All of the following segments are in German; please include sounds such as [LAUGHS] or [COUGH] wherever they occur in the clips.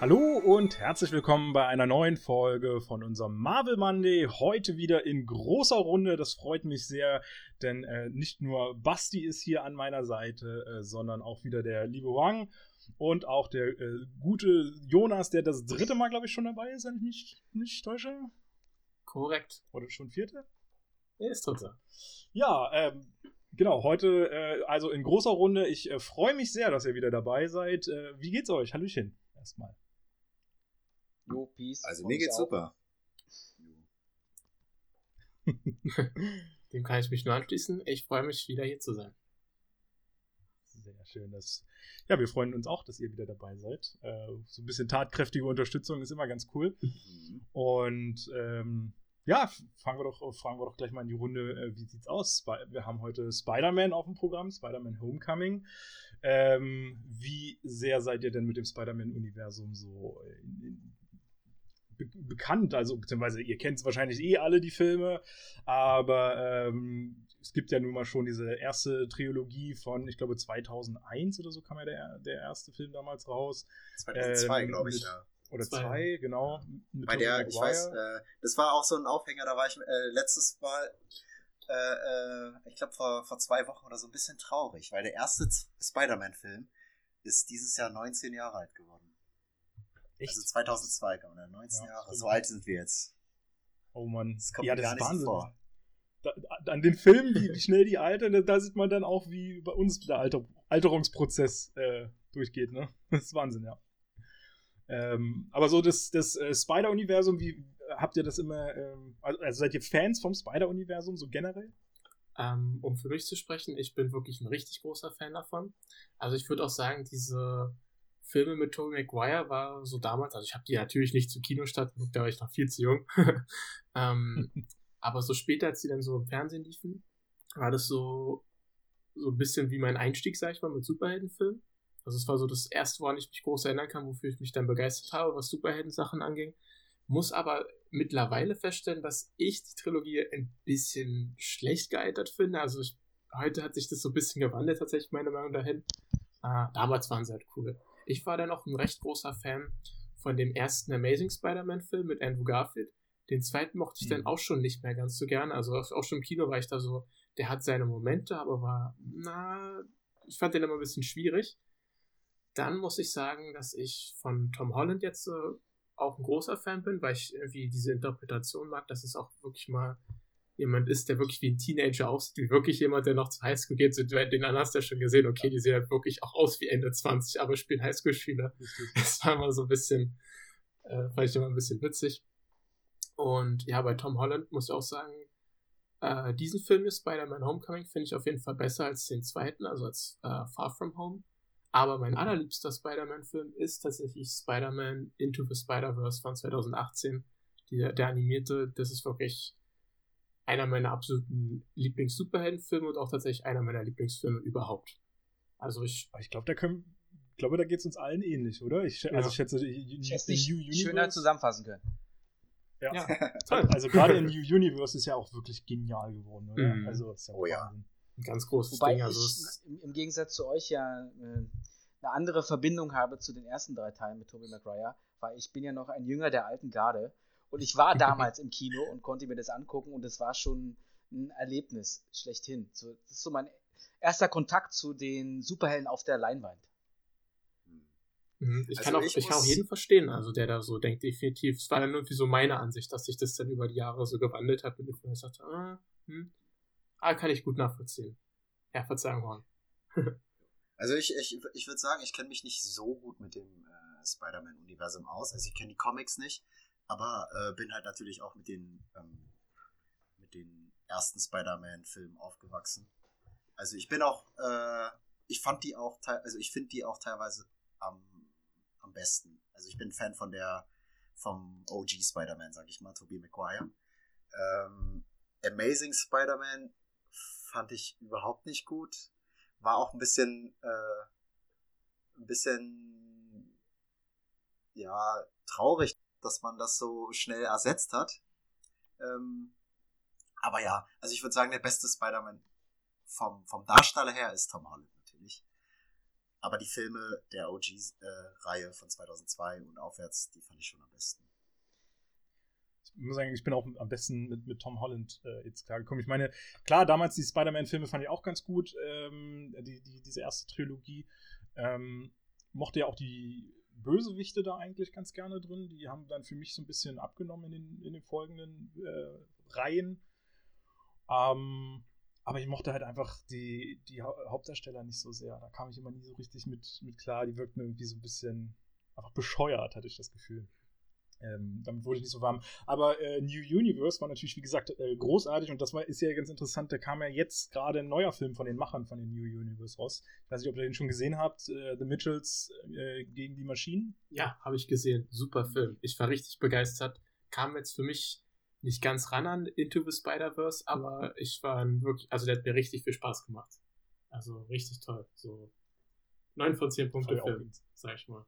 Hallo und herzlich willkommen bei einer neuen Folge von unserem Marvel Monday. Heute wieder in großer Runde. Das freut mich sehr, denn äh, nicht nur Basti ist hier an meiner Seite, äh, sondern auch wieder der liebe Wang und auch der äh, gute Jonas, der das dritte Mal, glaube ich, schon dabei ist, wenn ich mich nicht täusche. Korrekt. Oder schon vierte? Er ist dritte. Ja, ähm, genau, heute äh, also in großer Runde. Ich äh, freue mich sehr, dass ihr wieder dabei seid. Äh, wie geht's euch? Hallöchen erstmal. Jo, Peace. Also mir geht's auch. super. [LAUGHS] Dem kann ich mich nur anschließen. Ich freue mich, wieder hier zu sein. Sehr schön. Dass, ja, wir freuen uns auch, dass ihr wieder dabei seid. Äh, so ein bisschen tatkräftige Unterstützung ist immer ganz cool. Mhm. Und ähm, ja, fangen wir doch, fragen wir doch gleich mal in die Runde, äh, wie sieht's aus? Wir haben heute Spider-Man auf dem Programm, Spider-Man Homecoming. Ähm, wie sehr seid ihr denn mit dem Spider-Man-Universum so in, in, be bekannt? Also, beziehungsweise ihr kennt wahrscheinlich eh alle die Filme, aber ähm, es gibt ja nun mal schon diese erste Trilogie von, ich glaube, 2001 oder so kam ja der, der erste Film damals raus. 2002, Ähm, glaube ich, ja. Oder Zwei. zwei, genau. mit Bei der, ich weiß, äh, das war auch so ein Aufhänger, da war ich äh, letztes Mal, äh, äh, ich glaube vor, vor zwei Wochen oder so ein bisschen traurig, weil der erste Spider-Man-Film ist dieses Jahr 19 Jahre alt geworden. Echt? Also 2002 kam der, 19 Ja, Jahre. So alt sind wir jetzt. oh Mann. Das kommt ja, mir das gar ist nicht Wahnsinn. so vor. Da, an den Filmen, wie, wie schnell die altern, da, sieht man dann auch, wie bei uns der Alter, Alterungsprozess äh, durchgeht, ne? [LAUGHS] Das ist Wahnsinn, ja. Ähm, aber so das, das äh, Spider-Universum, wie habt ihr das immer, ähm, also, also seid ihr Fans vom Spider-Universum so generell? Ähm, um für mich zu sprechen, ich bin wirklich ein richtig großer Fan davon. Also ich würde auch sagen, diese Filme mit Tobey Maguire war so damals, also ich habe die natürlich nicht zu Kinostart geguckt, da war ich noch viel zu jung. [LAUGHS] ähm, [LAUGHS] aber so später, als die dann so im Fernsehen liefen, war das so, so ein bisschen wie mein Einstieg, sag ich mal, mit Superheldenfilmen. Also es war so das erste, woran ich mich groß erinnern kann, wofür ich mich dann begeistert habe, was Superheldensachen anging. Muss aber mittlerweile feststellen, dass ich die Trilogie ein bisschen schlecht gealtert finde. Also ich, heute hat sich das so ein bisschen gewandelt, tatsächlich meiner Meinung dahin. Ah, damals waren sie halt cool. Ich war dann auch ein recht großer Fan von dem ersten Amazing Spider-Man-Film mit Andrew Garfield. Den zweiten mochte ich dann Mhm. auch schon nicht mehr ganz so gern. Also auch auch schon im Kino war ich da so, der hat seine Momente, aber war, na, ich fand den immer ein bisschen schwierig. Dann muss ich sagen, dass ich von Tom Holland jetzt äh, auch ein großer Fan bin, weil ich irgendwie diese Interpretation mag, dass es auch wirklich mal jemand ist, der wirklich wie ein Teenager aussieht, wie wirklich jemand, der noch zur Highschool geht. So, Den anderen hast du ja schon gesehen, okay, die sehen halt wirklich auch aus wie Ende 20, aber spielen Highschool-Schüler. [LAUGHS] Das war immer so ein bisschen, äh, fand ich immer ein bisschen witzig. Und ja, bei Tom Holland muss ich auch sagen, äh, diesen Film ist Spider-Man Homecoming finde ich auf jeden Fall besser als den zweiten, also als äh, Far From Home. Aber mein allerliebster Spider-Man-Film ist tatsächlich Spider-Man Into the Spider-Verse von 2018. Der, der animierte, das ist wirklich einer meiner absoluten Lieblings-Superhelden-Filme und auch tatsächlich einer meiner Lieblingsfilme überhaupt. Also ich, ich glaube, da können, ich glaube, da geht's uns allen ähnlich, oder? Ich, schä- Ja. also ich schätze, die- Ich hätte es nicht New Universe- schöner zusammenfassen können. Ja. ja, [LAUGHS] toll. Also gerade in New Universe ist ja auch wirklich genial geworden, oder? Mhm. Also ist ja Oh ja. Ein ganz großes Wobei Ding. Also es, ich im, im Gegensatz zu euch ja äh, eine andere Verbindung habe zu den ersten drei Teilen mit Tobey Maguire, weil ich bin ja noch ein Jünger der alten Garde und ich war [LAUGHS] damals im Kino und konnte mir das angucken und es war schon ein Erlebnis schlechthin. So, das ist so mein erster Kontakt zu den Superhelden auf der Leinwand. Hm. Mhm. Ich, Also kann auch, ich ich, kann auch jeden verstehen, also der da so denkt, definitiv. Es war dann irgendwie so meine Ansicht, dass sich das dann über die Jahre so gewandelt hat, Film. Ich dachte, ah, hm, ah, kann ich gut nachvollziehen. Ja, Verzeihung, Horn. [LAUGHS] Also ich, ich, ich würde sagen, ich kenne mich nicht so gut mit dem äh, Spider-Man-Universum aus. Also ich kenne die Comics nicht, aber äh, bin halt natürlich auch mit den, ähm, mit den ersten Spider-Man-Filmen aufgewachsen. Also ich bin auch, äh, ich fand die auch, also ich finde die auch teilweise am, am besten. Also ich bin Fan von der, vom OG Spider-Man, sag ich mal, Tobey Maguire. Ähm, Amazing Spider-Man fand ich überhaupt nicht gut war auch ein bisschen, äh, ein bisschen, ja, traurig, dass man das so schnell ersetzt hat. Ähm, aber ja, also ich würde sagen, der beste Spider-Man vom, vom Darsteller her ist Tom Holland natürlich. aber die Filme der OG-Reihe äh, von 2002 und aufwärts, die fand ich schon am besten. Ich muss sagen, ich bin auch am besten mit, mit Tom Holland äh, jetzt klargekommen. Ich meine, klar, damals die Spider-Man-Filme fand ich auch ganz gut, ähm, die, die, diese erste Trilogie. Ähm, mochte ja auch die Bösewichte da eigentlich ganz gerne drin. Die haben dann für mich so ein bisschen abgenommen in den, in den folgenden äh, Reihen. Ähm, aber ich mochte halt einfach die, die Hauptdarsteller nicht so sehr. Da kam ich immer nie so richtig mit, mit klar. Die wirkten irgendwie so ein bisschen einfach bescheuert, hatte ich das Gefühl. Ähm, damit wurde ich nicht so warm. Aber äh, New Universe war natürlich, wie gesagt, äh, großartig und das war, ist ja ganz interessant. Da kam ja jetzt gerade ein neuer Film von den Machern von den New Universe raus. Ich weiß nicht, ob ihr den schon gesehen habt. Äh, The Mitchells äh, gegen die Maschinen. Ja, habe ich gesehen. Super Film. Ich war richtig begeistert. Kam jetzt für mich nicht ganz ran an Into the Spider-Verse, aber ich war wirklich, also der hat mir richtig viel Spaß gemacht. Also richtig toll. So 9 von 10 Punkte Film, sag ich mal.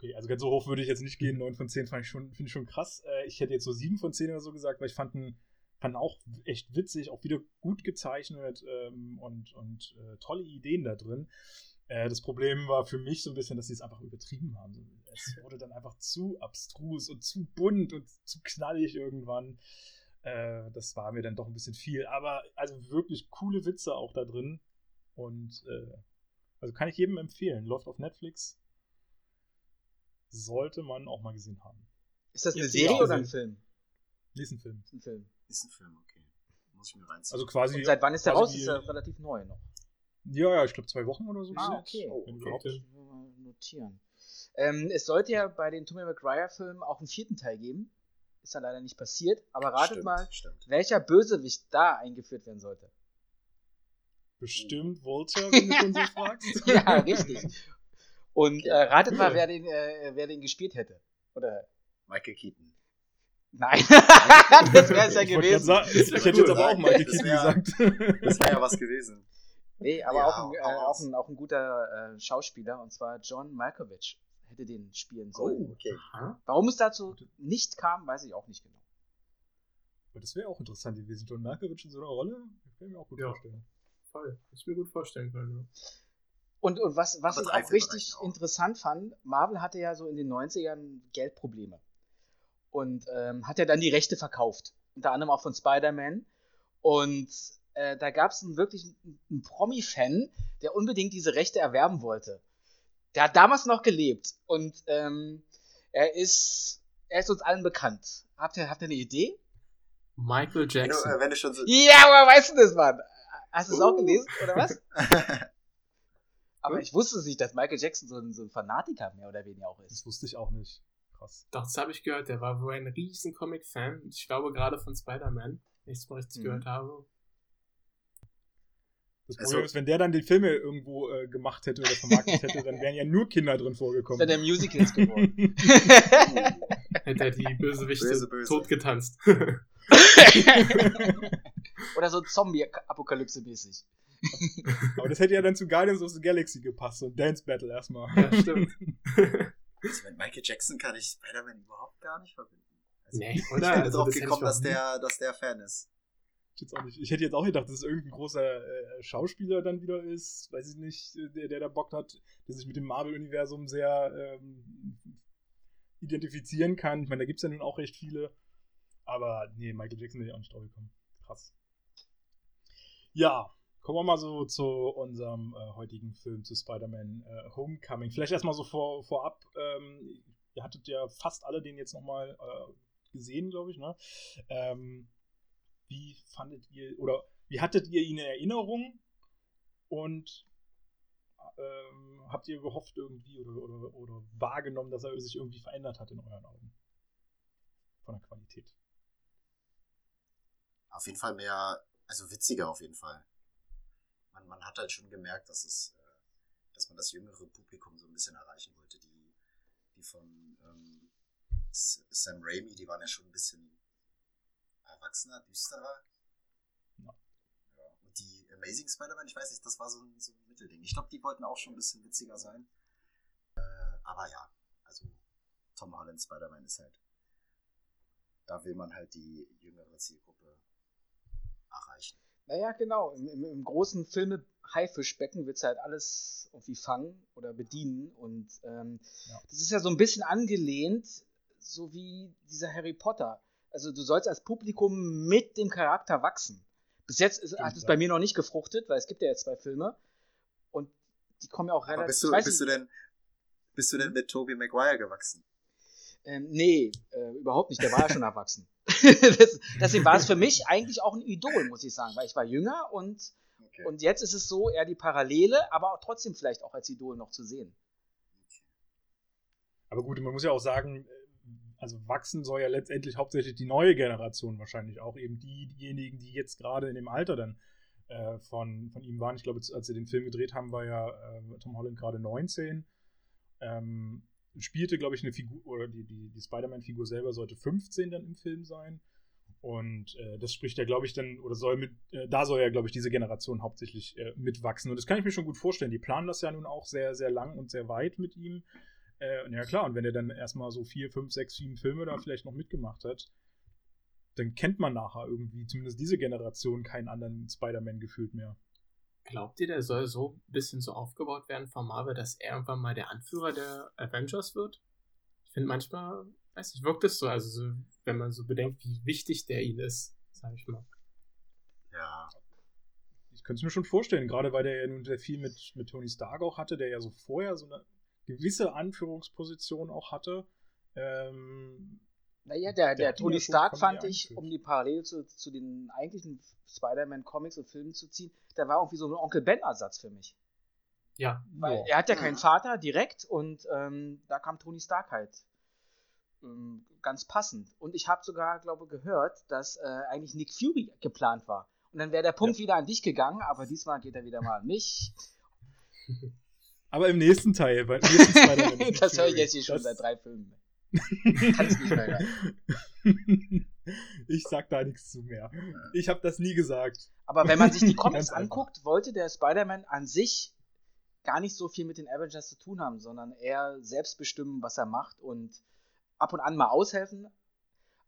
Okay, also ganz so hoch würde ich jetzt nicht gehen. 9 von 10 fand ich schon, finde ich schon krass. Äh, ich hätte jetzt so 7 von 10 oder so gesagt, weil ich fand ihn, fand auch echt witzig, auch wieder gut gezeichnet ähm, und, und äh, tolle Ideen da drin. Äh, das Problem war für mich so ein bisschen, dass sie es einfach übertrieben haben. Es [LAUGHS] wurde dann einfach zu abstrus und zu bunt und zu knallig irgendwann. Äh, das war mir dann doch ein bisschen viel. Aber also wirklich coole Witze auch da drin. Und äh, also kann ich jedem empfehlen. Läuft auf Netflix sollte man auch mal gesehen haben. Ist das eine Jetzt Serie oder ein Film? Nee, ist ein Film. Ist ein Film. Ist ein Film, okay. Muss ich mir reinziehen. Also quasi. Und seit wann ist der raus? Ist er relativ neu noch. Ja, ja, ich glaube zwei Wochen oder so. Ah, okay. Oh, okay. Notieren. Ähm, es sollte ja bei den Tommy McGuire-Filmen auch einen vierten Teil geben. Ist dann leider nicht passiert. Aber ratet stimmt, mal, stimmt. welcher Bösewicht da eingeführt werden sollte. Bestimmt Vulture, wenn du schon so [LAUGHS] fragst. ja, richtig. Und äh, ratet mal, wer den, äh, wer den gespielt hätte. Oder? Michael Keaton. Nein, [LAUGHS] das wäre es ja gewesen. Sagen, ich hätte jetzt aber auch Michael Keaton wär, gesagt. [LAUGHS] Das wäre ja was gewesen. Nee, aber ja, auch, ein, äh, auch, ein, auch ein guter äh, Schauspieler, und zwar John Malkovich hätte den spielen sollen. Oh, okay. Warum es dazu nicht kam, weiß ich auch nicht genau. Aber das wäre auch interessant gewesen. John Malkovich in so einer Rolle, das kann ich mir auch gut ja. vorstellen. Voll, das mir gut vorstellen können. Ja. Und, und was, was ich auch richtig auch. interessant fand, Marvel hatte ja so in den 90ern Geldprobleme. Und ähm, hat ja dann die Rechte verkauft. Unter anderem auch von Spider-Man. Und äh, da gab es einen, wirklich einen, Promi-Fan, der unbedingt diese Rechte erwerben wollte. Der hat damals noch gelebt. Und ähm, er ist er ist uns allen bekannt. Habt ihr, habt ihr eine Idee? Michael Jackson. Wenn du, wenn du schon so ja, aber weißt du das, Mann? Hast du es uh. auch gelesen, oder was? [LAUGHS] Aber hm? ich wusste nicht, dass Michael Jackson so ein, so ein Fanatiker mehr oder weniger auch ist. Das wusste ich auch nicht. Krass. Doch, das habe ich gehört. Der war wohl ein riesen Comic-Fan. Ich glaube gerade von Spider-Man, wenn ich es mal richtig mhm. gehört habe. Das Problem also, ist, wenn der dann die Filme irgendwo äh, gemacht hätte oder vermarktet hätte, dann wären ja nur Kinder drin vorgekommen. Dann der Musicals geworden. [LAUGHS] hätte er die Bösewichte böse, böse. tot getanzt. [LAUGHS] [LAUGHS] oder so Zombie-Apokalypse-mäßig. Aber das hätte ja dann zu Guardians of the Galaxy gepasst, so ein Dance Battle erstmal. Ja, stimmt. [LAUGHS] Also mit Michael Jackson kann ich Spider-Man überhaupt gar nicht verbinden. Also nee? Ich bin also drauf gekommen, dass der, dass der Fan ist. Ich, jetzt auch nicht. ich hätte jetzt auch gedacht, dass es irgendein großer äh, Schauspieler dann wieder ist, weiß ich nicht, der, der da Bock hat, der sich mit dem Marvel-Universum sehr ähm, identifizieren kann. Ich meine, da gibt es ja nun auch recht viele. Aber nee, Michael Jackson wäre ja auch nicht drauf gekommen. Krass. Ja, Kommen wir mal so zu unserem äh, heutigen Film, zu Spider-Man äh, Homecoming. Vielleicht erstmal so vor, vorab. Ähm, ihr hattet ja fast alle den jetzt nochmal äh, gesehen, glaube ich, ne? Ähm, wie fandet ihr, oder wie hattet ihr ihn in Erinnerung? Und ähm, habt ihr gehofft irgendwie oder, oder, oder wahrgenommen, dass er sich irgendwie verändert hat in euren Augen? Von der Qualität. Auf jeden Fall mehr, also witziger auf jeden Fall man, man hat halt schon gemerkt, dass es, äh, dass man das jüngere Publikum so ein bisschen erreichen wollte. Die, die von ähm, Sam Raimi, die waren ja schon ein bisschen erwachsener, düsterer. Ja. ja. Und die Amazing Spider-Man, ich weiß nicht, das war so ein, so ein Mittelding. Ich glaube, die wollten auch schon ein bisschen witziger sein. Äh, aber ja, also Tom Holland Spider-Man ist halt, da will man halt die jüngere Zielgruppe erreichen. Naja, genau. Im, im, im großen Filme Haifischbecken wird es halt alles irgendwie fangen oder bedienen. Und ähm, Ja. das ist ja so ein bisschen angelehnt, so wie dieser Harry Potter. Also du sollst als Publikum mit dem Charakter wachsen. Bis jetzt ist, hat es bei mir noch nicht gefruchtet, weil es gibt ja jetzt zwei Filme. Und die kommen ja auch Aber relativ. bist du, bist du denn, bist du denn mit Tobey Maguire gewachsen? Ähm, nee, äh, überhaupt nicht. Der war ja schon erwachsen. [LAUGHS] [LAUGHS] das, deswegen war es für mich eigentlich auch ein Idol, muss ich sagen, weil ich war jünger und, Okay. und jetzt ist es so eher die Parallele, aber auch trotzdem vielleicht auch als Idol noch zu sehen. Aber gut, man muss ja auch sagen, äh, also wachsen soll ja letztendlich hauptsächlich die neue Generation wahrscheinlich auch eben die, diejenigen, die jetzt gerade in dem Alter dann äh, von, von ihm waren. Ich glaube, als sie den Film gedreht haben, war ja äh, Tom Holland gerade 19. Ähm, spielte, glaube ich, eine Figur, oder die, die, die Spider-Man-Figur selber sollte 15 dann im Film sein. Und äh, das spricht ja, glaube ich, dann, oder soll mit, äh, da soll ja, glaube ich, diese Generation hauptsächlich äh, mitwachsen. Und das kann ich mir schon gut vorstellen. Die planen das ja nun auch sehr, sehr lang und sehr weit mit ihm. Äh, und ja, klar, und wenn er dann erstmal so vier, fünf, sechs, sieben Filme da vielleicht noch mitgemacht hat, dann kennt man nachher irgendwie, zumindest diese Generation, keinen anderen Spider-Man gefühlt mehr. Glaubt ihr, der soll so ein bisschen so aufgebaut werden von Marvel, dass er irgendwann mal der Anführer der Avengers wird? Ich finde manchmal, weiß nicht, wirkt es so, also so, wenn man so bedenkt, wie wichtig der ihnen ist, sag ich mal. Ja. Ich könnte es mir schon vorstellen, gerade weil der ja nun sehr viel mit, mit Tony Stark auch hatte, der ja so vorher so eine gewisse Anführungsposition auch hatte. Ähm, Naja, der, Der der, Tony ja Stark fand ich, um die Parallele zu, zu den eigentlichen Spider-Man-Comics und Filmen zu ziehen, der war irgendwie so ein Onkel Ben-Ersatz für mich. Ja, Weil ja. er hat ja keinen. Vater direkt und ähm, da kam Tony Stark halt ähm, ganz passend. Und ich habe sogar, glaube gehört, dass äh, eigentlich Nick Fury geplant war. Und dann wäre der Punkt wieder an dich gegangen, aber diesmal geht er wieder mal an mich. [LAUGHS] aber im nächsten Teil, weil im nächsten Spider-Man [LAUGHS] das höre ich jetzt hier schon Das- seit drei Filmen. [LAUGHS] Kann's nicht mehr ich sag da nichts zu mehr. Ich habe das nie gesagt. Aber wenn man sich die [LAUGHS] Comics anguckt, wollte der Spider-Man an sich gar nicht so viel mit den Avengers zu tun haben, sondern eher selbst bestimmen, was er macht und ab und an mal aushelfen.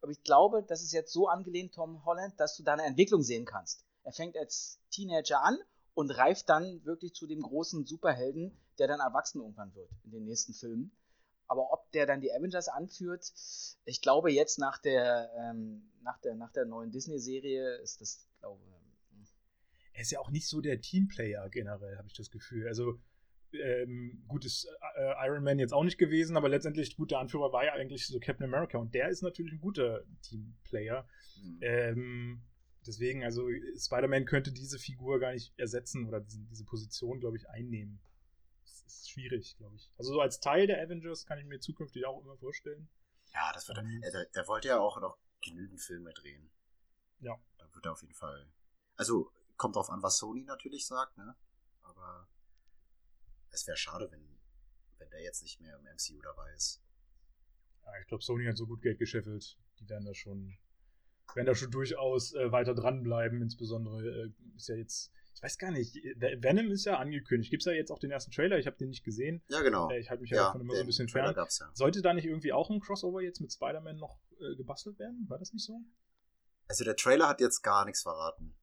Aber ich glaube, das ist jetzt so angelehnt, Tom Holland, dass du da eine Entwicklung sehen kannst. Er fängt als Teenager an und reift dann wirklich zu dem großen Superhelden, der dann erwachsen irgendwann wird in den nächsten Filmen. Aber ob der dann die Avengers anführt, ich glaube jetzt nach der, ähm, nach der, nach der neuen Disney-Serie ist das, glaube ich, er ist ja auch nicht so der Teamplayer generell, habe ich das Gefühl. Also, ähm, gut, ist äh, Iron Man jetzt auch nicht gewesen, aber letztendlich, gut, der Anführer war ja eigentlich so Captain America und der ist natürlich ein guter Teamplayer. Hm. Ähm, deswegen, also, Spider-Man könnte diese Figur gar nicht ersetzen oder diese, diese Position, glaube ich, einnehmen. Ist schwierig, glaube ich. Also, so als Teil der Avengers kann ich mir zukünftig auch immer vorstellen. Ja, das wird er. Ähm. Er, der wollte ja auch noch genügend Filme drehen. Ja. Da wird er auf jeden Fall. Also, kommt drauf an, was Sony natürlich sagt, ne? Aber es wäre schade, wenn, wenn der jetzt nicht mehr im MCU dabei ist. Ja, ich glaube, Sony hat so gut Geld gescheffelt. Die werden da schon, werden da schon durchaus äh, weiter dranbleiben. Insbesondere äh, ist ja jetzt, weiß gar nicht, Venom ist ja angekündigt. Gibt es ja jetzt auch den ersten Trailer? Ich habe den nicht gesehen. Ja, genau. Äh, ich halte mich ja, davon immer so ein bisschen Trailer fern. gab's ja. Sollte da nicht irgendwie auch ein Crossover jetzt mit Spider-Man noch äh, gebastelt werden? War das nicht so? Also der Trailer hat jetzt gar nichts verraten.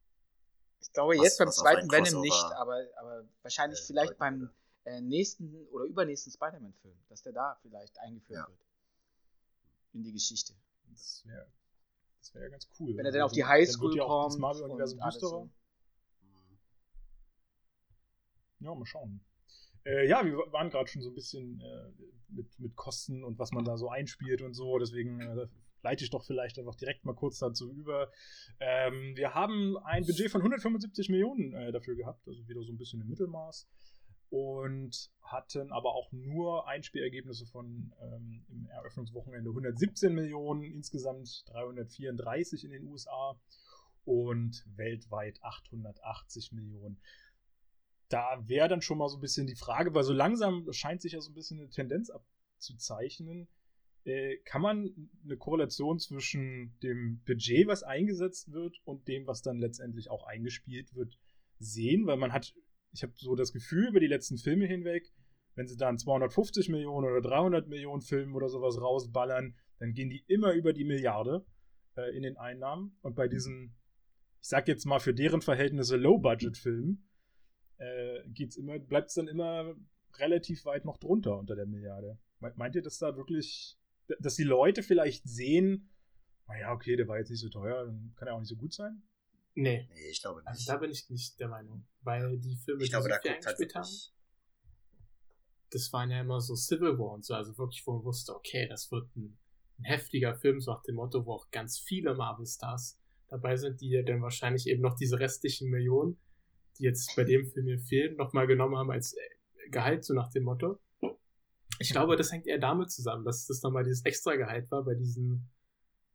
Ich glaube Was- jetzt beim zweiten Venom nicht, aber, aber wahrscheinlich äh, vielleicht beim äh, nächsten oder übernächsten Spider-Man-Film, dass der da vielleicht eingeführt Ja. wird. In die Geschichte. Das wäre das wär ja ganz cool. Wenn er dann auf die Also, wird Highschool auch das kommt. Marvel-Universum düsterer. so. Hm. Ja, mal schauen. Äh, ja, wir waren gerade schon so ein bisschen äh, mit, mit Kosten und was man da so einspielt und so. Deswegen äh, leite ich doch vielleicht einfach direkt mal kurz dazu über. Ähm, wir haben ein Budget von 175 Millionen äh, dafür gehabt, also wieder so ein bisschen im Mittelmaß. Und hatten aber auch nur Einspielergebnisse von ähm, im Eröffnungswochenende 117 Millionen, insgesamt 334 in den USA und weltweit 880 Millionen da wäre dann schon mal so ein bisschen die Frage, weil so langsam scheint sich ja so ein bisschen eine Tendenz abzuzeichnen. Äh, kann man eine Korrelation zwischen dem Budget, was eingesetzt wird, und dem, was dann letztendlich auch eingespielt wird, sehen? Weil man hat, ich habe so das Gefühl über die letzten Filme hinweg, wenn sie dann 250 Millionen oder 300 Millionen Filme oder sowas rausballern, dann gehen die immer über die Milliarde äh, in den Einnahmen. Und bei diesen, ich sag jetzt mal für deren Verhältnisse Low-Budget-Filmen, äh, geht's immer, bleibt es dann immer relativ weit noch drunter unter der Milliarde. Meint ihr, dass da wirklich, dass die Leute vielleicht sehen, naja, okay, der war jetzt nicht so teuer, dann kann er auch nicht so gut sein? Nee. Nee, ich glaube Also nicht. da bin ich nicht der Meinung. Weil die Filme, ich glaube, die da sie viel guckt halt eingespielt haben, das waren ja immer so Civil War und so, also wirklich, wo man wusste, okay, das wird ein, ein heftiger Film, so nach dem Motto, wo auch ganz viele Marvel-Stars dabei sind, die ja dann wahrscheinlich eben noch diese restlichen Millionen, die jetzt bei dem Film hier fehlen, nochmal genommen haben als äh, Gehalt, so nach dem Motto. Ich glaube, das hängt eher damit zusammen, dass das nochmal dieses extra Gehalt war bei diesen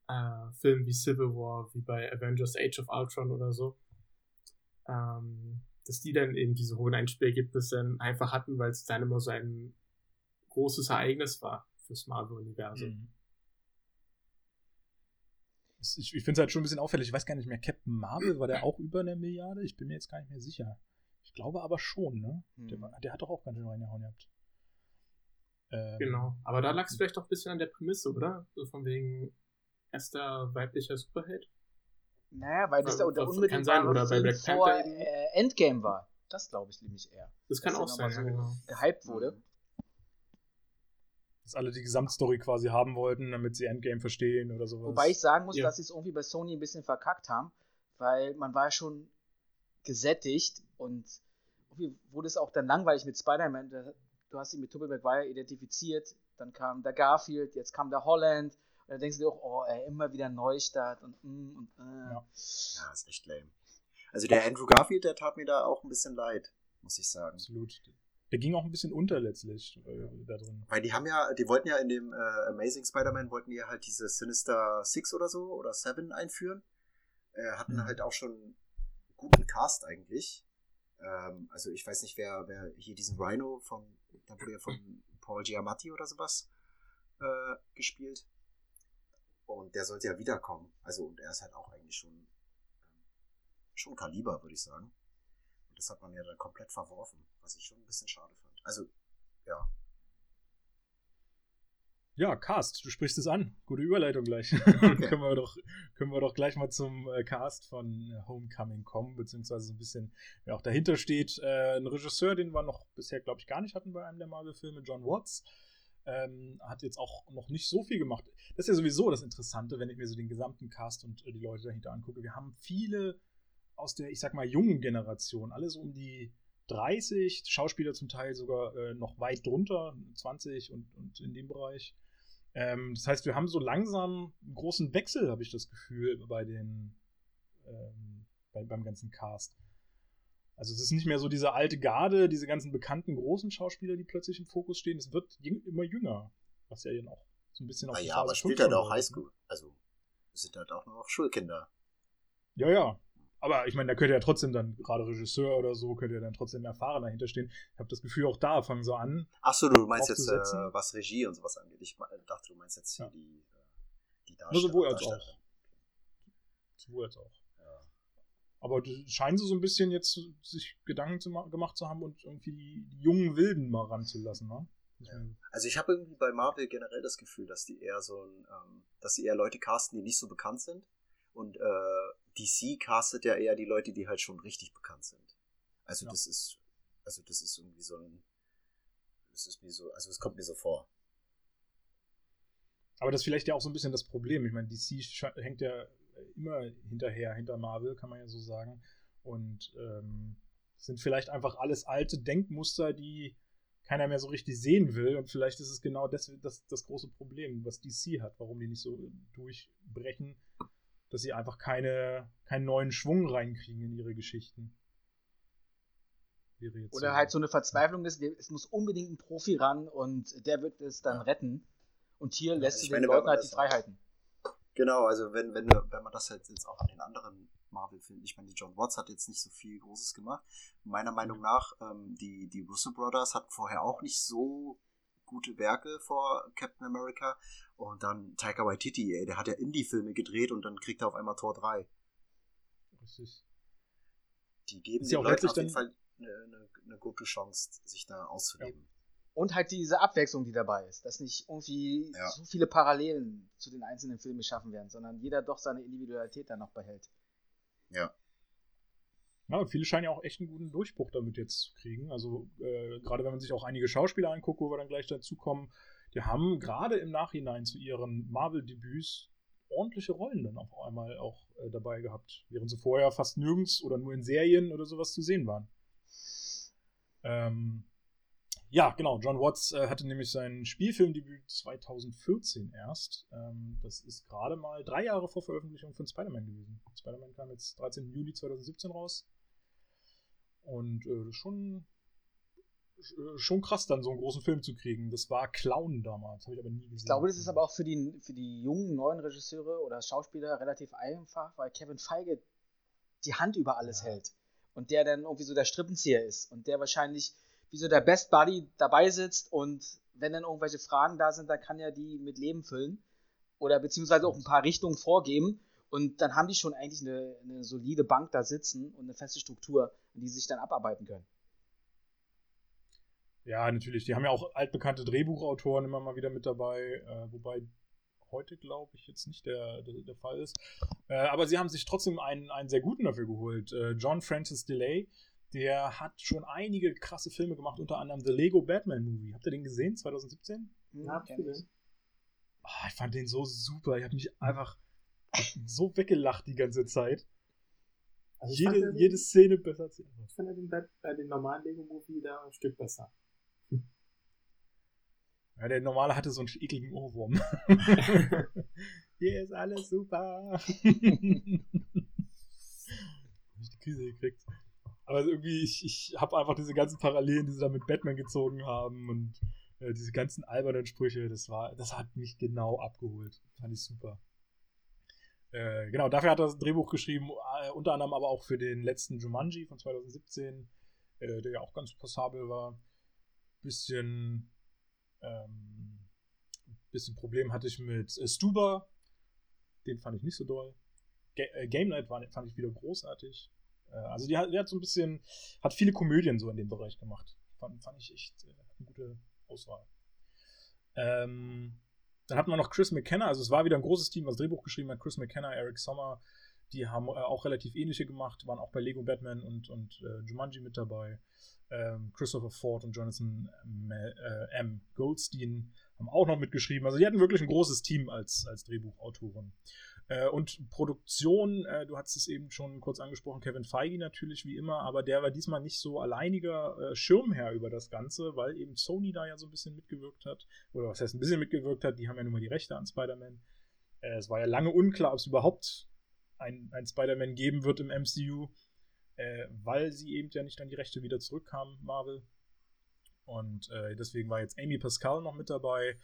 äh, Filmen wie Civil War, wie bei Avengers Age of Ultron oder so. Ähm, dass die dann eben diese hohen Einspielergebnisse einfach hatten, weil es dann immer so ein großes Ereignis war fürs Marvel-Universum. Mhm. Ich, ich finde es halt schon ein bisschen auffällig. Ich weiß gar nicht mehr, Captain Marvel, war der auch über eine Milliarde? Ich bin mir jetzt gar nicht mehr sicher. Ich glaube aber schon, ne? Der, Hm. war- der hat doch auch ganz schön reingehauen gehabt. Ähm, Genau. Aber da lag es vielleicht auch ein bisschen an der Prämisse, oder? So von wegen erster weiblicher Superheld. Naja, weil das Ja, der, der sein, oder bei Black vor Panther äh, Endgame war. Das glaube ich nämlich eher. Das kann Dass auch der sein, nochmal ja, so genau. gehypt wurde. Dass alle die Gesamtstory quasi haben wollten, damit sie Endgame verstehen oder sowas. Wobei ich sagen muss, Ja. dass sie es irgendwie bei Sony ein bisschen verkackt haben, weil man war ja schon gesättigt und irgendwie wurde es auch dann langweilig mit Spider-Man. Du hast ihn mit Tobey Maguire identifiziert, dann kam der Garfield, jetzt kam der Holland. Und dann denkst du dir auch, oh, ey, immer wieder Neustart und mm, und äh. Ja. Ja, ist echt lame. Also der Andrew Garfield, der tat mir da auch ein bisschen leid, muss ich sagen. Absolut. Der ging auch ein bisschen unter letztlich äh, da drin. Weil die haben ja, die wollten ja in dem äh, Amazing Spider-Man, wollten die ja halt diese Sinister Six oder so oder Seven einführen. Äh, hatten Mhm. halt auch schon einen guten Cast eigentlich. Ähm, also ich weiß nicht, wer, wer hier diesen Rhino von, da wurde ja von Paul Giamatti oder sowas äh, gespielt. Und der sollte ja wiederkommen. Also und er ist halt auch eigentlich schon, ähm, schon Kaliber, würde ich sagen. Das hat man ja dann komplett verworfen, was ich schon ein bisschen schade fand. Also, ja. Ja, Cast, du sprichst es an. Gute Überleitung gleich. [LAUGHS] können, wir doch, können wir doch gleich mal zum äh, Cast von äh, Homecoming kommen, beziehungsweise so ein bisschen, wer auch dahinter steht. Äh, ein Regisseur, den wir noch bisher, glaube ich, gar nicht hatten bei einem der Marvel-Filme, John Watts. Ähm, hat jetzt auch noch nicht so viel gemacht. Das ist ja sowieso das Interessante, wenn ich mir so den gesamten Cast und äh, die Leute dahinter angucke. Wir haben viele aus der, ich sag mal, jungen Generation, alle so um die 30, Schauspieler zum Teil sogar äh, noch weit drunter, 20 und, und in dem Bereich. Ähm, das heißt, wir haben so langsam einen großen Wechsel, habe ich das Gefühl, bei den ähm, bei, beim ganzen Cast. Also es ist nicht mehr so diese alte Garde, diese ganzen bekannten großen Schauspieler, die plötzlich im Fokus stehen. Es wird immer jünger, was ja dann auch so ein bisschen auf die Naja, aber Phase spielt fünf halt auch andeutet, ne? Highschool. Also, es sind halt auch noch Schulkinder. Ja, ja. Aber ich meine, da könnte ja trotzdem dann, gerade Regisseur oder so, könnte ja dann trotzdem erfahren dahinter stehen. Ich habe das Gefühl, auch da fangen sie an. Ach so, du meinst jetzt, äh, was Regie und sowas angeht. Ich me- dachte, du meinst jetzt Ja. die, äh, die Nur Darsteller. sowohl als Darsteller. auch. Sowohl als auch. Ja. Aber scheinen sie so ein bisschen jetzt sich Gedanken zu ma gemacht zu haben und irgendwie die, die jungen Wilden mal ranzulassen, ne? Ja. Also ich habe irgendwie bei Marvel generell das Gefühl, dass die eher so ein, ähm, dass sie eher Leute casten, die nicht so bekannt sind. Und äh, DC castet ja eher die Leute, die halt schon richtig bekannt sind. Also Ja. das ist, also das ist irgendwie so ein, das ist wie so, also es kommt mir so vor. Aber das ist vielleicht ja auch so ein bisschen das Problem. Ich meine, DC hängt ja immer hinterher, hinter Marvel, kann man ja so sagen. Und ähm, sind vielleicht einfach alles alte Denkmuster, die keiner mehr so richtig sehen will. Und vielleicht ist es genau das, das, das große Problem, was DC hat, warum die nicht so durchbrechen, dass sie einfach keine, keinen neuen Schwung reinkriegen in ihre Geschichten. Wäre jetzt Oder halt so eine Verzweiflung ist, es muss unbedingt ein Profi ran und der wird es dann Ja. retten. Und hier lässt ich du den Leuten halt die Freiheiten. Genau, also wenn, wenn, wenn man das halt jetzt auch an den anderen Marvel-Filmen, ich meine, die John Watts hat jetzt nicht so viel Großes gemacht. Meiner Meinung nach, ähm, die, die Russo Brothers hatten vorher auch nicht so gute Werke vor Captain America. Und dann Taika Waititi, ey, der hat ja Indie-Filme gedreht und dann kriegt er auf einmal Tor 3. richtig. Die geben Ist den ja Leuten auf jeden Fall eine, eine, eine gute Chance, sich da auszuleben. Und halt diese Abwechslung, die dabei ist, dass nicht irgendwie Ja. so viele Parallelen zu den einzelnen Filmen geschaffen werden, sondern jeder doch seine Individualität dann noch behält. Ja. Ja, viele scheinen ja auch echt einen guten Durchbruch damit jetzt zu kriegen. Also, äh, gerade wenn man sich auch einige Schauspieler anguckt, wo wir dann gleich dazu kommen, die haben gerade im Nachhinein zu ihren Marvel-Debüts ordentliche Rollen dann auf einmal auch äh, dabei gehabt, während sie vorher fast nirgends oder nur in Serien oder sowas zu sehen waren. Ähm, ja, genau. John Watts äh, hatte nämlich sein Spielfilmdebüt 2014 erst. Ähm, das ist gerade mal drei Jahre vor Veröffentlichung von Spider-Man gewesen. Spider-Man kam jetzt 13. Juli 2017 raus. Und äh, das ist schon, äh, schon krass, dann so einen großen Film zu kriegen. Das war Clown damals, habe ich aber nie gesehen. Ich glaube, das ist aber auch für die, für die jungen, neuen Regisseure oder Schauspieler relativ einfach, weil Kevin Feige die Hand über alles ja. hält. Und der dann irgendwie so der Strippenzieher ist. Und der wahrscheinlich wie so der Best Buddy dabei sitzt und wenn dann irgendwelche Fragen da sind, dann kann er die mit Leben füllen oder beziehungsweise auch ein paar Richtungen vorgeben und dann haben die schon eigentlich eine, eine solide Bank da sitzen und eine feste Struktur, in die sie sich dann abarbeiten können. Ja, natürlich. Die haben ja auch altbekannte Drehbuchautoren immer mal wieder mit dabei, äh, wobei heute, glaube ich, jetzt nicht der, der, der Fall ist. Äh, aber sie haben sich trotzdem einen, einen sehr guten dafür geholt. Äh, John Francis DeLay, der hat schon einige krasse Filme gemacht, unter anderem The Lego Batman Movie. Habt ihr den gesehen, 2017? Ja. Oh, ich fand den so super. Ich habe mich einfach so weggelacht die ganze Zeit. Also jede, den, jede Szene besser als die Ich fand den, äh, den normalen Lego Movie da ein Stück besser. [LAUGHS] Ja, der normale hatte so einen ekligen Ohrwurm. [LAUGHS] Hier ist alles super. [LAUGHS] ich die Krise gekriegt. Aber irgendwie, ich, ich habe einfach diese ganzen Parallelen, die sie da mit Batman gezogen haben und äh, diese ganzen albernen Sprüche, das war, das hat mich genau abgeholt. Fand ich super. Äh, genau, dafür hat er das Drehbuch geschrieben, äh, unter anderem aber auch für den letzten Jumanji von 2017, äh, der ja auch ganz passabel war. Bisschen, ähm, bisschen Problem hatte ich mit äh, Stuba, den fand ich nicht so doll. Ga äh, Game Night war, fand ich wieder großartig. Also die hat, die hat so ein bisschen, hat viele Komödien so in dem Bereich gemacht. Fand, fand ich echt eine gute Auswahl. Ähm, dann hatten wir noch Chris McKenna, also es war wieder ein großes Team, was Drehbuch geschrieben hat. Chris McKenna, Eric Sommer, die haben äh, auch relativ ähnliche gemacht, waren auch bei Lego Batman und, und äh, Jumanji mit dabei. Ähm, Christopher Ford und Jonathan M. Äh, M. Goldstein haben auch noch mitgeschrieben. Also die hatten wirklich ein großes Team als, als Drehbuchautoren. Äh, und Produktion, äh, du hast es eben schon kurz angesprochen, Kevin Feige natürlich wie immer, aber der war diesmal nicht so alleiniger äh, Schirmherr über das Ganze, weil eben Sony da ja so ein bisschen mitgewirkt hat. Oder was heißt ein bisschen mitgewirkt hat, die haben ja nun mal die Rechte an Spider-Man. Äh, es war ja lange unklar, ob es überhaupt ein, ein Spider-Man geben wird im MCU, äh, weil sie eben ja nicht an die Rechte wieder zurückkamen, Marvel. Und äh, deswegen war jetzt Amy Pascal noch mit dabei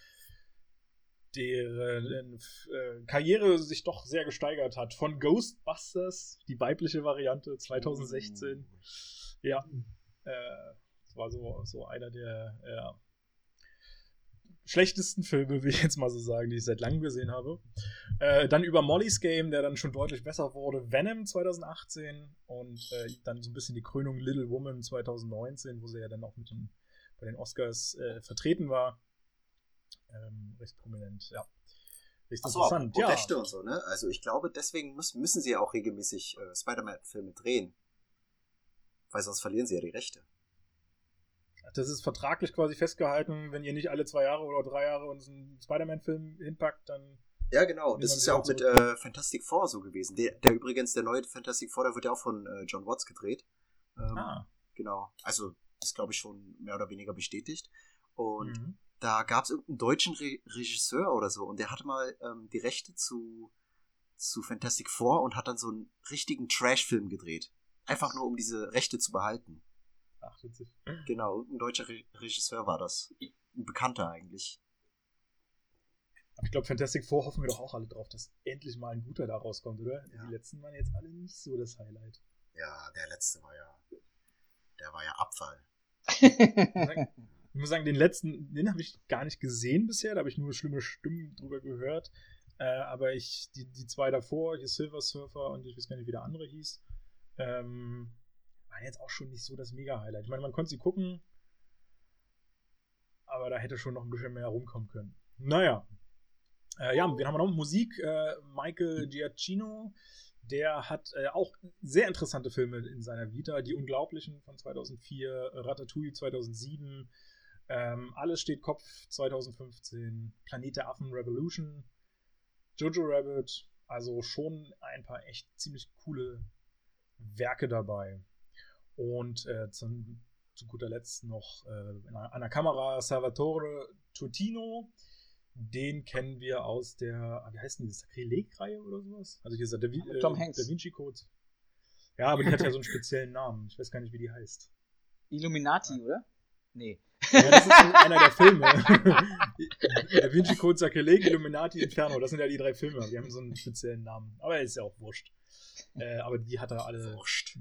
deren äh, Karriere sich doch sehr gesteigert hat. Von Ghostbusters, die weibliche Variante 2016. Mm. Ja. Äh, das war so, so einer der ja, schlechtesten Filme, will ich jetzt mal so sagen, die ich seit langem gesehen habe. Äh, dann über Molly's Game, der dann schon deutlich besser wurde. Venom 2018 und äh, dann so ein bisschen die Krönung Little Woman 2019, wo sie ja dann auch mit den, bei den Oscars äh, vertreten war ähm, recht prominent, ja. Recht Achso, interessant, ja. Rechte und so, ne? Also ich glaube, deswegen müssen, müssen sie ja auch regelmäßig äh, Spider-Man-Filme drehen. Weil sonst verlieren sie ja die Rechte. Das ist vertraglich quasi festgehalten, wenn ihr nicht alle zwei Jahre oder drei Jahre uns einen Spider-Man-Film hinpackt, dann. Ja, genau. Das ist ja auch mit äh, Fantastic Four so gewesen. Der, der, übrigens, der neue Fantastic Four, der wird ja auch von äh, John Watts gedreht. Ähm, ah. Genau. Also ist, glaube ich, schon mehr oder weniger bestätigt. Und mhm da gab es irgendeinen deutschen Re Regisseur oder so und der hatte mal ähm, die Rechte zu, zu Fantastic Four und hat dann so einen richtigen Trash-Film gedreht. Einfach nur, um diese Rechte zu behalten. Ach, witzig. Genau, ein deutscher Re Regisseur war das. Ein Bekannter eigentlich. Aber ich glaube, Fantastic Four hoffen wir doch auch alle drauf, dass endlich mal ein guter da rauskommt, oder? Ja. Die letzten waren jetzt alle nicht so das Highlight. Ja, der letzte war ja. Der war ja Abfall. [LAUGHS] Ich muss sagen, den letzten, den habe ich gar nicht gesehen bisher, da habe ich nur schlimme Stimmen drüber gehört. Äh, aber ich, die, die zwei davor, hier Silver Surfer und ich weiß gar nicht, wie der andere hieß, ähm, waren jetzt auch schon nicht so das Mega-Highlight. Ich meine, man konnte sie gucken, aber da hätte schon noch ein bisschen mehr rumkommen können. Naja. Äh, ja, wen haben wir noch? Musik. Äh, Michael Giacchino, der hat äh, auch sehr interessante Filme in seiner Vita. Die Unglaublichen von 2004, Ratatouille 2007, ähm, Alles steht Kopf 2015, Planet der Affen Revolution, Jojo Rabbit. Also schon ein paar echt ziemlich coole Werke dabei. Und äh, zum, zu guter Letzt noch äh, an der Kamera Salvatore Tutino den kennen wir aus der, ah, wie heißt denn die, Sakrileg-Reihe oder sowas? Also hier ist der da, äh, Tom Hanks. Da Vinci Code. Ja, aber die hat ja so einen speziellen Namen. Ich weiß gar nicht, wie die heißt. Illuminati, ja. oder? Nee. Ja, das ist einer der Filme. [LAUGHS] da Vinci Code, Sakrileg, Illuminati, Inferno. Das sind ja die drei Filme. Die haben so einen speziellen Namen. Aber er ist ja auch wurscht. Äh, aber die hat er alle. Wurscht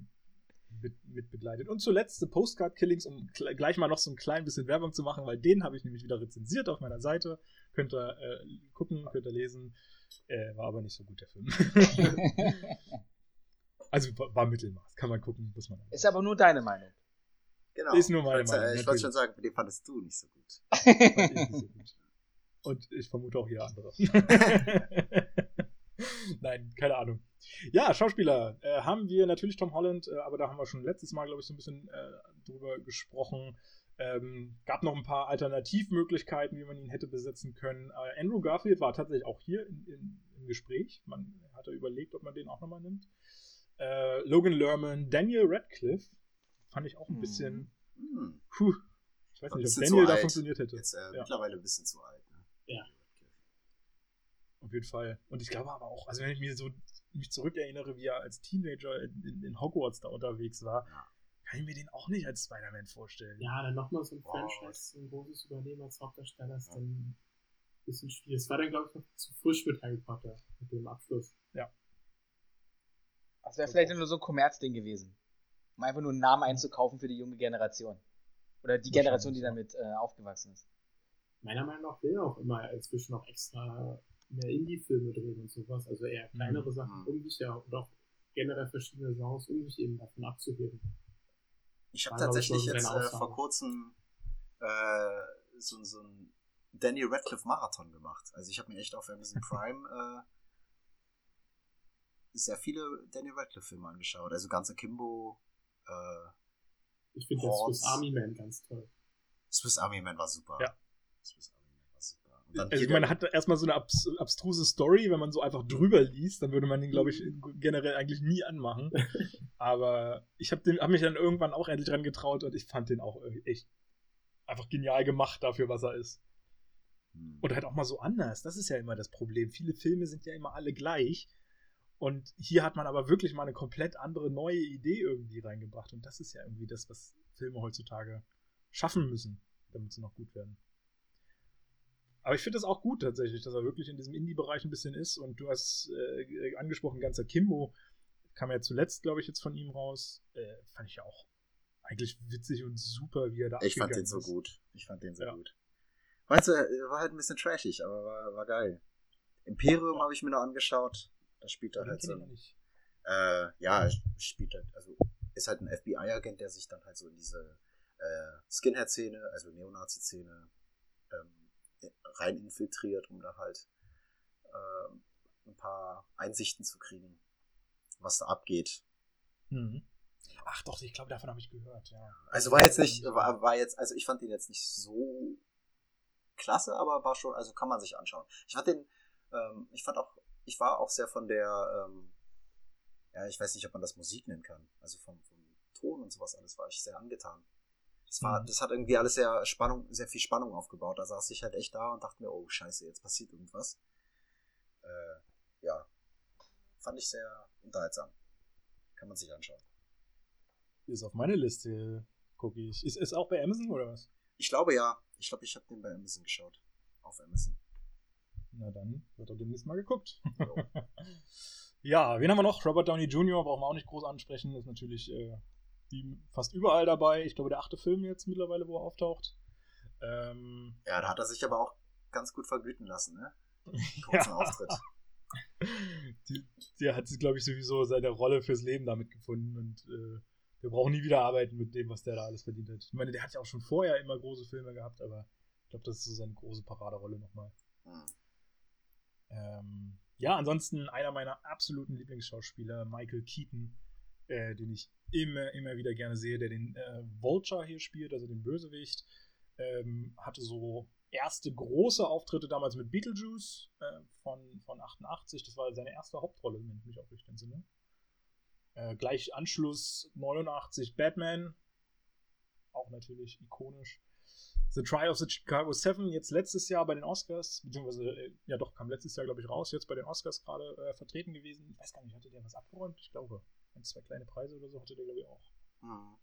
mit, mit begleitet. Und zuletzt The Postcard Killings, um gleich mal noch so ein klein bisschen Werbung zu machen, weil den habe ich nämlich wieder rezensiert auf meiner Seite. Könnt ihr äh, gucken, könnt ihr lesen. Äh, war aber nicht so gut, der Film. [LAUGHS] also war, war, Mittelmaß, kann man gucken, muss man. Ist aber nur deine Meinung. Genau. Ist nur meine Meinung. Ich wollte schon sagen, den fandest du nicht so gut. nicht so gut. Und ich vermute auch hier andere. [LAUGHS] Nein, keine Ahnung. Ja, Schauspieler äh, haben wir natürlich Tom Holland, äh, aber da haben wir schon letztes Mal, glaube ich, so ein bisschen äh, drüber gesprochen. Ähm, gab noch ein paar Alternativmöglichkeiten, wie man ihn hätte besetzen können. Äh, Andrew Garfield war tatsächlich auch hier in, in, im Gespräch. Man hatte überlegt, ob man den auch nochmal nimmt. Äh, Logan Lerman, Daniel Radcliffe fand ich auch ein hm. bisschen. Hm. Puh, ich weiß nicht, ob Daniel da funktioniert hätte. Jetzt äh, ja. mittlerweile ein bisschen zu alt. Ne? Ja. Auf jeden Fall. Und ich glaube aber auch, also wenn ich mir so mich zurückerinnere, wie er als Teenager in, in, in Hogwarts da unterwegs war, kann ich mir den auch nicht als Spider-Man vorstellen. Ja, dann nochmal so ein wow. Franchise, ein großes Übernehmen als Hauptdarsteller ist dann ein bisschen schwierig. Es war dann, glaube ich, noch zu frisch mit Harry Potter, mit dem Abschluss. Ja. Das wäre vielleicht nur so ein Kommerzding gewesen. Um einfach nur einen Namen einzukaufen für die junge Generation. Oder die Generation, die damit äh, aufgewachsen ist. Meiner Meinung nach will er auch immer inzwischen noch extra mehr Indie-Filme drehen und sowas, also eher kleinere mhm. Sachen, um sich ja und auch generell verschiedene Genres, um sich eben davon abzuheben. Ich habe tatsächlich jetzt äh, vor kurzem äh, so, so ein Danny Radcliffe Marathon gemacht. Also ich habe mir echt auf Amazon [LAUGHS] Prime äh, sehr viele Danny Radcliffe Filme angeschaut. Also ganze Kimbo. Äh, ich finde das Swiss Army Man ganz toll. Swiss Army Man war super. Ja. Swiss also ich meine, hat erstmal so eine abs abstruse Story, wenn man so einfach drüber liest, dann würde man den, glaube ich, generell eigentlich nie anmachen. [LAUGHS] Aber ich habe hab mich dann irgendwann auch endlich dran getraut und ich fand den auch echt einfach genial gemacht dafür, was er ist. Hm. Und halt auch mal so anders. Das ist ja immer das Problem. Viele Filme sind ja immer alle gleich. Und hier hat man aber wirklich mal eine komplett andere neue Idee irgendwie reingebracht. Und das ist ja irgendwie das, was Filme heutzutage schaffen müssen, damit sie noch gut werden. Aber ich finde das auch gut tatsächlich, dass er wirklich in diesem Indie-Bereich ein bisschen ist. Und du hast äh, angesprochen, ganzer Kimbo kam ja zuletzt, glaube ich, jetzt von ihm raus. Äh, fand ich ja auch eigentlich witzig und super, wie er da Ich fand den so gut. Ich fand den so ja. gut. Weißt du, war halt ein bisschen trashig, aber war, war geil. Imperium habe ich mir noch angeschaut. Da spielt er halt so. Äh, ja, spielt halt, also ist halt ein FBI-Agent, der sich dann halt so in diese äh, Skinhead-Szene, also Neonazi-Szene, ähm, rein infiltriert, um da halt äh, ein paar Einsichten zu kriegen, was da abgeht. Mhm. Ach doch, ich glaube, davon habe ich gehört, ja. Also war jetzt nicht, war, war jetzt, also ich fand den jetzt nicht so klasse, aber war schon, also kann man sich anschauen. Ich fand den, ähm, ich fand auch, ich war auch sehr von der, ähm, ja, ich weiß nicht, ob man das Musik nennen kann, also vom, vom Ton und sowas alles war ich sehr angetan. Das, war, mhm. das hat irgendwie alles sehr Spannung, sehr viel Spannung aufgebaut. Da saß ich halt echt da und dachte mir, oh scheiße, jetzt passiert irgendwas. Äh, ja. Fand ich sehr unterhaltsam. Kann man sich anschauen. Ist auf meine Liste, gucke ich. Ist es auch bei Amazon oder was? Ich glaube ja. Ich glaube, ich habe den bei Amazon geschaut. Auf Amazon. Na dann wird er demnächst mal geguckt. [LAUGHS] ja, wen haben wir noch? Robert Downey Jr. brauchen wir auch nicht groß ansprechen. Ist natürlich äh, wie fast überall dabei. Ich glaube, der achte Film jetzt mittlerweile, wo er auftaucht. Ähm, ja, da hat er sich aber auch ganz gut vergüten lassen, ne? [LAUGHS] Kurzen ja. Auftritt. Die, der hat, glaube ich, sowieso seine Rolle fürs Leben damit gefunden und äh, der braucht nie wieder arbeiten mit dem, was der da alles verdient hat. Ich meine, der hat ja auch schon vorher immer große Filme gehabt, aber ich glaube, das ist so seine große Paraderolle nochmal. Hm. Ähm, ja, ansonsten einer meiner absoluten Lieblingsschauspieler, Michael Keaton, äh, den ich immer, immer wieder gerne sehe, der den äh, Vulture hier spielt, also den Bösewicht. Ähm, hatte so erste große Auftritte damals mit Beetlejuice äh, von, von 88. Das war seine erste Hauptrolle, wenn ich mich auch richtig entsinne. Äh, gleich Anschluss 89 Batman. Auch natürlich ikonisch. The Trial of the Chicago Seven, jetzt letztes Jahr bei den Oscars, beziehungsweise, äh, ja doch, kam letztes Jahr, glaube ich, raus, jetzt bei den Oscars gerade äh, vertreten gewesen. Ich weiß gar nicht, hatte der was abgeräumt? Ich glaube, ein, zwei kleine Preise oder so hatte der, glaube ich, auch. Mhm.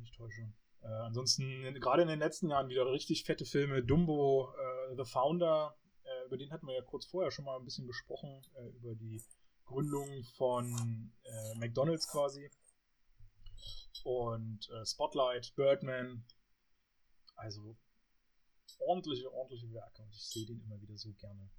Nicht täusche. Äh, ansonsten, gerade in den letzten Jahren wieder richtig fette Filme. Dumbo, äh, The Founder, äh, über den hatten wir ja kurz vorher schon mal ein bisschen gesprochen, äh, über die Gründung von McDonalds quasi. Und Spotlight, Birdman, also ordentliche, ordentliche Werke und ich sehe den immer wieder so gerne.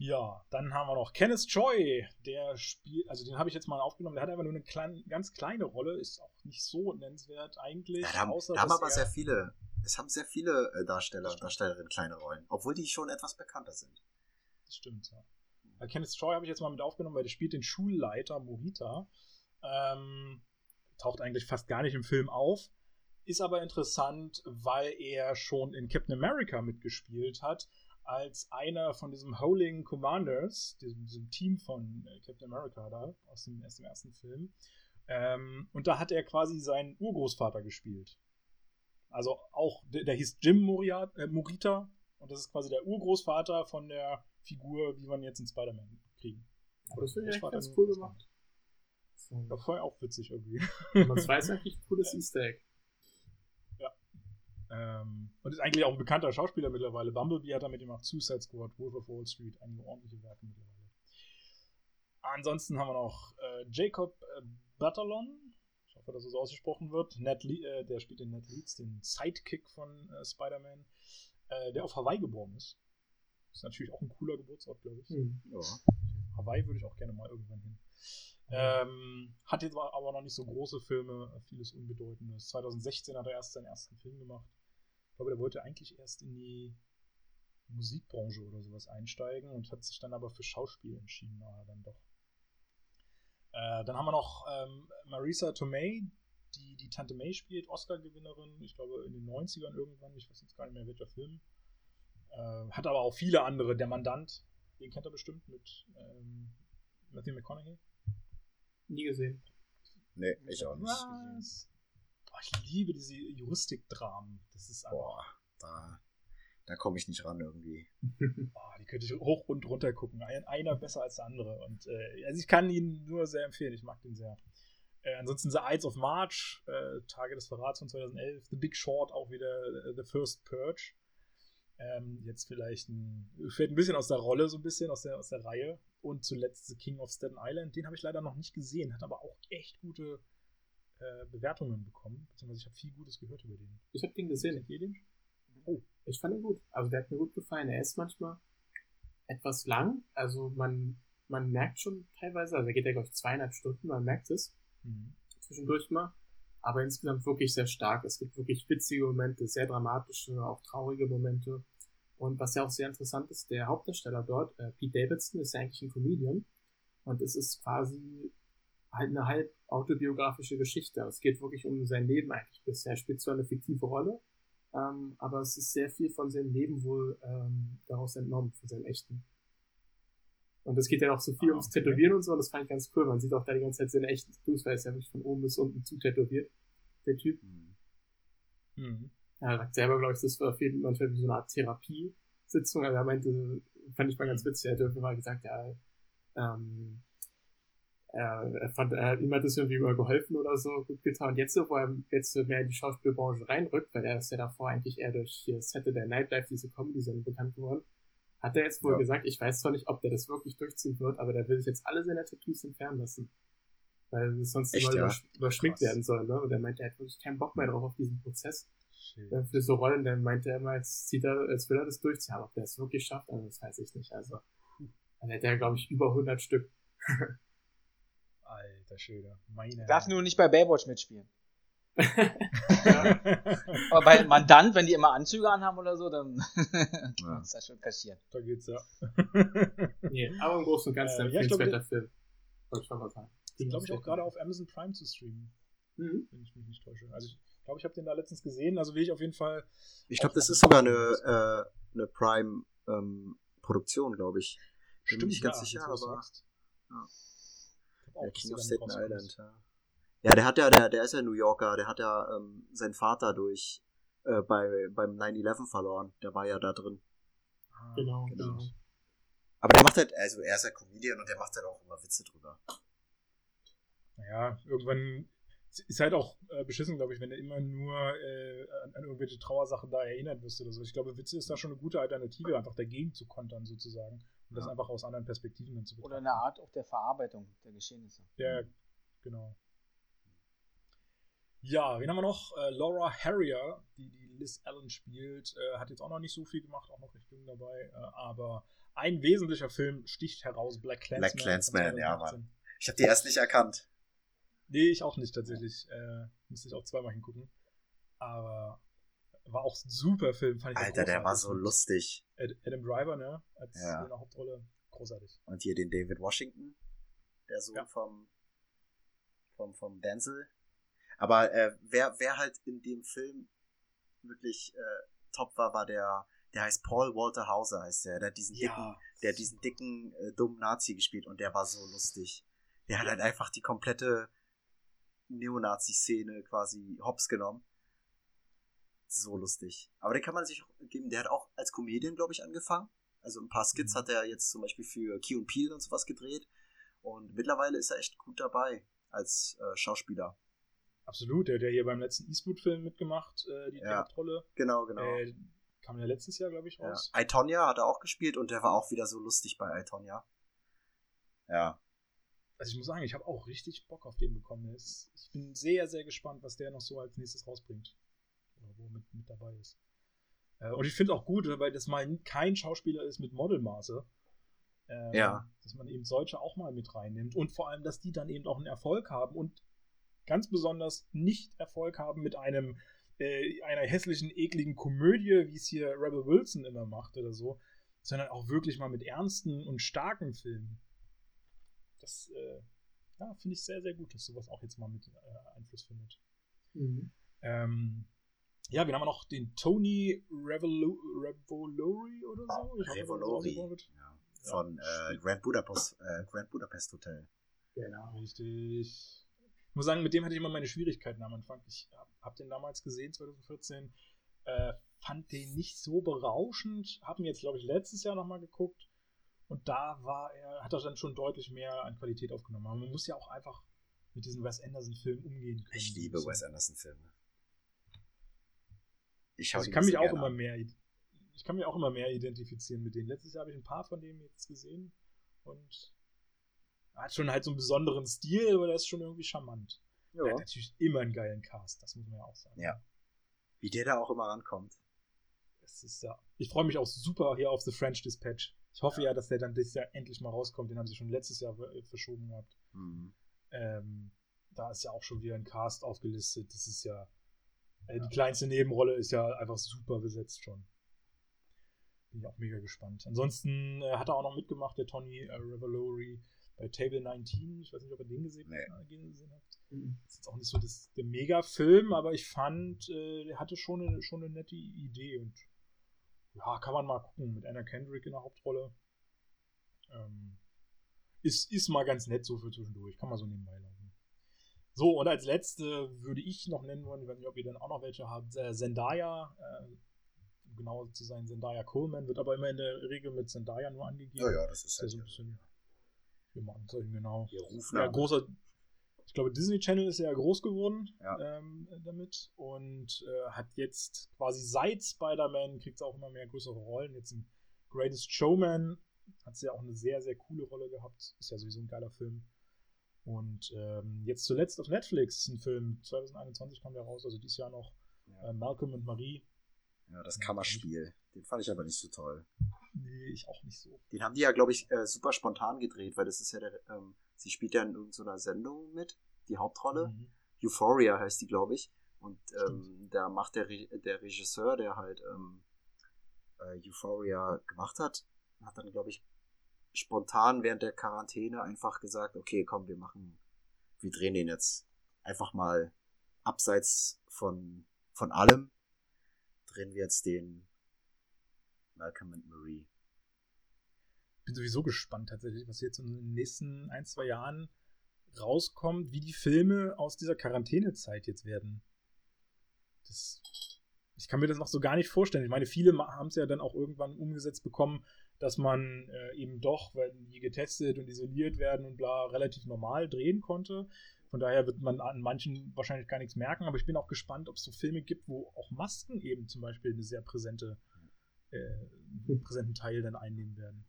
Ja, dann haben wir noch Kenneth Choi, der spielt, also den habe ich jetzt mal aufgenommen, der hat einfach nur eine klein, ganz kleine Rolle, ist auch nicht so nennenswert eigentlich. Ja, da haben, außer, da haben aber sehr viele, es haben sehr viele äh, Darsteller und Darstellerinnen kleine Rollen, obwohl die schon etwas bekannter sind. Das stimmt, ja. Bei Kenneth Choi habe ich jetzt mal mit aufgenommen, weil der spielt den Schulleiter Morita. Ähm, taucht eigentlich fast gar nicht im Film auf, ist aber interessant, weil er schon in Captain America mitgespielt hat, als einer von diesem Howling Commanders, diesem, diesem Team von äh, Captain America da, aus dem, aus dem ersten Film. Ähm, und da hat er quasi seinen Urgroßvater gespielt. Also auch, der, der hieß Jim Moria, äh, Morita und das ist quasi der Urgroßvater von der Figur, wie man jetzt in Spider-Man kriegen. Aber das finde ich ganz cool gemacht. Das war auch witzig irgendwie. Man weiß eigentlich ein cooles Easter Egg. Ähm, und ist eigentlich auch ein bekannter Schauspieler mittlerweile. Bumblebee hat er mit ihm auch Suicide Squad, Wolf of Wall Street, einige ordentliche Werke mittlerweile. Ansonsten haben wir noch äh, Jacob äh, Batalon. Ich hoffe, dass es so ausgesprochen wird. Ned Le äh, der spielt in Ned Leeds, den Sidekick von äh, Spider-Man, äh, der auf Hawaii geboren ist. Ist natürlich auch ein cooler Geburtsort, glaube ich. Mhm. Ja. Hawaii würde ich auch gerne mal irgendwann hin. Ähm, hat jetzt aber noch nicht so große Filme, vieles Unbedeutendes. 2016 hat er erst seinen ersten Film gemacht. Ich glaube, der wollte eigentlich erst in die Musikbranche oder sowas einsteigen und hat sich dann aber für Schauspiel entschieden, naja, dann doch. Äh, dann haben wir noch ähm, Marisa Tomei, die die Tante May spielt, Oscar-Gewinnerin, ich glaube in den 90ern irgendwann, ich weiß jetzt gar nicht mehr welcher Film. Äh, hat aber auch viele andere. Der Mandant, den kennt er bestimmt mit ähm, Matthew McConaughey. Nie gesehen. Nee, ich auch nicht. Was? Boah, ich liebe diese Juristikdramen. Das ist einfach. Boah, da, da komme ich nicht ran irgendwie. [LAUGHS] Boah, die könnte ich hoch und runter gucken. Ein, einer besser als der andere. Und äh, also ich kann ihn nur sehr empfehlen. Ich mag den sehr. Äh, ansonsten The Ides of March, äh, Tage des Verrats von 2011, The Big Short, auch wieder äh, The First Purge. Ähm, jetzt vielleicht ein, fällt ein bisschen aus der Rolle, so ein bisschen aus der, aus der Reihe. Und zuletzt The King of Staten Island, den habe ich leider noch nicht gesehen, hat aber auch echt gute äh, Bewertungen bekommen. Beziehungsweise ich habe viel Gutes gehört über den. Ich habe den gesehen. Kennt ihr den? Oh, ich fand ihn gut. Also der hat mir gut gefallen. Er ist manchmal etwas lang. Also man, man merkt schon teilweise, also er geht ja glaube ich zweieinhalb Stunden, man merkt es. Mhm. Zwischendurch mal aber insgesamt wirklich sehr stark. Es gibt wirklich witzige Momente, sehr dramatische, auch traurige Momente. Und was ja auch sehr interessant ist, der Hauptdarsteller dort, äh, Pete Davidson, ist ja eigentlich ein Comedian. Und es ist quasi halt eine halb autobiografische Geschichte. Es geht wirklich um sein Leben eigentlich bisher. Er spielt zwar eine fiktive Rolle, ähm, aber es ist sehr viel von seinem Leben wohl ähm, daraus entnommen, von seinem echten. Und es geht ja auch so viel ah, ums Tätowieren und so, und das fand ich ganz cool. Man sieht auch da die ganze Zeit seine echten Tattoos, weil er ist ja wirklich von oben bis unten zu tätowiert, der Typ. Mhm. mhm. Er sagt selber, glaube ich, das war für manchmal so eine Art Therapiesitzung. Also er meinte, fand ich mal ganz witzig, er hat mal gesagt, ja, ähm, er, fand, er, ihm hat das irgendwie immer geholfen oder so gut getan. Und jetzt, wo er jetzt mehr in die Schauspielbranche reinrückt, weil er ist ja davor eigentlich eher durch hier Saturday Night Live, diese Comedy-Sendung bekannt geworden, hat er jetzt wohl ja. gesagt, ich weiß zwar nicht, ob der das wirklich durchziehen wird, aber der will sich jetzt alle seine Tattoos entfernen lassen. Weil sonst Echt, immer ja? überschminkt werden soll, ne? Und er meinte, er hat wirklich keinen Bock mehr drauf auf diesen Prozess. Schön. Für so Rollen, dann meinte er immer, jetzt zieht er, jetzt will er das durchziehen, aber ob der es wirklich schafft, also das weiß ich nicht. Also, dann hätte er, glaube ich, über 100 Stück. [LAUGHS] Alter Schöner, meine. Darf nur nicht bei Baywatch mitspielen. ja. [LAUGHS] Aber bei Mandant, wenn die immer Anzüge anhaben oder so, dann kann man es ja schon kaschieren. Da geht's ja. [LAUGHS] nee, aber im Großen und Ganzen äh, ja, ich glaub, Film. Wollte ich mal sagen. Den glaube ich auch gerade auf Amazon Prime zu streamen. Mhm. Wenn ich mich nicht täusche. Also ich glaube, ich habe den da letztens gesehen, also will ich auf jeden Fall. Ich glaube, das ist sogar eine, äh, eine Prime-Produktion, ähm, glaube ich. Bin Stimmt, nicht ganz ja, sicher, aber. Ja. Der King of Staten Island, ja. Ja, der hat ja, der, der ist ja New Yorker, der hat ja ähm, seinen Vater durch äh, bei, beim 9-11 verloren. Der war ja da drin. Ah, genau, genau, genau. Aber der macht halt, also er ist ja Comedian und der macht halt auch immer Witze drüber. Naja, irgendwann ist halt auch äh, beschissen, glaube ich, wenn du immer nur äh, an, an, irgendwelche Trauersachen da erinnert wirst oder so. Ich glaube, Witze ist da schon eine gute Alternative, einfach dagegen zu kontern sozusagen. Und ja. das einfach aus anderen Perspektiven dann zu betrachten. Oder eine Art auch der Verarbeitung der Geschehnisse. Ja, genau. Ja, wen haben wir noch? Äh, Laura Harrier, die die Liz Allen spielt, äh, hat jetzt auch noch nicht so viel gemacht, auch noch recht jung dabei. Äh, aber ein wesentlicher Film sticht heraus: Black Clansman. Black Clansman, ja, Mann. Ich habe die erst nicht erkannt. Nee, ich auch nicht tatsächlich. Äh, musste ich auch zweimal hingucken. Aber war auch ein super Film, fand ich. Alter, der war so lustig. Adam Driver, ne? Als ja. in der Hauptrolle. Großartig. Und hier den David Washington, der Sohn ja. vom, vom, vom Denzel. Aber äh, wer, wer halt in dem Film wirklich äh, top war, war der, der heißt Paul Walter Hauser, heißt der. Der hat diesen ja. dicken, der hat diesen dicken, äh, dummen Nazi gespielt und der war so lustig. Der hat halt einfach die komplette Neonazi-Szene quasi hops genommen. So lustig. Aber den kann man sich auch geben. Der hat auch als Comedian, glaube ich, angefangen. Also ein paar Skits mhm. hat er jetzt zum Beispiel für Key und Peel und sowas gedreht. Und mittlerweile ist er echt gut dabei als äh, Schauspieler. Absolut, der hat ja hier beim letzten Eastwood-Film mitgemacht, äh, die ja, Hauptrolle. Genau, genau. Äh, kam ja letztes Jahr, glaube ich, raus. Ja. Itonia hat er auch gespielt und der war auch wieder so lustig bei Itonia. Ja. Also ich muss sagen, ich habe auch richtig Bock auf den bekommen. Ich bin sehr, sehr gespannt, was der noch so als nächstes rausbringt. Oder wo mit, mit dabei ist. Äh, und ich finde auch gut, weil das mal kein Schauspieler ist mit Modelmaße. Ähm, ja. Dass man eben solche auch mal mit reinnimmt. Und vor allem, dass die dann eben auch einen Erfolg haben und ganz besonders nicht Erfolg haben mit einem äh, einer hässlichen, ekligen Komödie, wie es hier Rebel Wilson immer macht oder so, sondern auch wirklich mal mit ernsten und starken Filmen. Das äh, ja, finde ich sehr, sehr gut, dass sowas auch jetzt mal mit äh, Einfluss findet. Mhm. Ähm, ja, wir haben noch den Tony Revolu Revolori oder so. Ich Revolori. Hoffe, ja. Von äh, Grand, Budapest, äh, Grand Budapest Hotel. Genau. Richtig muss sagen, mit dem hatte ich immer meine Schwierigkeiten am Anfang. Ich habe hab den damals gesehen, 2014. Äh, fand den nicht so berauschend. Hab ihn jetzt, glaube ich, letztes Jahr nochmal geguckt. Und da war er, hat er dann schon deutlich mehr an Qualität aufgenommen. Aber man muss ja auch einfach mit diesen Wes Anderson-Filmen umgehen können. Ich liebe Wes Anderson-Filme. Ich, also ich kann mich auch immer mehr, ich kann mich auch immer mehr identifizieren mit denen. Letztes Jahr habe ich ein paar von denen jetzt gesehen und hat schon halt so einen besonderen Stil, aber der ist schon irgendwie charmant. Ja. Er hat natürlich immer einen geilen Cast, das muss man ja auch sagen. Ja. Wie der da auch immer rankommt. Das ist ja. Ich freue mich auch super hier auf The French Dispatch. Ich hoffe ja, ja dass der dann dieses Jahr endlich mal rauskommt. Den haben sie schon letztes Jahr verschoben gehabt. Mhm. Ähm, da ist ja auch schon wieder ein Cast aufgelistet. Das ist ja. Äh, die kleinste Nebenrolle ist ja einfach super besetzt schon. Bin ich auch mega gespannt. Ansonsten äh, hat er auch noch mitgemacht, der Tony äh, Revelori bei Table 19. Ich weiß nicht, ob ihr den gesehen, nee. äh, gesehen habt. Mhm. Das ist jetzt auch nicht so das, der Mega-Film, aber ich fand, äh, der hatte schon eine, schon eine nette Idee und ja, kann man mal gucken mit Anna Kendrick in der Hauptrolle. Ähm, ist, ist mal ganz nett so für zwischendurch, kann man so nebenbei laufen. So, und als letzte würde ich noch nennen wollen, ich weiß nicht, ob ihr dann auch noch welche habt, äh, Zendaya, äh, um genauer zu sein, Zendaya Coleman, wird aber immer in der Regel mit Zendaya nur angegeben. Ja, ja, das ist halt so ein bisschen im Anzeichen, genau. Ihr Rufname. Ja, großer. Ich glaube, Disney Channel ist ja groß geworden ja. ähm, damit und äh, hat jetzt quasi seit Spider-Man kriegt es auch immer mehr größere Rollen. Jetzt im Greatest Showman hat sie ja auch eine sehr, sehr coole Rolle gehabt. Ist ja sowieso ein geiler Film. Und ähm, jetzt zuletzt auf Netflix ist ein Film, 2021 kam der raus, also dieses Jahr noch, ja. äh, Malcolm und Marie. Ja, das Kammerspiel. Den fand ich aber nicht so toll. Nee, ich auch nicht so. Den haben die ja, glaube ich, äh, super spontan gedreht, weil das ist ja der, ähm, sie spielt ja in irgendeiner Sendung mit, die Hauptrolle. Mhm. Euphoria heißt die, glaube ich. Und ähm, da macht der, Re der Regisseur, der halt ähm, äh, Euphoria gemacht hat, hat dann, glaube ich, spontan während der Quarantäne einfach gesagt, okay, komm, wir machen, wir drehen den jetzt einfach mal abseits von, von allem, drehen wir jetzt den Malcolm and Marie. Bin sowieso gespannt tatsächlich, was jetzt in den nächsten ein, zwei Jahren rauskommt, wie die Filme aus dieser Quarantänezeit jetzt werden. Das, ich kann mir das noch so gar nicht vorstellen. Ich meine, viele haben es ja dann auch irgendwann umgesetzt bekommen, dass man äh, eben doch, wenn die getestet und isoliert werden und bla, relativ normal drehen konnte. Von daher wird man an manchen wahrscheinlich gar nichts merken, aber ich bin auch gespannt, ob es so Filme gibt, wo auch Masken eben zum Beispiel eine sehr präsente, äh, einen präsenten Teil dann einnehmen werden.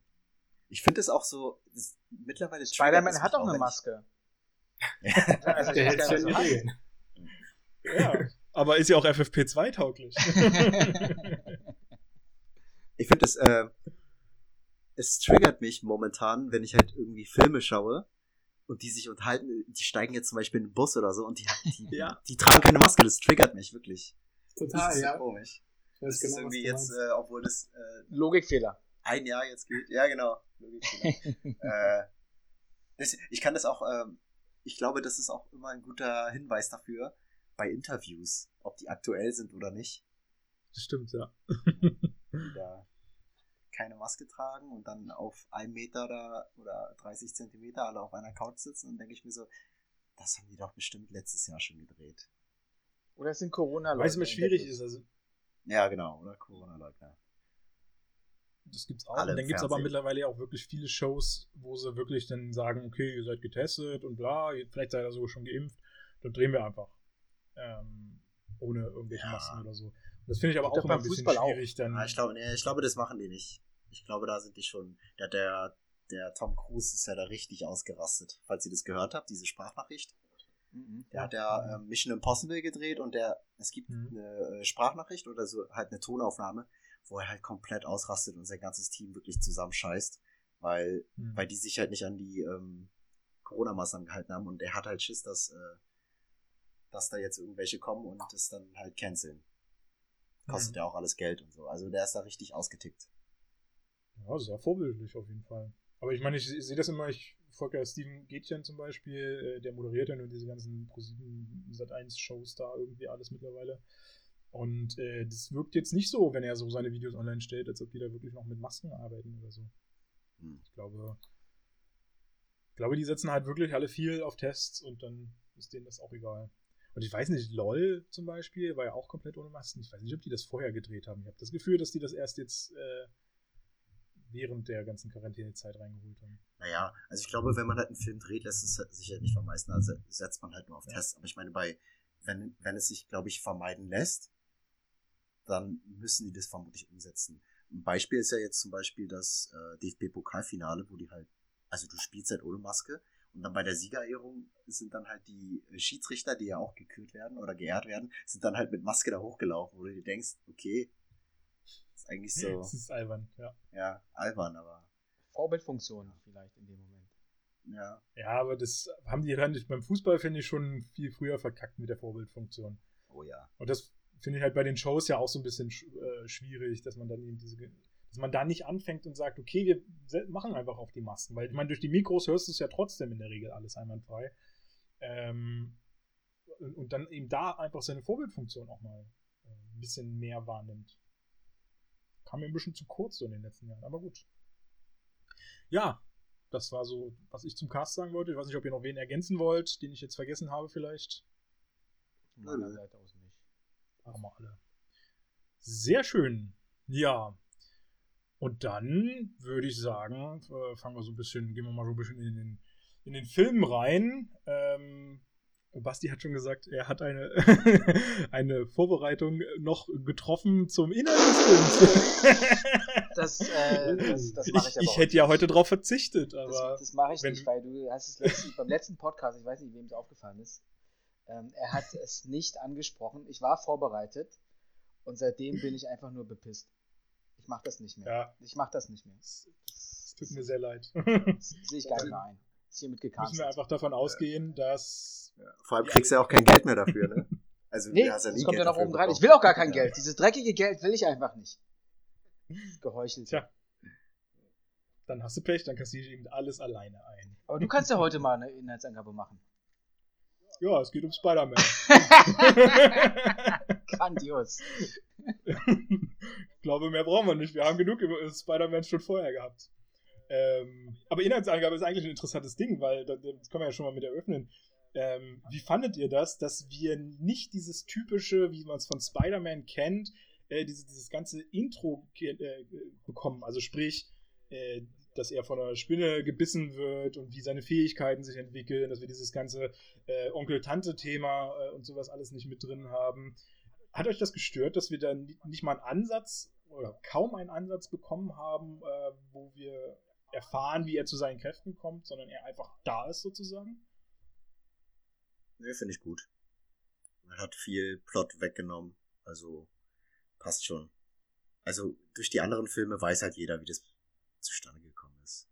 Ich finde es auch so, das, mittlerweile Spider-Man hat auch eine Maske. also der hält sich an die Regeln. Ja, aber ist ja auch FFP2 tauglich. [LAUGHS] ich finde es, äh, es triggert mich momentan, wenn ich halt irgendwie Filme schaue und die sich unterhalten, die steigen jetzt zum Beispiel in den Bus oder so und die, die, [LAUGHS] ja. die tragen keine Maske, das triggert mich wirklich. Total, das ist ja. komisch. Das ist irgendwie jetzt, äh, obwohl das äh, Logikfehler. ein Jahr jetzt gilt. Ja, genau. [LAUGHS] äh, das, ich kann das auch, ähm, ich glaube, das ist auch immer ein guter Hinweis dafür, bei Interviews, ob die aktuell sind oder nicht. Das stimmt, ja. Da keine Maske tragen und dann auf einem Meter da oder 30 Zentimeter alle auf einer Couch sitzen und denke ich mir so, das haben die doch bestimmt letztes Jahr schon gedreht. Oder es sind corona Weil es immer schwierig ist. Also, Ja, genau, oder Corona-Leugner. das gibt's auch. Alle Und dann gibt es aber mittlerweile auch wirklich viele Shows, wo sie wirklich dann sagen, okay, ihr seid getestet und bla, vielleicht seid ihr sogar schon geimpft. Dann drehen wir einfach. Ähm, ohne irgendwelche Ja. Masken oder so. Und das finde ich aber Geht auch immer beim ein bisschen Fußball auch. schwierig. Dann, Ah, ich glaube, nee, ich glaube, das machen die nicht. Ich glaube, da sind die schon. Der, der, der Tom Cruise ist ja da richtig ausgerastet. Falls ihr das gehört habt, diese Sprachnachricht. Mhm. Der hat ja ähm, Mission Impossible gedreht und der, es gibt Mhm. eine äh, Sprachnachricht oder so halt eine Tonaufnahme, wo er halt komplett ausrastet und sein ganzes Team wirklich zusammenscheißt, weil, Hm. weil die sich halt nicht an die ähm, Corona-Maßnahmen gehalten haben und er hat halt Schiss, dass, äh, dass da jetzt irgendwelche kommen und das dann halt canceln. Kostet Mhm. ja auch alles Geld und so. Also der ist da richtig ausgetickt. Ja, sehr vorbildlich auf jeden Fall. Aber ich meine, ich, ich sehe das immer, ich folge ja Steven Gätchen zum Beispiel, äh, der moderiert ja nur diese ganzen ProSieben Sat1-Shows da irgendwie alles mittlerweile. Und äh, das wirkt jetzt nicht so, wenn er so seine Videos online stellt, als ob die da wirklich noch mit Masken arbeiten oder so. Hm. Ich glaube, ich glaube, die setzen halt wirklich alle viel auf Tests und dann ist denen das auch egal. Und ich weiß nicht, LOL zum Beispiel war ja auch komplett ohne Masken. Ich weiß nicht, ob die das vorher gedreht haben. Ich habe das Gefühl, dass die das erst jetzt äh, während der ganzen Quarantänezeit reingeholt haben. Naja, also ich glaube, wenn man halt einen Film dreht, lässt es halt sich halt nicht vermeiden. Also setzt man halt nur auf Ja. Tests. Aber ich meine, bei, wenn, wenn es sich, glaube ich, vermeiden lässt, dann müssen die das vermutlich umsetzen. Ein Beispiel ist ja jetzt zum Beispiel das äh, DFB-Pokalfinale, wo die halt, also du spielst halt ohne Maske und dann bei der Siegerehrung sind dann halt die äh, Schiedsrichter, die ja auch gekürt werden oder geehrt werden, sind dann halt mit Maske da hochgelaufen, wo du dir denkst, okay, ist eigentlich [LAUGHS] so, Das ist albern, ja. ja, albern, aber Vorbildfunktion vielleicht in dem Moment. ja. Ja, aber das haben die halt beim Fußball, finde ich, schon viel früher verkackt mit der Vorbildfunktion. Oh ja. Und das finde ich halt bei den Shows ja auch so ein bisschen sch äh, schwierig, dass man dann eben diese, dass man da nicht anfängt und sagt, okay, wir machen einfach auf die Masken, weil ich meine, durch die Mikros hörst du es ja trotzdem in der Regel alles einwandfrei. Ähm, und, und dann eben da einfach seine Vorbildfunktion auch mal äh, ein bisschen mehr wahrnimmt. Kam mir ein bisschen zu kurz so in den letzten Jahren, aber gut. Ja, das war so, was ich zum Cast sagen wollte. Ich weiß nicht, ob ihr noch wen ergänzen wollt, den ich jetzt vergessen habe vielleicht. Von meiner Nö. Seite aus nicht. Machen wir alle. Sehr schön. Ja. Und dann würde ich sagen, äh, fangen wir so ein bisschen, gehen wir mal so ein bisschen in den, in den Film rein. Ähm, Basti hat schon gesagt, er hat eine, [LAUGHS] eine Vorbereitung noch getroffen zum Inhalt des Films. [LAUGHS] Das, äh, das, das mache ich ich, aber ich hätte ja heute drauf verzichtet, Das, aber das mache ich nicht, weil du hast es letzten, beim letzten Podcast, ich weiß nicht, wem es aufgefallen ist, ähm, er hat es nicht angesprochen. Ich war vorbereitet und seitdem bin ich einfach nur bepisst. Ich mache das nicht mehr. ja, Ich mache das nicht mehr. es, Das, es tut mir sehr leid. das sehe ich gar nicht mehr ein. Ist hiermit Müssen wir einfach davon ausgehen, dass Vor allem kriegst du ja auch kein Geld mehr dafür, ne? [LAUGHS] Also, Nee, du hast ja das nie kommt ja noch oben dran. Ich will auch gar kein Ja. Geld. Dieses dreckige Geld will ich einfach nicht. Geheuchelt. Tja. Dann hast du Pech, dann kassiere ich eben alles alleine ein. Aber du kannst ja heute mal eine Inhaltsangabe machen. Ja, es geht um Spider-Man. [LAUGHS] Grandios. ich glaube, mehr brauchen wir nicht. Wir haben genug über Spider-Man schon vorher gehabt. Ähm, aber Inhaltsangabe ist eigentlich ein interessantes Ding, weil da- das können wir ja schon mal mit eröffnen. Ähm, wie fandet ihr das, dass wir nicht dieses typische, wie man es von Spider-Man kennt, äh, dieses, dieses ganze Intro äh, bekommen? Also sprich, äh, dass er von einer Spinne gebissen wird und wie seine Fähigkeiten sich entwickeln, dass wir dieses ganze äh, Onkel-Tante-Thema äh, und sowas alles nicht mit drin haben. Hat euch das gestört, dass wir da ni- nicht mal einen Ansatz oder kaum einen Ansatz bekommen haben, äh, wo wir erfahren, wie er zu seinen Kräften kommt, sondern er einfach da ist sozusagen? Nee, finde ich gut. Man hat viel Plot weggenommen. Also, passt schon. Also, durch die anderen Filme weiß halt jeder, wie das zustande gekommen ist.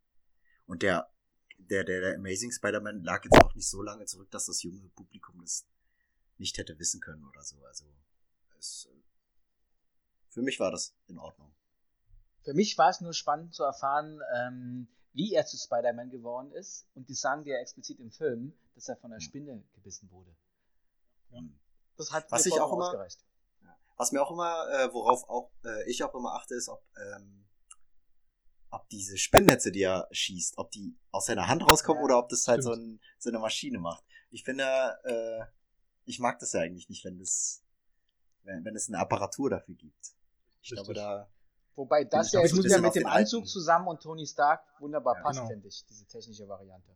Und der, der, der, der Amazing Spider-Man lag jetzt auch nicht so lange zurück, dass das junge Publikum das nicht hätte wissen können oder so. Also, es, äh, für mich war das in Ordnung. Für mich war es nur spannend zu erfahren, ähm, wie er zu Spider-Man geworden ist. Und die sagen dir ja explizit im Film, dass er von einer Spinne gebissen wurde. Ja. Das hat Was mir ich auch immer- ausgereicht. Was mir auch immer, äh, worauf auch äh, ich auch immer achte, ist, ob, ähm, ob diese Spinnnetze, die er schießt, ob die aus seiner Hand rauskommen Ja, oder ob das halt so, stimmt. ein, so eine Maschine macht. Ich finde, äh, ich mag das ja eigentlich nicht, wenn das, wenn, wenn es eine Apparatur dafür gibt. Ich Richtig. glaube, da, Wobei das ja jetzt wieder mit dem Anzug alten- zusammen und Tony Stark wunderbar Ja, passt, genau. finde ich, diese technische Variante.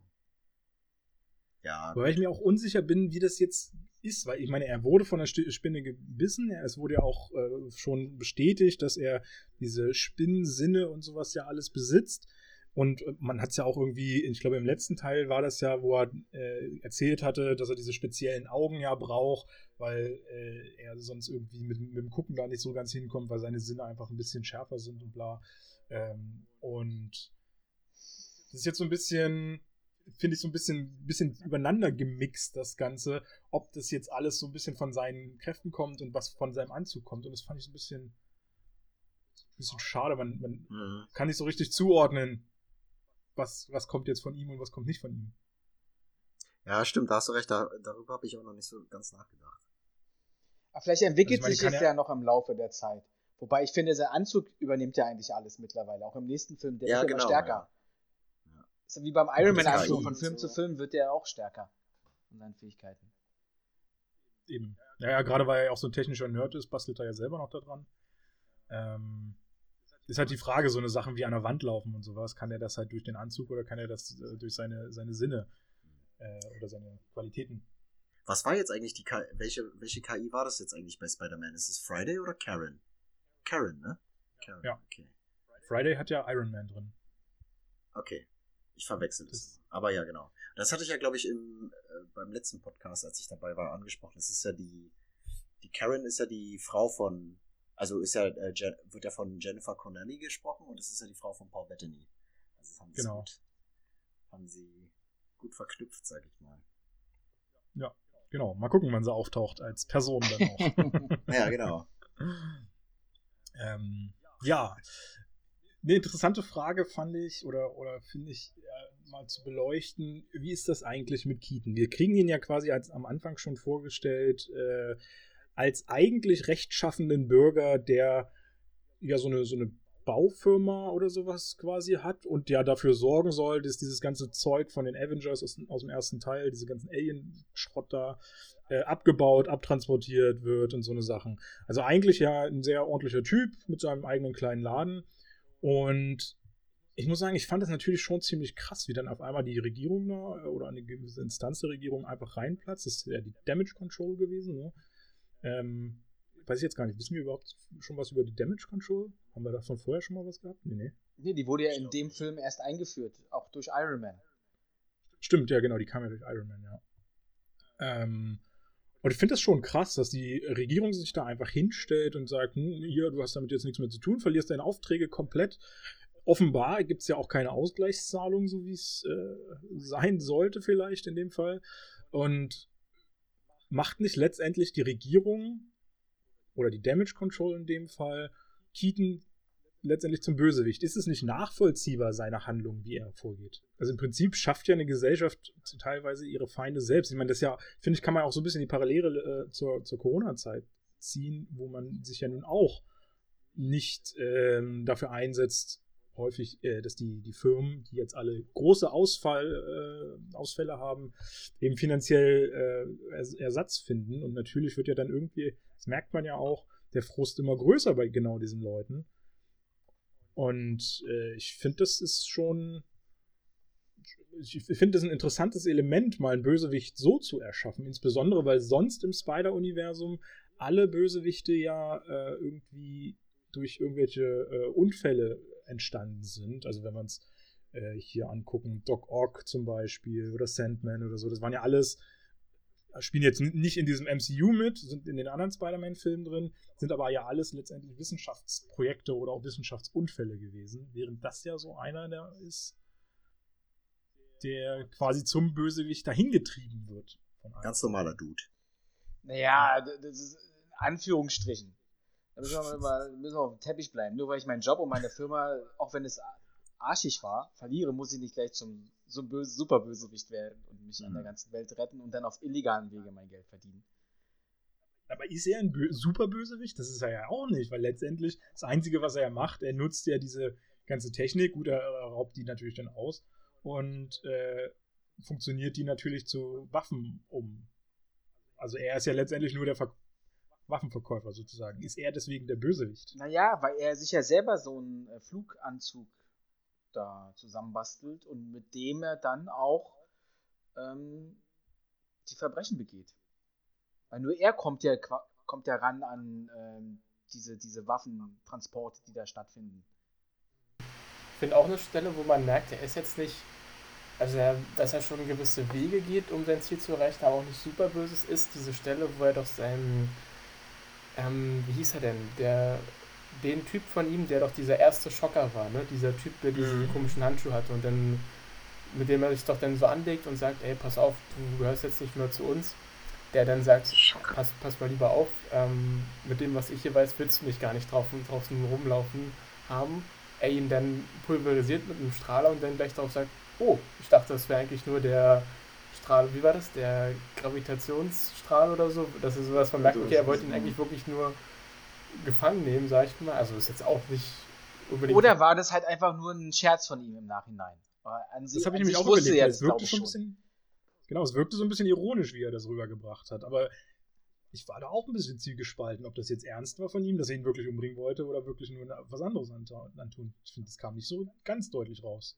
ja, Wobei ich mir auch unsicher bin, wie das jetzt ist, weil ich meine, er wurde von der Spinne gebissen, es wurde ja auch äh, schon bestätigt, dass er diese Spinnensinne und sowas ja alles besitzt. Und äh, man hat es ja auch irgendwie, ich glaube im letzten Teil war das ja, wo er äh, erzählt hatte, dass er diese speziellen Augen ja braucht, weil äh, er sonst irgendwie mit, mit dem Gucken da nicht so ganz hinkommt, weil seine Sinne einfach ein bisschen schärfer sind und bla. Ähm, und das ist jetzt so ein bisschen, finde ich so ein bisschen, bisschen übereinander gemixt, das Ganze, ob das jetzt alles so ein bisschen von seinen Kräften kommt und was von seinem Anzug kommt. Und das fand ich so ein bisschen, bisschen schade. Man, man mhm. kann nicht so richtig zuordnen, was, was kommt jetzt von ihm und was kommt nicht von ihm. ja, stimmt, da hast du recht, da, darüber habe ich auch noch nicht so ganz nachgedacht. Aber vielleicht entwickelt Also sich das ja- ja noch im Laufe der Zeit. Wobei ich finde, sein Anzug übernimmt ja eigentlich alles mittlerweile. Auch im nächsten Film, der Ja, wird ja genau, immer stärker. ja. Ja. Ist ja wie beim Iron das Man ist Anzug. KI Von Film so. zu Film wird der auch stärker. In seinen Fähigkeiten. Eben. Ja, ja gerade weil er ja auch so ein technischer Nerd ist, bastelt er ja selber noch daran. Ähm, ist halt die Frage, so eine Sachen wie an der Wand laufen und sowas, kann er das halt durch den Anzug oder kann er das äh, durch seine, seine Sinne äh, oder seine Qualitäten? Was war jetzt eigentlich die KI, welche, welche KI war das jetzt eigentlich bei Spider-Man? Ist es Friday oder Karen? Karen, ne? Karen, Ja. okay. Friday hat ja Iron Man drin. Okay. Ich verwechsel Das-. Aber ja, genau. Das hatte ich ja, glaube ich, im, äh, beim letzten Podcast, als ich dabei war, angesprochen. Das ist ja die, die Karen ist ja die Frau von, also ist ja, äh, wird ja von Jennifer Connelly gesprochen und es ist ja die Frau von Paul Bettany. Also das haben sie Genau. gut, haben sie gut verknüpft, sag ich mal. Genau, mal gucken, wann sie auftaucht als Person dann auch. [LAUGHS] Ja, genau. [LAUGHS] ähm, ja, eine interessante Frage fand ich oder, oder finde ich äh, mal zu beleuchten, wie ist das eigentlich mit Keaton? Wir kriegen ihn ja quasi als am Anfang schon vorgestellt äh, als eigentlich rechtschaffenden Bürger, der ja so eine, so eine Baufirma oder sowas quasi hat und ja dafür sorgen soll, dass dieses ganze Zeug von den Avengers aus, aus dem ersten Teil, diese ganzen Alien-Schrott da, äh, abgebaut, abtransportiert wird und so eine Sachen. Also eigentlich ja ein sehr ordentlicher Typ mit seinem eigenen kleinen Laden. Und ich muss sagen, ich fand das natürlich schon ziemlich krass, wie dann auf einmal die Regierung da äh, oder eine gewisse Instanz der Regierung einfach reinplatzt. Das ist ja die Damage Control gewesen. Ne? Ähm, weiß ich jetzt gar nicht. Wissen wir überhaupt schon was über die Damage Control? Haben wir davon vorher schon mal was gehabt? Nee, nee. nee, die wurde ja in dem Film erst eingeführt. Auch durch Iron Man. Stimmt, ja, genau, die kam ja durch Iron Man, ja. Ähm, und ich finde das schon krass, dass die Regierung sich da einfach hinstellt und sagt, hm, hier, du hast damit jetzt nichts mehr zu tun, verlierst deine Aufträge komplett. Offenbar gibt es ja auch keine Ausgleichszahlung, so wie es äh, sein sollte vielleicht in dem Fall. Und macht nicht letztendlich die Regierung oder die Damage Control in dem Fall Keaton letztendlich zum Bösewicht? Ist es nicht nachvollziehbar, seine Handlung, wie er vorgeht? Also im Prinzip schafft ja eine Gesellschaft teilweise ihre Feinde selbst. Ich meine, das ja, finde ich, kann man auch so ein bisschen die Parallele äh, zur, zur Corona-Zeit ziehen, wo man sich ja nun auch nicht ähm, dafür einsetzt, häufig, äh, dass die, die Firmen, die jetzt alle große Ausfall, äh, Ausfälle haben, eben finanziell äh, Ersatz finden. Und natürlich wird ja dann irgendwie, das merkt man ja auch, der Frust immer größer bei genau diesen Leuten. Und äh, ich finde, das ist schon. Ich finde das ein interessantes Element, mal einen Bösewicht so zu erschaffen. Insbesondere, weil sonst im Spider-Universum alle Bösewichte ja äh, irgendwie durch irgendwelche äh, Unfälle entstanden sind. Also wenn man es äh, hier angucken, Doc Ock zum Beispiel oder Sandman oder so, das waren ja alles, spielen jetzt nicht in diesem MCU mit, sind in den anderen Spider-Man-Filmen drin, sind aber ja alles letztendlich Wissenschaftsprojekte oder auch Wissenschaftsunfälle gewesen, während das ja so einer der ist, der quasi zum Bösewicht dahingetrieben wird. Ganz normaler Dude. Naja, das ist Anführungsstrichen. Da müssen wir, mal, müssen wir auf dem Teppich bleiben. Nur weil ich meinen Job und meine Firma, auch wenn es arschig war, verliere, muss ich nicht gleich zum so böse, super Bösewicht werden und mich mhm. an der ganzen Welt retten und dann auf illegalen Wege mein Geld verdienen. Aber ist er ein Bö super Bösewicht? Das ist er ja auch nicht, weil letztendlich das Einzige, was er ja macht, er nutzt ja diese ganze Technik, gut, er raubt die natürlich dann aus und äh, funktioniert die natürlich zu Waffen um. Also er ist ja letztendlich nur der Ver Waffenverkäufer sozusagen. Ist er deswegen der Bösewicht? Naja, weil er sich ja selber so einen äh, Fluganzug da zusammenbastelt und mit dem er dann auch ähm, die Verbrechen begeht. Weil nur er kommt ja, kommt ja ran an ähm, diese, diese Waffentransporte, die da stattfinden. Ich finde auch eine Stelle, wo man merkt, er ist jetzt nicht, also er, dass er schon gewisse Wege geht, um sein Ziel zu erreichen, aber auch nicht super böses ist, diese Stelle, wo er doch seinen ähm, wie hieß er denn? Der, den Typ von ihm, der doch dieser erste Schocker war, ne? Dieser Typ, der diesen mhm. komischen Handschuh hatte und dann, mit dem er sich doch dann so anlegt und sagt, ey, pass auf, du gehörst jetzt nicht mehr zu uns. Der dann sagt, pass, pass mal lieber auf, ähm, mit dem, was ich hier weiß, willst du mich gar nicht draußen, draußen rumlaufen haben. Er ihn dann pulverisiert mit einem Strahler und dann gleich darauf sagt, oh, ich dachte, das wäre eigentlich nur der, Strahl, wie war das? Der Gravitationsstrahl oder so? Das ist sowas, man merkt, okay, er wollte ihn eigentlich wirklich nur gefangen nehmen, sag ich mal. Also ist jetzt auch nicht unbedingt. Oder war das halt einfach nur ein Scherz von ihm im Nachhinein? das habe ich nämlich auch überlegt. Ja, es wirkte schon ein bisschen, genau, es wirkte so ein bisschen ironisch, wie er das rübergebracht hat. Aber ich war da auch ein bisschen zielgespalten, ob das jetzt ernst war von ihm, dass er ihn wirklich umbringen wollte oder wirklich nur was anderes antun. Ich finde, das kam nicht so ganz deutlich raus.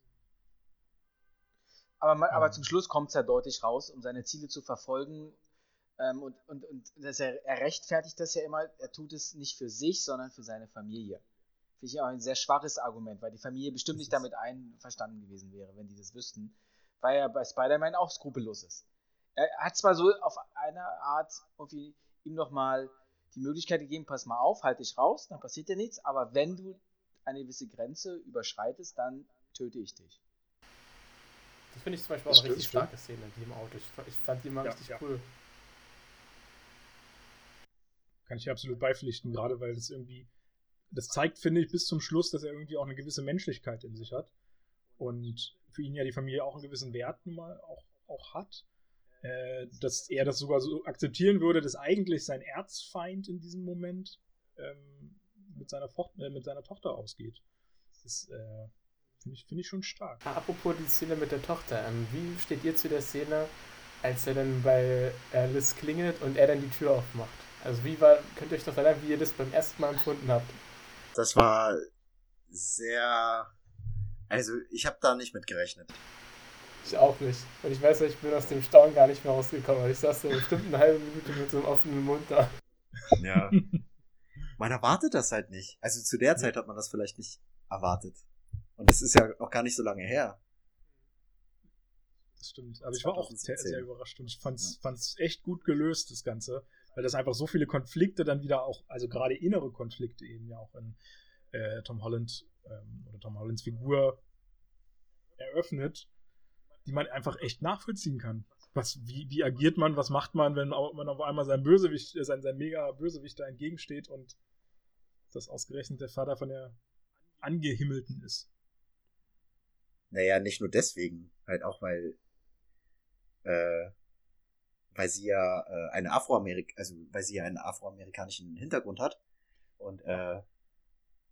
Aber, man, aber zum Schluss kommt es ja deutlich raus, um seine Ziele zu verfolgen. Ähm, und und, und das er, er rechtfertigt das ja immer, er tut es nicht für sich, sondern für seine Familie. Finde ich auch ein sehr schwaches Argument, weil die Familie bestimmt nicht damit einverstanden gewesen wäre, wenn die das wüssten. Weil er bei Spider-Man auch skrupellos ist. Er hat zwar so auf eine Art irgendwie ihm nochmal die Möglichkeit gegeben, pass mal auf, halt dich raus, dann passiert dir nichts, aber wenn du eine gewisse Grenze überschreitest, dann töte ich dich. Das finde ich zum Beispiel auch eine richtig starke Szene, die im Auto. Ich, ich fand die immer ja, richtig ja. cool. Kann ich absolut beipflichten, gerade weil das irgendwie, das zeigt, finde ich, bis zum Schluss, dass er irgendwie auch eine gewisse Menschlichkeit in sich hat. Und für ihn ja die Familie auch einen gewissen Wert nun mal auch, auch hat. Äh, dass er das sogar so akzeptieren würde, dass eigentlich sein Erzfeind in diesem Moment ähm, mit, seiner äh, mit seiner Tochter ausgeht. Das ist, äh, Finde ich, find ich schon stark. Apropos die Szene mit der Tochter, ähm, wie steht ihr zu der Szene, als er dann bei Alice klingelt und er dann die Tür aufmacht? Also wie war, könnt ihr euch noch erinnern, wie ihr das beim ersten Mal empfunden habt? Das war sehr, also ich habe da nicht mit gerechnet. Ich auch nicht. Und ich weiß, ich bin aus dem Staunen gar nicht mehr rausgekommen. Ich saß so bestimmt eine halbe Minute mit so einem offenen Mund da. Ja. [LAUGHS] man erwartet das halt nicht. Also zu der Zeit hat man das vielleicht nicht erwartet. Und das ist ja auch gar nicht so lange her. Das stimmt. Aber ich war auch sehr, sehr überrascht und ich fand's, ja. fand's echt gut gelöst, das Ganze. Weil das einfach so viele Konflikte dann wieder auch, also gerade innere Konflikte eben ja auch in äh, Tom Holland ähm, oder Tom Hollands Figur eröffnet, die man einfach echt nachvollziehen kann. was, wie, wie agiert man, was macht man, wenn man auf einmal sein Bösewicht, äh, sein, sein mega Bösewicht da entgegensteht und das ausgerechnet der Vater von der Angehimmelten ist. Naja, nicht nur deswegen, halt auch weil, äh, weil sie ja äh, eine Afroamerik, also weil sie ja einen afroamerikanischen Hintergrund hat und äh,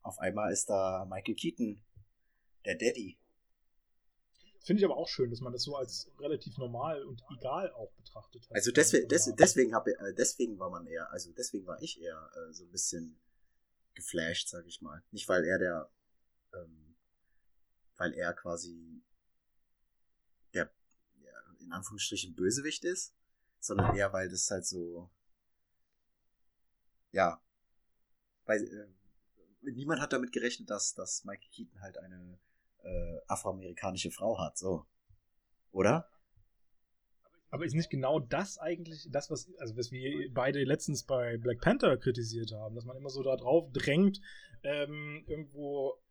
auf einmal ist da Michael Keaton, der Daddy. Finde ich aber auch schön, dass man das so als relativ normal und egal auch betrachtet hat. Also deswegen, des, deswegen, hab, äh, deswegen war man eher, also deswegen war ich eher äh, so ein bisschen geflasht, sag ich mal. Nicht weil er der, ähm, weil er quasi der, ja, in Anführungsstrichen Bösewicht ist, sondern eher weil das halt so, ja, weil äh, niemand hat damit gerechnet, dass, dass Michael Keaton halt eine äh, afroamerikanische Frau hat, so. Oder? Aber ist nicht genau das eigentlich, das, was, also was wir beide letztens bei Black Panther kritisiert haben, dass man immer so da drauf drängt, ähm, irgendwo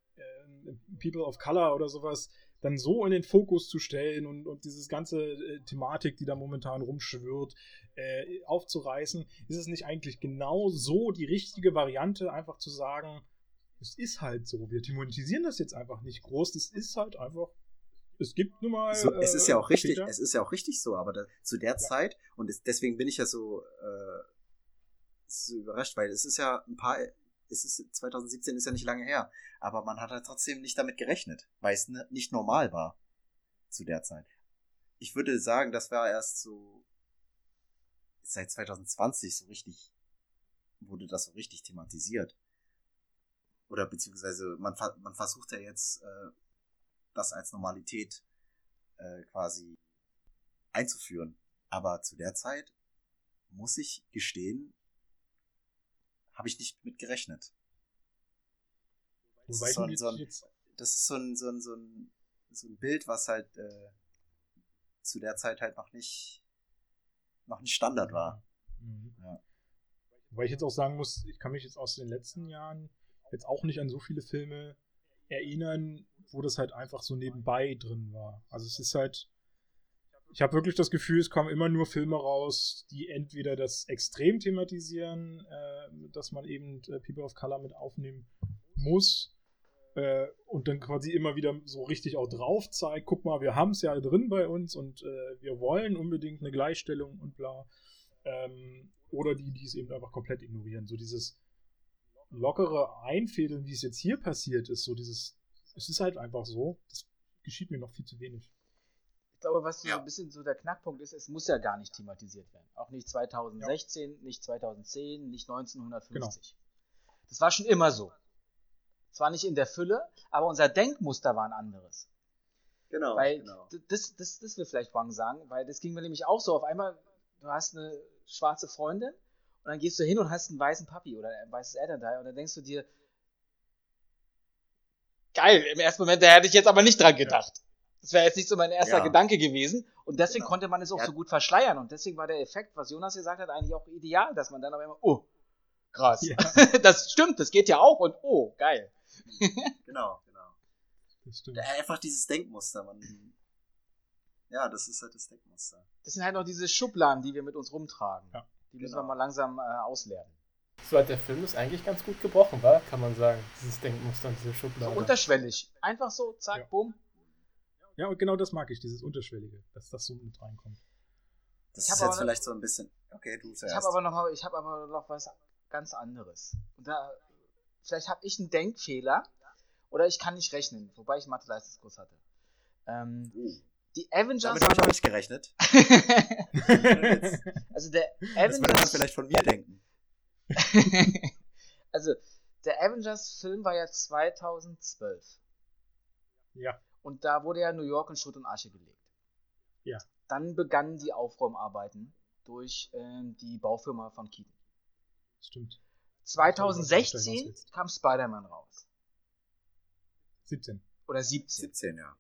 People of Color oder sowas dann so in den Fokus zu stellen und, und dieses ganze äh, Thematik, die da momentan rumschwirrt, äh, aufzureißen, ist es nicht eigentlich genau so die richtige Variante, einfach zu sagen, es ist halt so. Wir thematisieren das jetzt einfach nicht groß. Das ist halt einfach. Es gibt nun mal. So, es ist ja auch äh, richtig, es ist ja auch richtig so, aber da, zu der ja. Zeit, und es, deswegen bin ich ja so, äh, so überrascht, weil es ist ja ein paar, es ist 2017 ist ja nicht lange her, aber man hat halt trotzdem nicht damit gerechnet, weil es nicht normal war zu der Zeit. Ich würde sagen, das war erst so seit 2020 so richtig wurde das so richtig thematisiert. Oder beziehungsweise man, man versucht ja jetzt, äh, das als Normalität äh, quasi einzuführen. Aber zu der Zeit, muss ich gestehen, habe ich nicht mit gerechnet. Das ist, so ein, so ein, das ist so ein, so ein, so ein, so ein Bild, was halt äh, zu der Zeit halt noch nicht, noch nicht Standard war. Mhm. Ja. Wobei ich jetzt auch sagen muss, ich kann mich jetzt aus den letzten Jahren jetzt auch nicht an so viele Filme erinnern, wo das halt einfach so nebenbei drin war. Also es ist halt, ich habe wirklich das Gefühl, es kommen immer nur Filme raus, die entweder das extrem thematisieren, äh, dass man eben äh, People of Color mit aufnehmen muss äh, und dann quasi immer wieder so richtig auch drauf zeigt, guck mal, wir haben es ja drin bei uns und äh, wir wollen unbedingt eine Gleichstellung und bla. Ähm, oder die, die es eben einfach komplett ignorieren. So dieses, lockere Einfädeln, wie es jetzt hier passiert ist, so dieses, es ist halt einfach so, das geschieht mir noch viel zu wenig. Ich glaube, was so ja. ein bisschen so der Knackpunkt ist, es muss ja gar nicht thematisiert werden. Auch nicht 2016, ja. nicht 2010, nicht 1950. Genau. Das war schon immer so. Zwar nicht in der Fülle, aber unser Denkmuster war ein anderes. Genau. Weil genau. Das, das, das will vielleicht Wang sagen, weil das ging mir nämlich auch so. Auf einmal, du hast eine schwarze Freundin und dann gehst du hin und hast einen weißen Papi oder ein weißes Elternteil und dann denkst du dir, geil, im ersten Moment, da hätte ich jetzt aber nicht dran gedacht. Das wäre jetzt nicht so mein erster ja. Gedanke gewesen. Und deswegen genau. konnte man es auch ja. so gut verschleiern. Und deswegen war der Effekt, was Jonas gesagt hat, eigentlich auch ideal, dass man dann auf einmal, oh, krass. Ja. [LAUGHS] das stimmt, das geht ja auch und oh, geil. [LAUGHS] genau, genau. Das stimmt. Einfach dieses Denkmuster, man. Ja, das ist halt das Denkmuster. Das sind halt noch diese Schubladen, die wir mit uns rumtragen. Ja. Die müssen genau. wir mal langsam äh, ausleeren. So hat der Film ist eigentlich ganz gut gebrochen, war, kann man sagen. Dieses Denkmuster und diese Schublade. So unterschwellig. Einfach so, zack, ja. bumm. Ja, und genau das mag ich, dieses Unterschwellige, dass das so mit reinkommt. Das ist jetzt vielleicht so ein bisschen. Okay, du zuerst. Ich habe aber, noch, hab aber noch was ganz anderes. Und da, vielleicht habe ich einen Denkfehler oder ich kann nicht rechnen, wobei ich Mathe-Leistungskurs hatte. Ähm, uh. Die Avengers. Damit habe ich auch nicht gerechnet. [LAUGHS] [LAUGHS] also der Avengers. Das würde man vielleicht von mir denken. [LAUGHS] also der Avengers-Film war ja 2012. Ja. Und da wurde ja New York in Schutt und Asche gelegt. Ja. Dann begannen die Aufräumarbeiten durch ähm, die Baufirma von Keaton. Stimmt. 2016 kam Spider-Man raus. 17. Oder 17. 17, ja.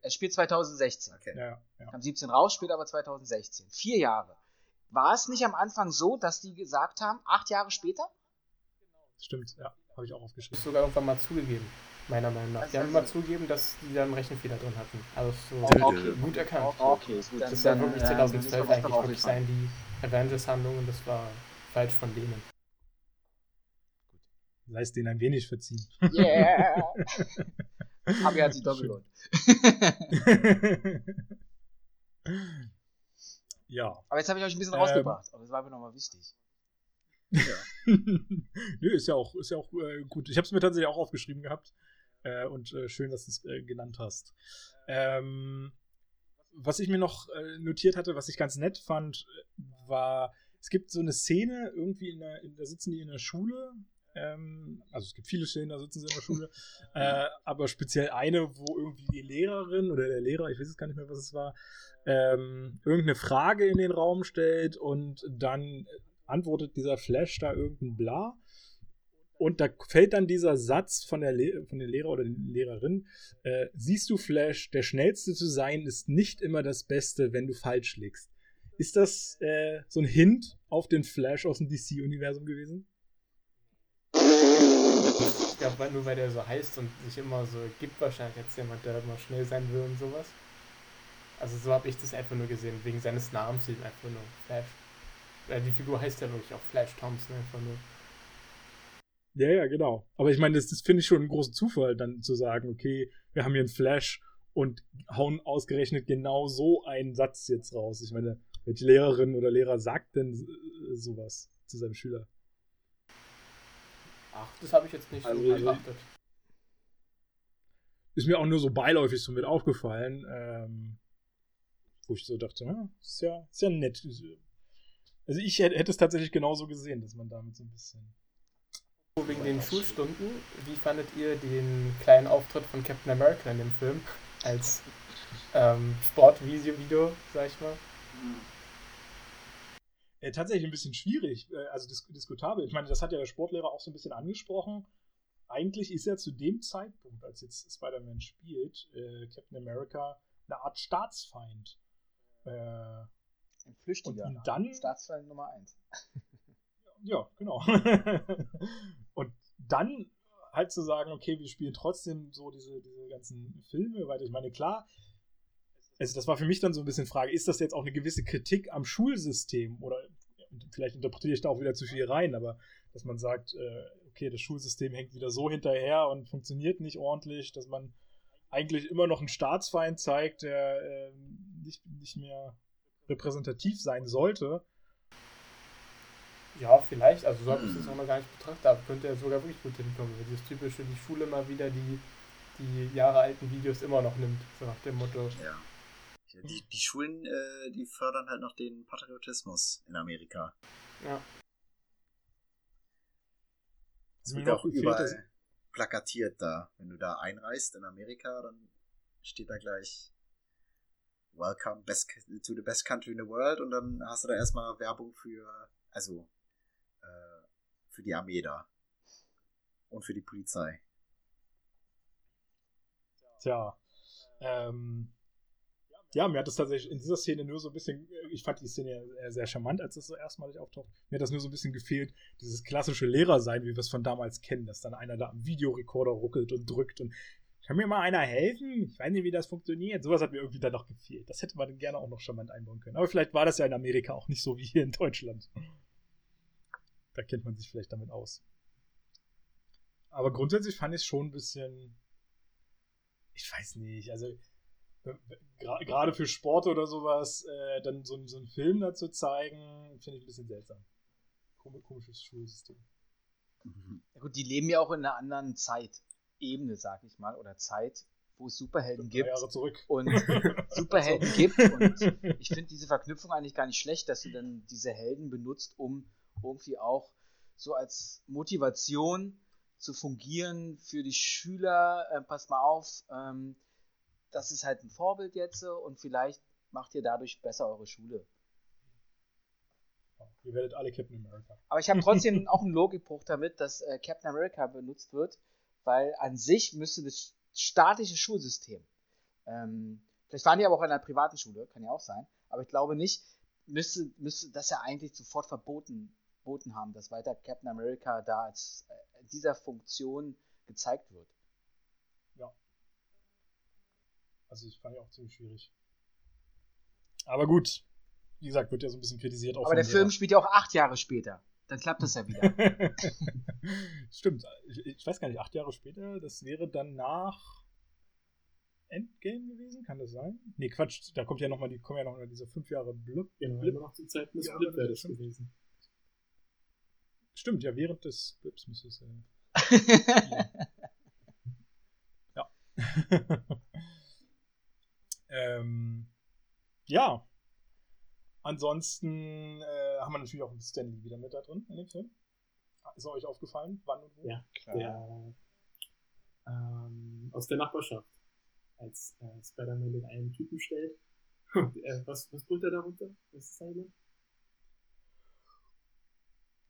Er spielt 2016. Okay. Ja, ja. Kam 17 raus, spielt aber 2016. Vier Jahre. War es nicht am Anfang so, dass die gesagt haben, acht Jahre später? Stimmt, ja. Habe ich auch aufgeschrieben. Sogar irgendwann mal zugegeben. Meiner Meinung nach. Also die haben immer zugegeben, dass die da einen Rechenfehler drin hatten. Also so Oh, okay. gut erkannt. Okay, gut. Das dann- soll wirklich äh, 2012 müssen wir was eigentlich wirklich sein, die Avengers-Handlungen, das war falsch von denen. Sei es denen ein wenig verziehen. Yeah! Aber hat sich doch gelohnt. ja. Aber jetzt habe ich euch ein bisschen Ähm. rausgebracht. Aber das war mir nochmal wichtig. [LAUGHS] Nö, ist ja auch, ist ja auch äh, gut. Ich habe es mir tatsächlich auch aufgeschrieben gehabt. Äh, und äh, schön, dass du es äh, genannt hast. Ähm, was ich mir noch äh, notiert hatte, was ich ganz nett fand, äh, war, es gibt so eine Szene, irgendwie in der, in, da sitzen die in der Schule. Ähm, also es gibt viele Szenen, da sitzen sie in der Schule. [LAUGHS] äh, aber speziell eine, wo irgendwie die Lehrerin oder der Lehrer, ich weiß es gar nicht mehr, was es war, ähm, irgendeine Frage in den Raum stellt und dann antwortet dieser Flash da irgendein Bla. Und da fällt dann dieser Satz von der, Le von der Lehrer oder der Lehrerin: äh, Siehst du, Flash, der Schnellste zu sein ist nicht immer das Beste, wenn du falsch liegst. Ist das äh, so ein Hint auf den Flash aus dem DC-Universum gewesen? Ich glaube, weil- nur weil der so heißt und sich immer so gibt, wahrscheinlich jetzt jemand, der immer schnell sein will und sowas. Also so habe ich das einfach nur gesehen, wegen seines Namens eben einfach nur Flash. Ja, die Figur heißt ja wirklich auch Flash Thompson einfach nur. Ja, ja, genau. Aber ich meine, das, das finde ich schon einen großen Zufall, dann zu sagen, okay, wir haben hier einen Flash und hauen ausgerechnet genau so einen Satz jetzt raus. Ich meine, welche Lehrerin oder Lehrer sagt denn äh, sowas zu seinem Schüler? Ach, das habe ich jetzt nicht Also, so beachtet. Ist mir auch nur so beiläufig so mit aufgefallen, ähm, wo ich so dachte, ja, ist ja, ist ja nett. Also ich hätte hätte es tatsächlich genauso gesehen, dass man damit so ein bisschen. Wegen den Schulstunden, wie fandet ihr den kleinen Auftritt von Captain America in dem Film? Als ähm, Sportvideo, sag ich mal. Äh, tatsächlich ein bisschen schwierig, äh, also dis diskutabel. Ich meine, das hat ja der Sportlehrer auch so ein bisschen angesprochen. Eigentlich ist ja zu dem Zeitpunkt, als jetzt Spider-Man spielt, äh, Captain America eine Art Staatsfeind. Äh, Ein Flüchtiger. Und ihn dann- Staatsfeind Nummer 1. ja, genau. [LAUGHS] Und dann halt zu sagen, okay, wir spielen trotzdem so diese, diese ganzen Filme weiter. Ich meine, klar, also das war für mich dann so ein bisschen Frage, ist das jetzt auch eine gewisse Kritik am Schulsystem? Oder vielleicht interpretiere ich da auch wieder zu viel rein, aber dass man sagt, äh, okay, das Schulsystem hängt wieder so hinterher und funktioniert nicht ordentlich, dass man eigentlich immer noch einen Staatsfeind zeigt, der äh, nicht, nicht mehr repräsentativ sein sollte. Ja, vielleicht. Also so habe ich das auch noch gar nicht betrachtet. Aber könnte er sogar wirklich gut hinkommen. Weil dieses typische, die Schule mal wieder die, die jahrealten Videos immer noch nimmt. So nach dem Motto. Ja. Die, die Schulen, äh, die fördern halt noch den Patriotismus in Amerika. Ja. Das Mir wird auch überall dass- plakatiert da. Wenn du da einreist in Amerika, dann steht da gleich Welcome best, to the best country in the world und dann hast du da erstmal Werbung für, also für die Armee da. Und für die Polizei. Tja, ähm, ja, mir hat das tatsächlich in dieser Szene nur so ein bisschen, ich fand die Szene sehr charmant, als das so erstmalig auftaucht. Mir hat das nur so ein bisschen gefehlt, dieses klassische Lehrersein, wie wir es von damals kennen, dass dann einer da am Videorekorder ruckelt und drückt und kann mir mal einer helfen? Ich weiß nicht, wie das funktioniert. Sowas hat mir irgendwie dann noch gefehlt. Das hätte man gerne auch noch charmant einbauen können. Aber vielleicht war das ja in Amerika auch nicht so wie hier in Deutschland. Da kennt man sich vielleicht damit aus. Aber grundsätzlich fand ich es schon ein bisschen. Ich weiß nicht, also gra- gerade für Sport oder sowas, äh, dann so, so einen Film dazu zeigen, finde ich ein bisschen seltsam. Kom komisches Schulsystem. Ja gut, die leben ja auch in einer anderen Zeitebene, sag ich mal, oder Zeit, wo es Superhelden gibt Jahre zurück. und [LAUGHS] Superhelden gibt. Und ich finde diese Verknüpfung eigentlich gar nicht schlecht, dass du dann diese Helden benutzt, um irgendwie auch so als Motivation zu fungieren für die Schüler. Äh, pass mal auf, ähm, das ist halt ein Vorbild jetzt äh, und vielleicht macht ihr dadurch besser eure Schule. Ihr werdet alle Captain America. Aber ich habe trotzdem [LAUGHS] auch einen Logikbruch damit, dass äh, Captain America benutzt wird, weil an sich müsste das statische Schulsystem, ähm, vielleicht waren die aber auch in einer privaten Schule, kann ja auch sein, aber ich glaube nicht, müsste, müsste das ja eigentlich sofort verboten, verboten haben, dass weiter Captain America da als äh, dieser Funktion gezeigt wird. ja. Also ich fand ja auch ziemlich schwierig. Aber gut, wie gesagt, wird ja so ein bisschen kritisiert. Aber der Film spielt ja auch acht Jahre später. Dann klappt das ja wieder. [LAUGHS] Stimmt. Ich, ich, weiß gar nicht, acht Jahre später, das wäre dann nach Endgame gewesen, kann das sein? Nee, Quatsch, da kommt ja nochmal, die kommen ja noch diese fünf Jahre Blip. Genau, Blip. noch zu Zeiten des ja, Blip wäre das gewesen. Stimmt, ja, während des Blips müsste es. Äh, [LAUGHS] ja. [LAUGHS] ähm, ja. Ansonsten äh, haben wir natürlich auch Stanley wieder mit da drin in dem Film. Ist euch aufgefallen, wann und wo? Ja, klar. Der, ähm, aus der Nachbarschaft. Als äh, Spider-Man den einen Typen stellt. [LAUGHS] Und, äh, was, was brüllt er darunter? Was ist seine?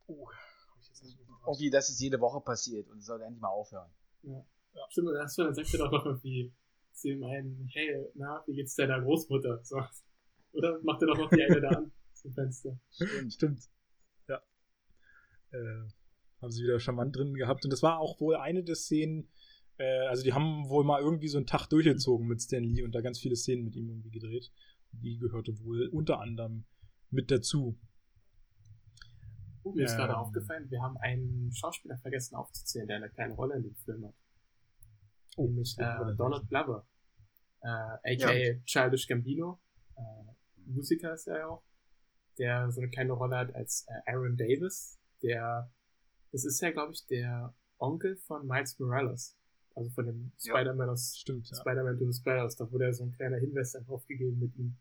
Oh, Irgendwie, dass es jede Woche passiert und es soll endlich mal aufhören. Ja. ja. Stimmt, dann sagt er doch noch irgendwie zu ihm einen, hey, na, wie geht's deiner Großmutter? So. Oder macht er doch noch die eine da an [LAUGHS] zum Fenster? Stimmt. Stimmt. Ja. Äh, haben sie wieder charmant drin gehabt. Und das war auch wohl eine der Szenen, äh, also die haben wohl mal irgendwie so einen Tag durchgezogen mit Stan Lee und da ganz viele Szenen mit ihm irgendwie gedreht. Die gehörte wohl unter anderem mit dazu. Mir ist ähm, gerade aufgefallen, wir haben einen Schauspieler vergessen aufzuzählen, der eine kleine Rolle in dem Film hat. Oh, Nämlich äh, Donald Glover. Äh, aka ja. Childish Gambino. Äh, Musiker ist er ja auch. Der so eine kleine Rolle hat als äh, Aaron Davis. Der, das ist ja, glaube ich, der Onkel von Miles Morales. Also von dem Spider-Man aus Stimmt, ja. Spider-Man to the Spider-Man. Da wurde ja so ein kleiner Hinweis draufgegeben mit ihm.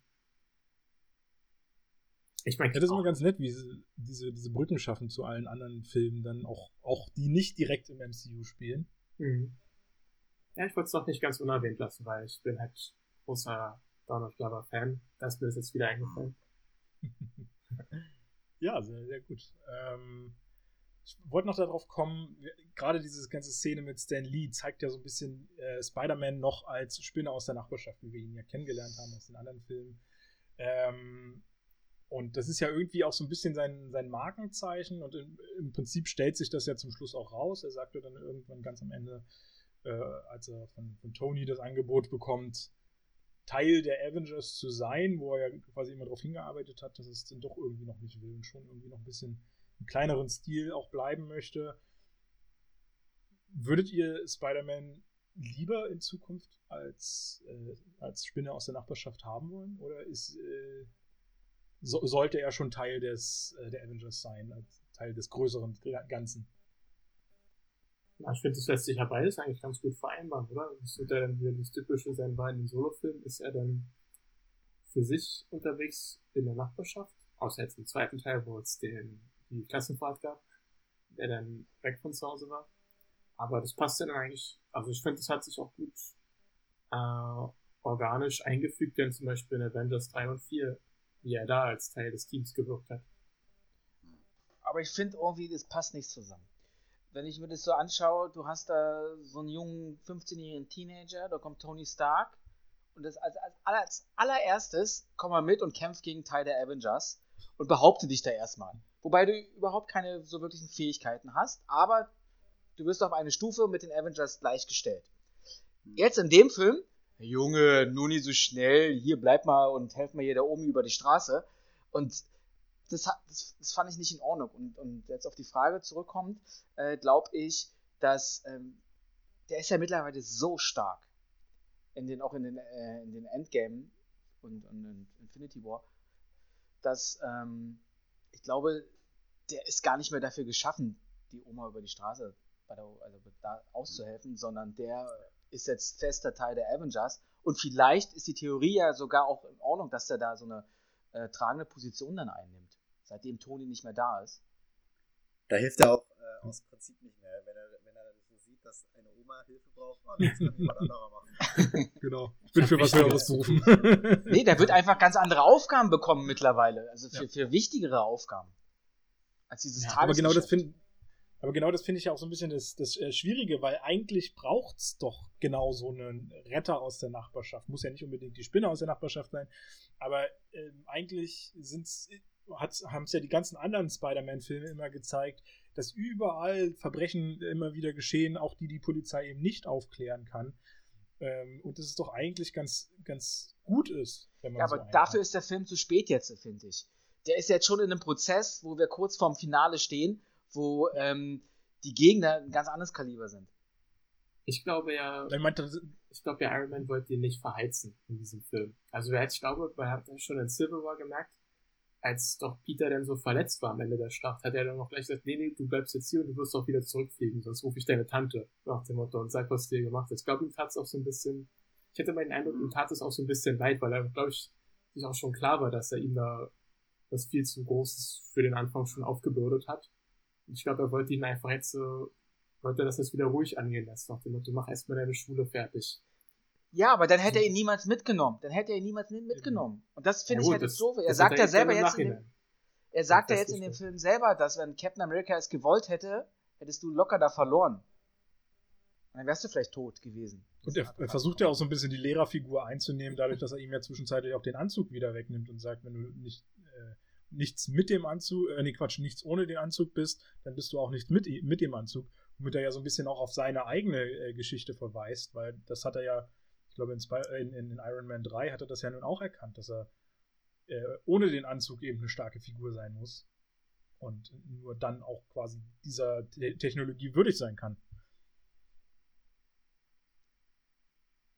Ich meine, ja, das ist immer ganz nett, wie sie diese, diese Brücken schaffen zu allen anderen Filmen, dann auch, auch die nicht direkt im MCU spielen. Mhm. Ja, ich wollte es doch nicht ganz unerwähnt lassen, weil ich bin halt großer Donald Glover Fan. Das ist mir jetzt wieder eingefallen. [LAUGHS] ja, sehr, sehr gut. Ähm, ich wollte noch darauf kommen, gerade diese ganze Szene mit Stan Lee zeigt ja so ein bisschen äh, Spider-Man noch als Spinner aus der Nachbarschaft, wie wir ihn ja kennengelernt haben aus den anderen Filmen. Ähm, und das ist ja irgendwie auch so ein bisschen sein, sein Markenzeichen und im, im, Prinzip stellt sich das ja zum Schluss auch raus. Er sagte dann irgendwann ganz am Ende, äh, als er von, von Tony das Angebot bekommt, Teil der Avengers zu sein, wo er ja quasi immer darauf hingearbeitet hat, dass es dann doch irgendwie noch nicht will und schon irgendwie noch ein bisschen im kleineren Stil auch bleiben möchte. Würdet ihr Spider-Man lieber in Zukunft als, äh, als Spinne aus der Nachbarschaft haben wollen? Oder ist, äh, so, sollte er schon Teil des, äh, der Avengers sein, als Teil des größeren Ganzen? Ja, ich finde, das lässt sich ja beides eigentlich ganz gut vereinbaren, oder? Das wird ja dann wieder das Typische sein, weil in dem Solofilm ist er dann für sich unterwegs in der Nachbarschaft, außer jetzt im zweiten Teil, wo es den, die Klassenfahrt gab, der dann weg von zu Hause war. Aber das passt dann eigentlich, also ich finde, das hat sich auch gut äh, organisch eingefügt, denn zum Beispiel in Avengers 3 und 4, wie er da als Teil des Teams gewirkt hat. Aber ich finde irgendwie, das passt nicht zusammen wenn ich mir das so anschaue, du hast da so einen jungen 15-jährigen Teenager, da kommt Tony Stark und das als, als, als allererstes komm mal mit und kämpft gegen Teil der Avengers und behaupte dich da erstmal. Wobei du überhaupt keine so wirklichen Fähigkeiten hast, aber du wirst auf eine Stufe mit den Avengers gleichgestellt. Jetzt in dem Film, Junge, nur nicht so schnell, hier bleib mal und helf mir hier da oben über die Straße. Und das, das, das, fand ich nicht in Ordnung. Und, und jetzt auf die Frage zurückkommt, äh, glaube ich, dass ähm, der ist ja mittlerweile so stark, in den, auch in den, äh, in den Endgame und, und in Infinity War, dass ähm, ich glaube, der ist gar nicht mehr dafür geschaffen, die Oma über die Straße der, also da auszuhelfen, sondern der ist jetzt fester Teil der Avengers. Und vielleicht ist die Theorie ja sogar auch in Ordnung, dass er da so eine äh, tragende Position dann einnimmt seitdem Toni nicht mehr da ist. Da hilft er auch äh, aus Prinzip nicht mehr. Wenn er, wenn er so sieht, dass eine Oma Hilfe braucht, oh, das kann jemand anderer machen. [LAUGHS] genau. Ich bin für was Höheres berufen. [LAUGHS] nee, der wird einfach ganz andere Aufgaben bekommen mittlerweile. Also für, ja. für wichtigere Aufgaben. Als dieses ja, Aber genau das finde aber genau das finde ich ja auch so ein bisschen das, das äh, Schwierige, weil eigentlich braucht es doch genau so einen Retter aus der Nachbarschaft. Muss ja nicht unbedingt die Spinne aus der Nachbarschaft sein, aber äh, eigentlich haben es ja die ganzen anderen Spider-Man-Filme immer gezeigt, dass überall Verbrechen immer wieder geschehen, auch die die Polizei eben nicht aufklären kann. Ähm, und dass es doch eigentlich ganz, ganz gut ist, wenn man Ja, aber so dafür ist der Film zu spät jetzt, finde ich. Der ist jetzt schon in einem Prozess, wo wir kurz vorm Finale stehen, wo ähm, die Gegner ein ganz anderes Kaliber sind. Ich glaube ja. Ich, meinte, ich glaube ja, Iron Man wollte ihn nicht verheizen in diesem Film. Also ich glaube, man hat schon in Civil War gemerkt, als doch Peter dann so verletzt war am Ende der Schlacht, hat er dann noch gleich gesagt, nee, nee, du bleibst jetzt hier und du wirst auch wieder zurückfliegen, sonst rufe ich deine Tante nach dem Motto und sag, was du hier gemacht hast. Ich glaube, ihm tat es auch so ein bisschen, ich hätte mal den Eindruck, ihm tat es auch so ein bisschen leid, weil er, glaube ich, sich auch schon klar war, dass er ihm da was viel zu Großes für den Anfang schon aufgebürdet hat. Ich glaube, er wollte ihn einfach jetzt so, wollte, dass er es wieder ruhig angehen lässt, nach dem Motto, mach erstmal deine Schule fertig. Ja, aber dann hätte er ihn niemals mitgenommen. Dann hätte er ihn niemals mitgenommen. Und das finde ja, ich halt so. Er sagt ja selber jetzt. In dem, er sagt ja jetzt in dem Film selber, dass wenn Captain America es gewollt hätte, hättest du locker da verloren. Und dann wärst du vielleicht tot gewesen. Und er, er versucht ja auch so ein bisschen die Lehrerfigur einzunehmen, dadurch, dass er ihm ja zwischenzeitlich auch den Anzug wieder wegnimmt und sagt, wenn du nicht äh, nichts mit dem Anzug, äh, nee, Quatsch, nichts ohne den Anzug bist, dann bist du auch nicht mit, mit dem Anzug. Womit er ja so ein bisschen auch auf seine eigene äh, Geschichte verweist, weil das hat er ja ich glaube, in, in, in, Iron Man 3 hat er das ja nun auch erkannt, dass er äh, ohne den Anzug eben eine starke Figur sein muss. Und nur dann auch quasi dieser Te Technologie würdig sein kann.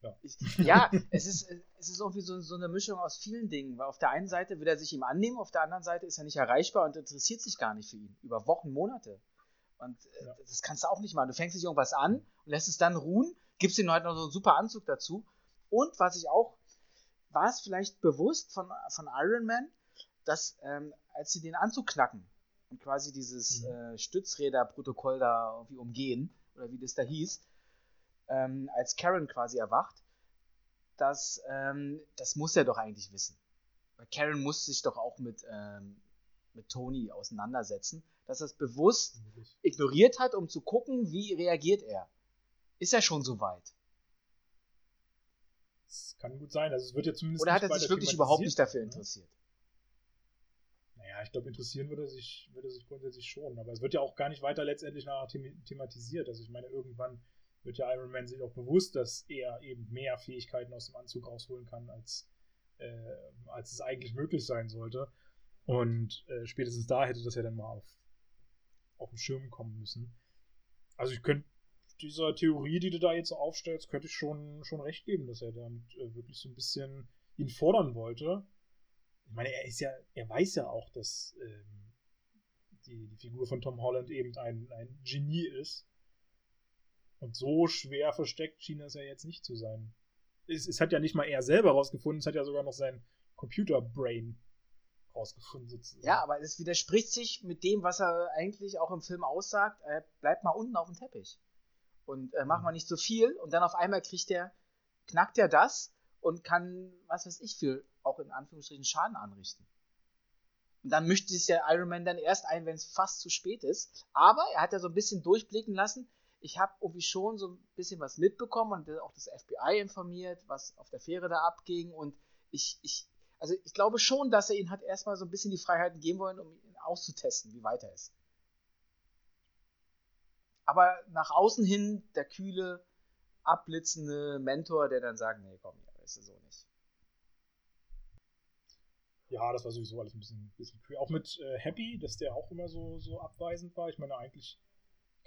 Ja, ich, ja es, ist, es ist irgendwie so, so eine Mischung aus vielen Dingen. Weil auf der einen Seite will er sich ihm annehmen, auf der anderen Seite ist er nicht erreichbar und interessiert sich gar nicht für ihn. Über Wochen, Monate. Und äh, ja. das kannst du auch nicht machen. Du fängst dich irgendwas an und lässt es dann ruhen gibst ihm halt noch so einen super Anzug dazu. Und was ich auch, war es vielleicht bewusst von, von Iron Man, dass ähm, als sie den Anzug knacken und quasi dieses mhm. äh, Stützräderprotokoll da irgendwie umgehen, oder wie das da hieß, ähm, als Karen quasi erwacht, dass, ähm, das muss er doch eigentlich wissen. Weil Karen muss sich doch auch mit, ähm, mit Tony auseinandersetzen, dass er es bewusst ignoriert hat, um zu gucken, wie reagiert er ist er schon so weit. Das kann gut sein. Also es wird ja zumindest. Oder hat er sich wirklich überhaupt nicht dafür ne? interessiert? Naja, ich glaube, interessieren würde sich, würde sich grundsätzlich schon. Aber es wird ja auch gar nicht weiter letztendlich nachher thematisiert. Also ich meine, irgendwann wird ja Iron Man sich auch bewusst, dass er eben mehr Fähigkeiten aus dem Anzug rausholen kann, als, äh, als es eigentlich möglich sein sollte. Und äh, spätestens da hätte das ja dann mal auf, auf den Schirm kommen müssen. Also ich könnte dieser Theorie, die du da jetzt aufstellst, könnte ich schon, schon recht geben, dass er damit äh, wirklich so ein bisschen ihn fordern wollte. Ich meine, er ist ja, er weiß ja auch, dass ähm, die, die Figur von Tom Holland eben ein, ein Genie ist. Und so schwer versteckt schien es ja jetzt nicht zu sein. Es, es hat ja nicht mal er selber rausgefunden, es hat ja sogar noch sein Computer-Brain rausgefunden sozusagen. Ja, aber es widerspricht sich mit dem, was er eigentlich auch im Film aussagt. Er bleibt mal unten auf dem Teppich und äh, mach mal nicht so viel und dann auf einmal kriegt der, knackt er das und kann, was weiß ich, viel auch in Anführungsstrichen Schaden anrichten. Und dann mischt sich der Iron Man dann erst ein, wenn es fast zu spät ist. Aber er hat ja so ein bisschen durchblicken lassen. Ich habe irgendwie schon so ein bisschen was mitbekommen und auch das FBI informiert, was auf der Fähre da abging. Und ich, ich, also ich glaube schon, dass er ihn hat erstmal so ein bisschen die Freiheiten geben wollen, um ihn auszutesten, wie weit er ist aber nach außen hin der kühle, abblitzende Mentor, der dann sagt, nee, komm, ja, ist so nicht. Ja, das war sowieso alles ein bisschen, bisschen kühl. Auch mit äh, Happy, dass der auch immer so, so abweisend war. Ich meine, eigentlich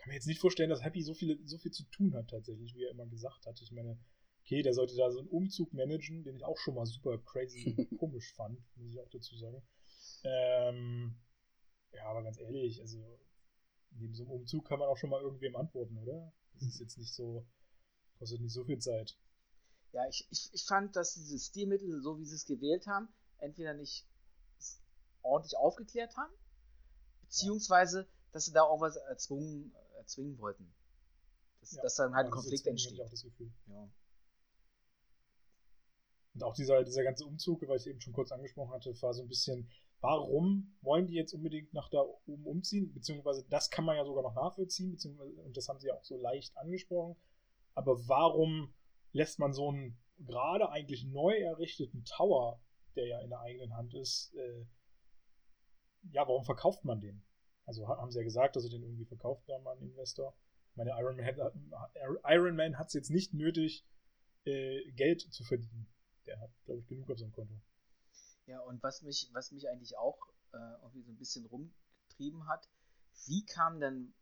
kann mir jetzt nicht vorstellen, dass Happy so, viele, so viel zu tun hat, tatsächlich, wie er immer gesagt hat. Ich meine, okay, der sollte da so einen Umzug managen, den ich auch schon mal super crazy [LAUGHS] komisch fand, muss ich auch dazu sagen. Ähm, ja, aber ganz ehrlich, also neben so einem Umzug kann man auch schon mal irgendwem antworten, oder? Das ist jetzt nicht so, kostet nicht so viel Zeit. Ja, ich, ich, ich fand, dass diese Stilmittel, so wie sie es gewählt haben, entweder nicht ordentlich aufgeklärt haben, beziehungsweise, dass sie da auch was erzwungen, erzwingen wollten. Dass, ja, dass dann halt ein Konflikt entsteht. Auch das Gefühl. Ja. Und auch dieser, dieser ganze Umzug, weil ich eben schon kurz angesprochen hatte, war so ein bisschen, warum wollen die jetzt unbedingt nach da oben umziehen? Beziehungsweise das kann man ja sogar noch nachvollziehen, beziehungsweise, und das haben sie ja auch so leicht angesprochen. Aber warum lässt man so einen gerade eigentlich neu errichteten Tower, der ja in der eigenen Hand ist, äh, ja, warum verkauft man den? Also haben sie ja gesagt, dass sie den irgendwie verkauft haben an einen Investor. Meine Iron Man hat, Iron Man hat es jetzt nicht nötig, äh, Geld zu verdienen. Der hat, glaube ich, genug auf seinem Konto. Ja, und was mich, was mich eigentlich auch äh, irgendwie so ein bisschen rumgetrieben hat, wie kam denn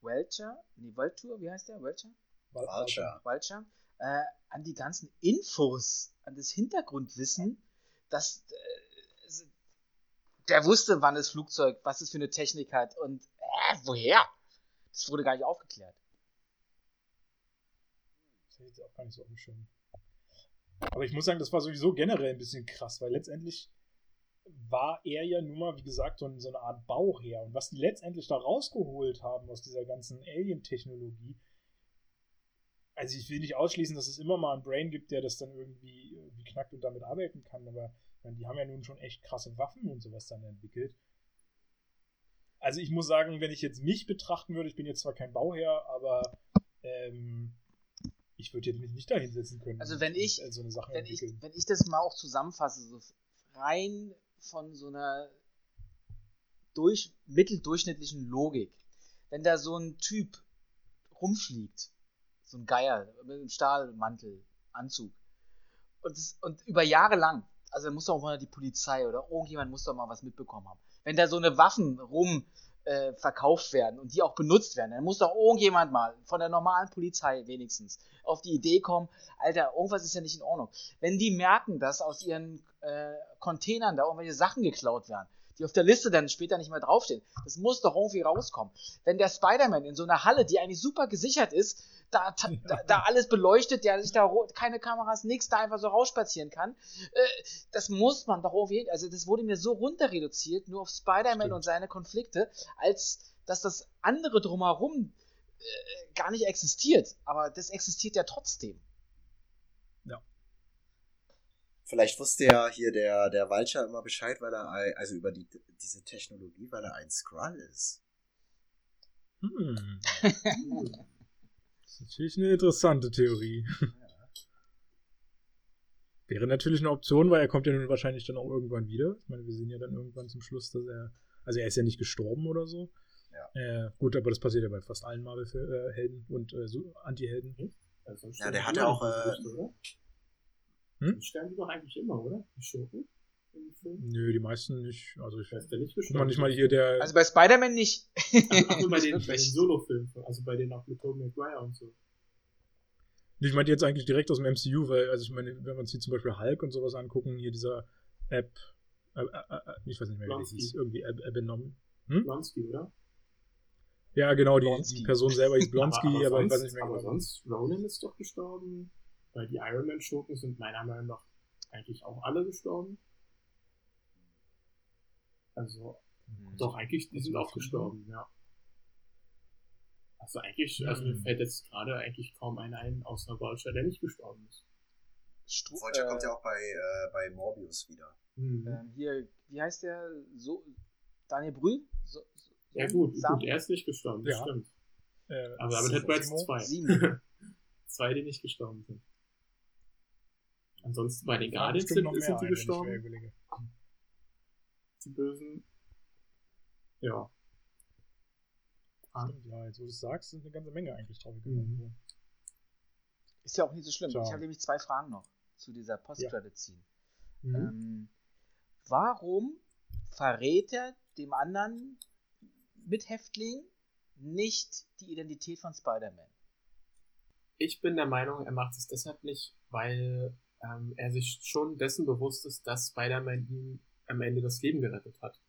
Welcher, nee, Vulture, wie heißt der? Welcher? Vulture. Vulture, äh, an die ganzen Infos, an das Hintergrundwissen, dass äh, der wusste, wann das Flugzeug, was es für eine Technik hat und äh, woher? Das wurde gar nicht aufgeklärt. Das hätte ich jetzt auch gar nicht so auf dem Schirm. Aber ich muss sagen, das war sowieso generell ein bisschen krass, weil letztendlich war er ja nun mal, wie gesagt, so, eine Art Bauherr. Und was die letztendlich da rausgeholt haben aus dieser ganzen Alien-Technologie, also ich will nicht ausschließen, dass es immer mal ein Brain gibt, der das dann irgendwie knackt und damit arbeiten kann, aber meine, die haben ja nun schon echt krasse Waffen und sowas dann entwickelt. Also ich muss sagen, wenn ich jetzt mich betrachten würde, ich bin jetzt zwar kein Bauherr, aber ähm, ich würde jetzt mich nicht da hinsetzen können. Also wenn ich, so eine Sache wenn, ich wenn ich das mal auch zusammenfasse, so rein von so einer durch, mitteldurchschnittlichen Logik, wenn da so ein Typ rumfliegt, so ein Geier mit einem Stahlmantel, Anzug, und, das, und über Jahre lang, also muss doch mal die Polizei oder irgendjemand muss doch mal was mitbekommen haben. Wenn da so eine Waffen rum äh, verkauft werden und die auch benutzt werden, dann muss doch irgendjemand mal von der normalen Polizei wenigstens auf die Idee kommen, Alter, irgendwas ist ja nicht in Ordnung. Wenn die merken, dass aus ihren äh, Containern da irgendwelche Sachen geklaut werden, die auf der Liste dann später nicht mehr draufstehen, das muss doch irgendwie rauskommen. Wenn der Spider-Man in so einer Halle, die eigentlich super gesichert ist, da, da, da, alles beleuchtet, der sich da keine Kameras, nichts da einfach so rausspazieren kann. Äh, das muss man doch irgendwie, also das wurde mir so runter reduziert, nur auf Spider-Man und seine Konflikte, als dass das andere drumherum äh, gar nicht existiert. Aber das existiert ja trotzdem. Ja. Vielleicht wusste ja hier der, der Walcher immer Bescheid, weil er, also über die, diese Technologie, weil er ein Skrull ist. Hm. [LAUGHS] das ist natürlich eine interessante Theorie. Ja. [LAUGHS] Wäre natürlich eine Option, weil er kommt ja nun wahrscheinlich dann auch irgendwann wieder. Ich meine, wir sehen ja dann irgendwann zum Schluss, dass er, also er ist ja nicht gestorben oder so. Ja. Äh, gut, aber das passiert ja bei fast allen Marvel-Helden und äh, so Anti-Helden. Hm? Also ja, der hat ja auch. Äh, hm? Die sterben die doch eigentlich immer, oder? Die Schurken? Nö, die meisten nicht. Also ich weiß der nicht guck mal nicht mal hier der. Also bei Spider-Man nicht. also [LAUGHS] bei den, den Solo-Filmen, also bei denen auch mit Tobey Maguire und so. Ich meine jetzt eigentlich direkt aus dem MCU, weil, also ich meine, wenn wir uns hier zum Beispiel Hulk und sowas angucken, hier dieser App, äh, äh, äh, ich weiß nicht mehr, wie das hieß, irgendwie Abenom. Hm? Blonsky, oder? Ja, genau, die, die Person selber hieß Blonsky, aber, aber, aber, ich weiß nicht mehr aber genau. sonst, Ronan ist doch gestorben, weil die Iron Man-Schurken sind meiner Meinung nach eigentlich auch alle gestorben. Also, mhm. doch, eigentlich, die sind auch gestorben, ja. Also eigentlich, mhm. also mir fällt jetzt gerade eigentlich kaum einer ein, außer Vulture, der nicht gestorben ist. Stru Vulture äh, kommt ja auch bei, äh, bei Morbius wieder. Mhm. Ähm, hier, wie heißt der? So, Daniel Brühl? So, so, ja gut, gut, er ist nicht gestorben, das ja. stimmt. Äh, Aber damit hätten wir jetzt zwei. [LAUGHS] zwei, die nicht gestorben sind. Ansonsten bei den Guardians sind, sind sie gestorben. Die Bösen. Ja. Stimmt, ja, jetzt wo du es sagst, sind eine ganze Menge eigentlich drauf gekommen. Mhm. Ist ja auch nicht so schlimm. Ciao. Ich habe nämlich zwei Fragen noch zu dieser Post-Credit-Scene. Ja. Mhm. Ähm, warum verrät er dem anderen Mithäftling nicht die Identität von Spider-Man? Ich bin der Meinung, er macht es deshalb nicht, weil ähm, er sich schon dessen bewusst ist, dass Spider-Man ihm am Ende das Leben gerettet hat.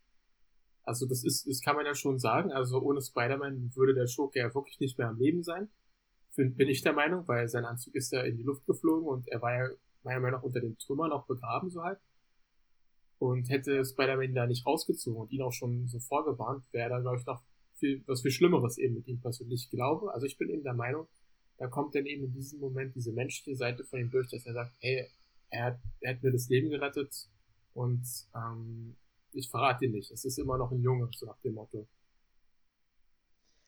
Also das ist, das kann man ja schon sagen. Also ohne Spider-Man würde der Schurke ja wirklich nicht mehr am Leben sein. Bin ich der Meinung, weil sein Anzug ist ja in die Luft geflogen und er war ja meiner Meinung nach unter den Trümmern noch begraben, so halt. Und hätte Spider-Man da nicht rausgezogen und ihn auch schon so vorgewarnt, wäre da, glaube ich, noch viel, was viel Schlimmeres eben mit ihm persönlich glaube. Also ich bin eben der Meinung, da kommt dann eben in diesem Moment diese menschliche Seite von ihm durch, dass er sagt, hey, er er hat mir das Leben gerettet und ähm, ich verrate ihn nicht. Es ist immer noch ein Junge, so nach dem Motto.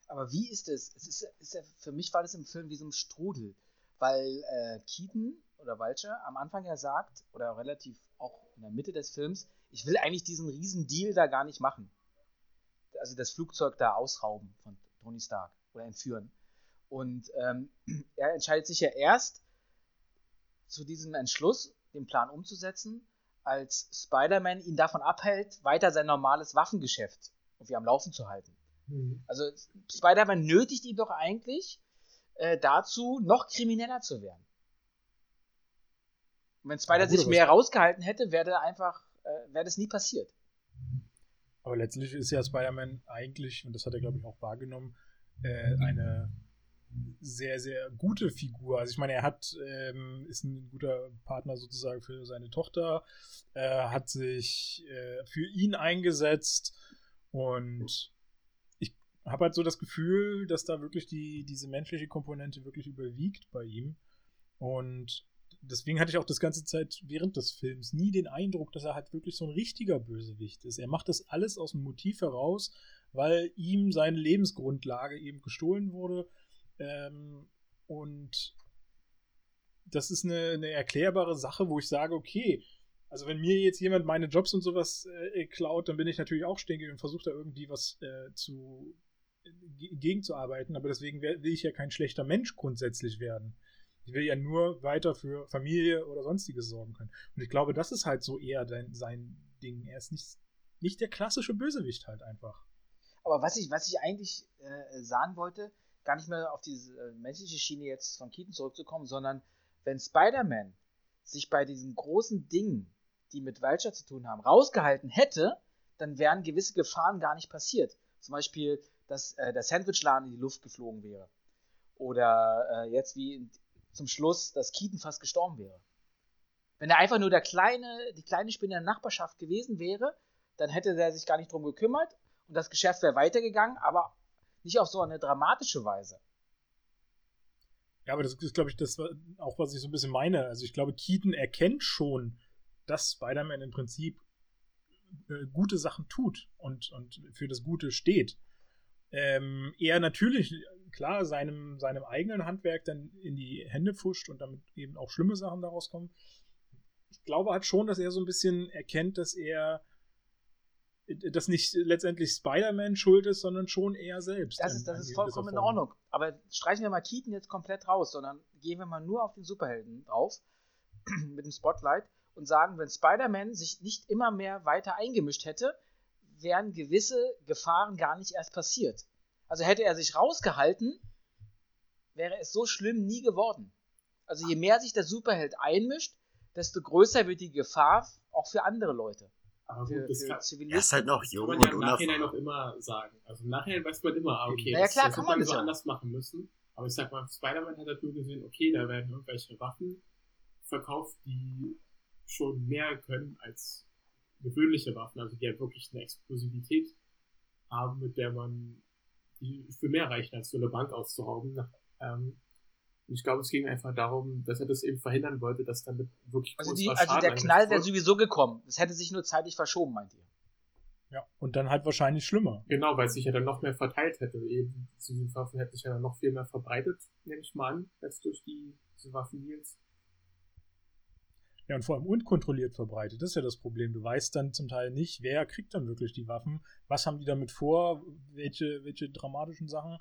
Aber wie ist es? Es ist, ist ja, für mich war das im Film wie so ein Strudel, weil äh, Keaton oder Walcher am Anfang ja sagt, oder relativ auch in der Mitte des Films, ich will eigentlich diesen riesen Deal da gar nicht machen. also das Flugzeug da ausrauben von Tony Stark oder entführen. Und ähm, [CLEARS THROAT] er entscheidet sich ja erst zu diesem Entschluss, den Plan umzusetzen, als Spider-Man ihn davon abhält, weiter sein normales Waffengeschäft irgendwie am Laufen zu halten. Mhm. Also Spider-Man nötigt ihn doch eigentlich äh, dazu, noch krimineller zu werden. Und wenn Spider ja, sich mehr rausgehalten hätte, wäre einfach, äh, wäre das nie passiert. Aber letztlich ist ja Spider-Man eigentlich, und das hat er, glaube ich, auch wahrgenommen, äh, eine sehr, sehr gute Figur. Also ich meine, er hat, ähm, ist ein guter Partner sozusagen für seine Tochter, äh, hat sich äh, für ihn eingesetzt und ich habe halt so das Gefühl, dass da wirklich die, diese menschliche Komponente wirklich überwiegt bei ihm. Und deswegen hatte ich auch das ganze Zeit während des Films nie den Eindruck, dass er halt wirklich so ein richtiger Bösewicht ist. Er macht das alles aus dem Motiv heraus, weil ihm seine Lebensgrundlage eben gestohlen wurde. Ähm, und das ist eine, eine, erklärbare Sache, wo ich sage, okay, also wenn mir jetzt jemand meine Jobs und sowas äh, klaut, dann bin ich natürlich auch stinkig und versuche da irgendwie was äh, zu gegenzuarbeiten, aber deswegen will ich ja kein schlechter Mensch grundsätzlich werden. Ich will ja nur weiter für Familie oder sonstiges sorgen können. Und ich glaube, das ist halt so eher dein, sein Ding. Er ist nicht, nicht der klassische Bösewicht halt einfach. Aber was ich, was ich eigentlich äh, sagen wollte, gar nicht mehr auf diese äh, menschliche Schiene jetzt von Keaton zurückzukommen, sondern wenn Spider-Man sich bei diesen großen Dingen, die mit Vulture zu tun haben, rausgehalten hätte, dann wären gewisse Gefahren gar nicht passiert. Zum Beispiel, dass äh, der Sandwichladen in die Luft geflogen wäre. Oder äh, jetzt wie in, zum Schluss, dass Keaton fast gestorben wäre. Wenn er einfach nur der kleine, die kleine Spinne in der Nachbarschaft gewesen wäre, dann hätte er sich gar nicht drum gekümmert und das Geschäft wäre weitergegangen, aber nicht auf so eine dramatische Weise. Ja, aber das ist, glaube ich, das auch, was ich so ein bisschen meine. Also ich glaube, Keaton erkennt schon, dass Spider-Man im Prinzip äh, gute Sachen tut und, und für das Gute steht. Ähm, er natürlich klar seinem, seinem eigenen Handwerk dann in die Hände fuscht und damit eben auch schlimme Sachen daraus kommen. Ich glaube halt schon, dass er so ein bisschen erkennt, dass er dass nicht letztendlich Spider-Man schuld ist, sondern schon er selbst. Das ist, das ist vollkommen in Ordnung. Aber streichen wir mal Keaton jetzt komplett raus, sondern gehen wir mal nur auf den Superhelden drauf [CLEARS THROAT] mit dem Spotlight und sagen, wenn Spider-Man sich nicht immer mehr weiter eingemischt hätte, wären gewisse Gefahren gar nicht erst passiert. Also hätte er sich rausgehalten, wäre es so schlimm nie geworden. Also je mehr sich der Superheld einmischt, desto größer wird die Gefahr auch für andere Leute. Aber gut, für, das für kann, Zivilisten. Er ist halt noch jung kann man ja im Nachhinein noch immer sagen. Also im Nachhinein weiß man immer, ah, okay, naja, klar, das, das kann man so ja. anders machen müssen. Aber ich sag mal, Spider-Man hat halt nur gesehen, okay, da werden irgendwelche Waffen verkauft, die schon mehr können als gewöhnliche Waffen, also die halt wirklich eine Explosivität haben, mit der man die für mehr reichen, als so eine Bank auszurauben. Ähm, ich glaube, es ging einfach darum, dass er das eben verhindern wollte, dass damit wirklich Also, die, also der Knall wäre sowieso gekommen. Es hätte sich nur zeitlich verschoben, meint ihr? Ja, und dann halt wahrscheinlich schlimmer. Genau, weil es sich ja dann noch mehr verteilt hätte. Eben, diese Waffen hätte sich ja dann noch viel mehr verbreitet, nehme ich mal an, als durch die, diese Waffen-Deals. Ja, und vor allem unkontrolliert verbreitet. Das ist ja das Problem. Du weißt dann zum Teil nicht, wer kriegt dann wirklich die Waffen, was haben die damit vor, welche, welche dramatischen Sachen.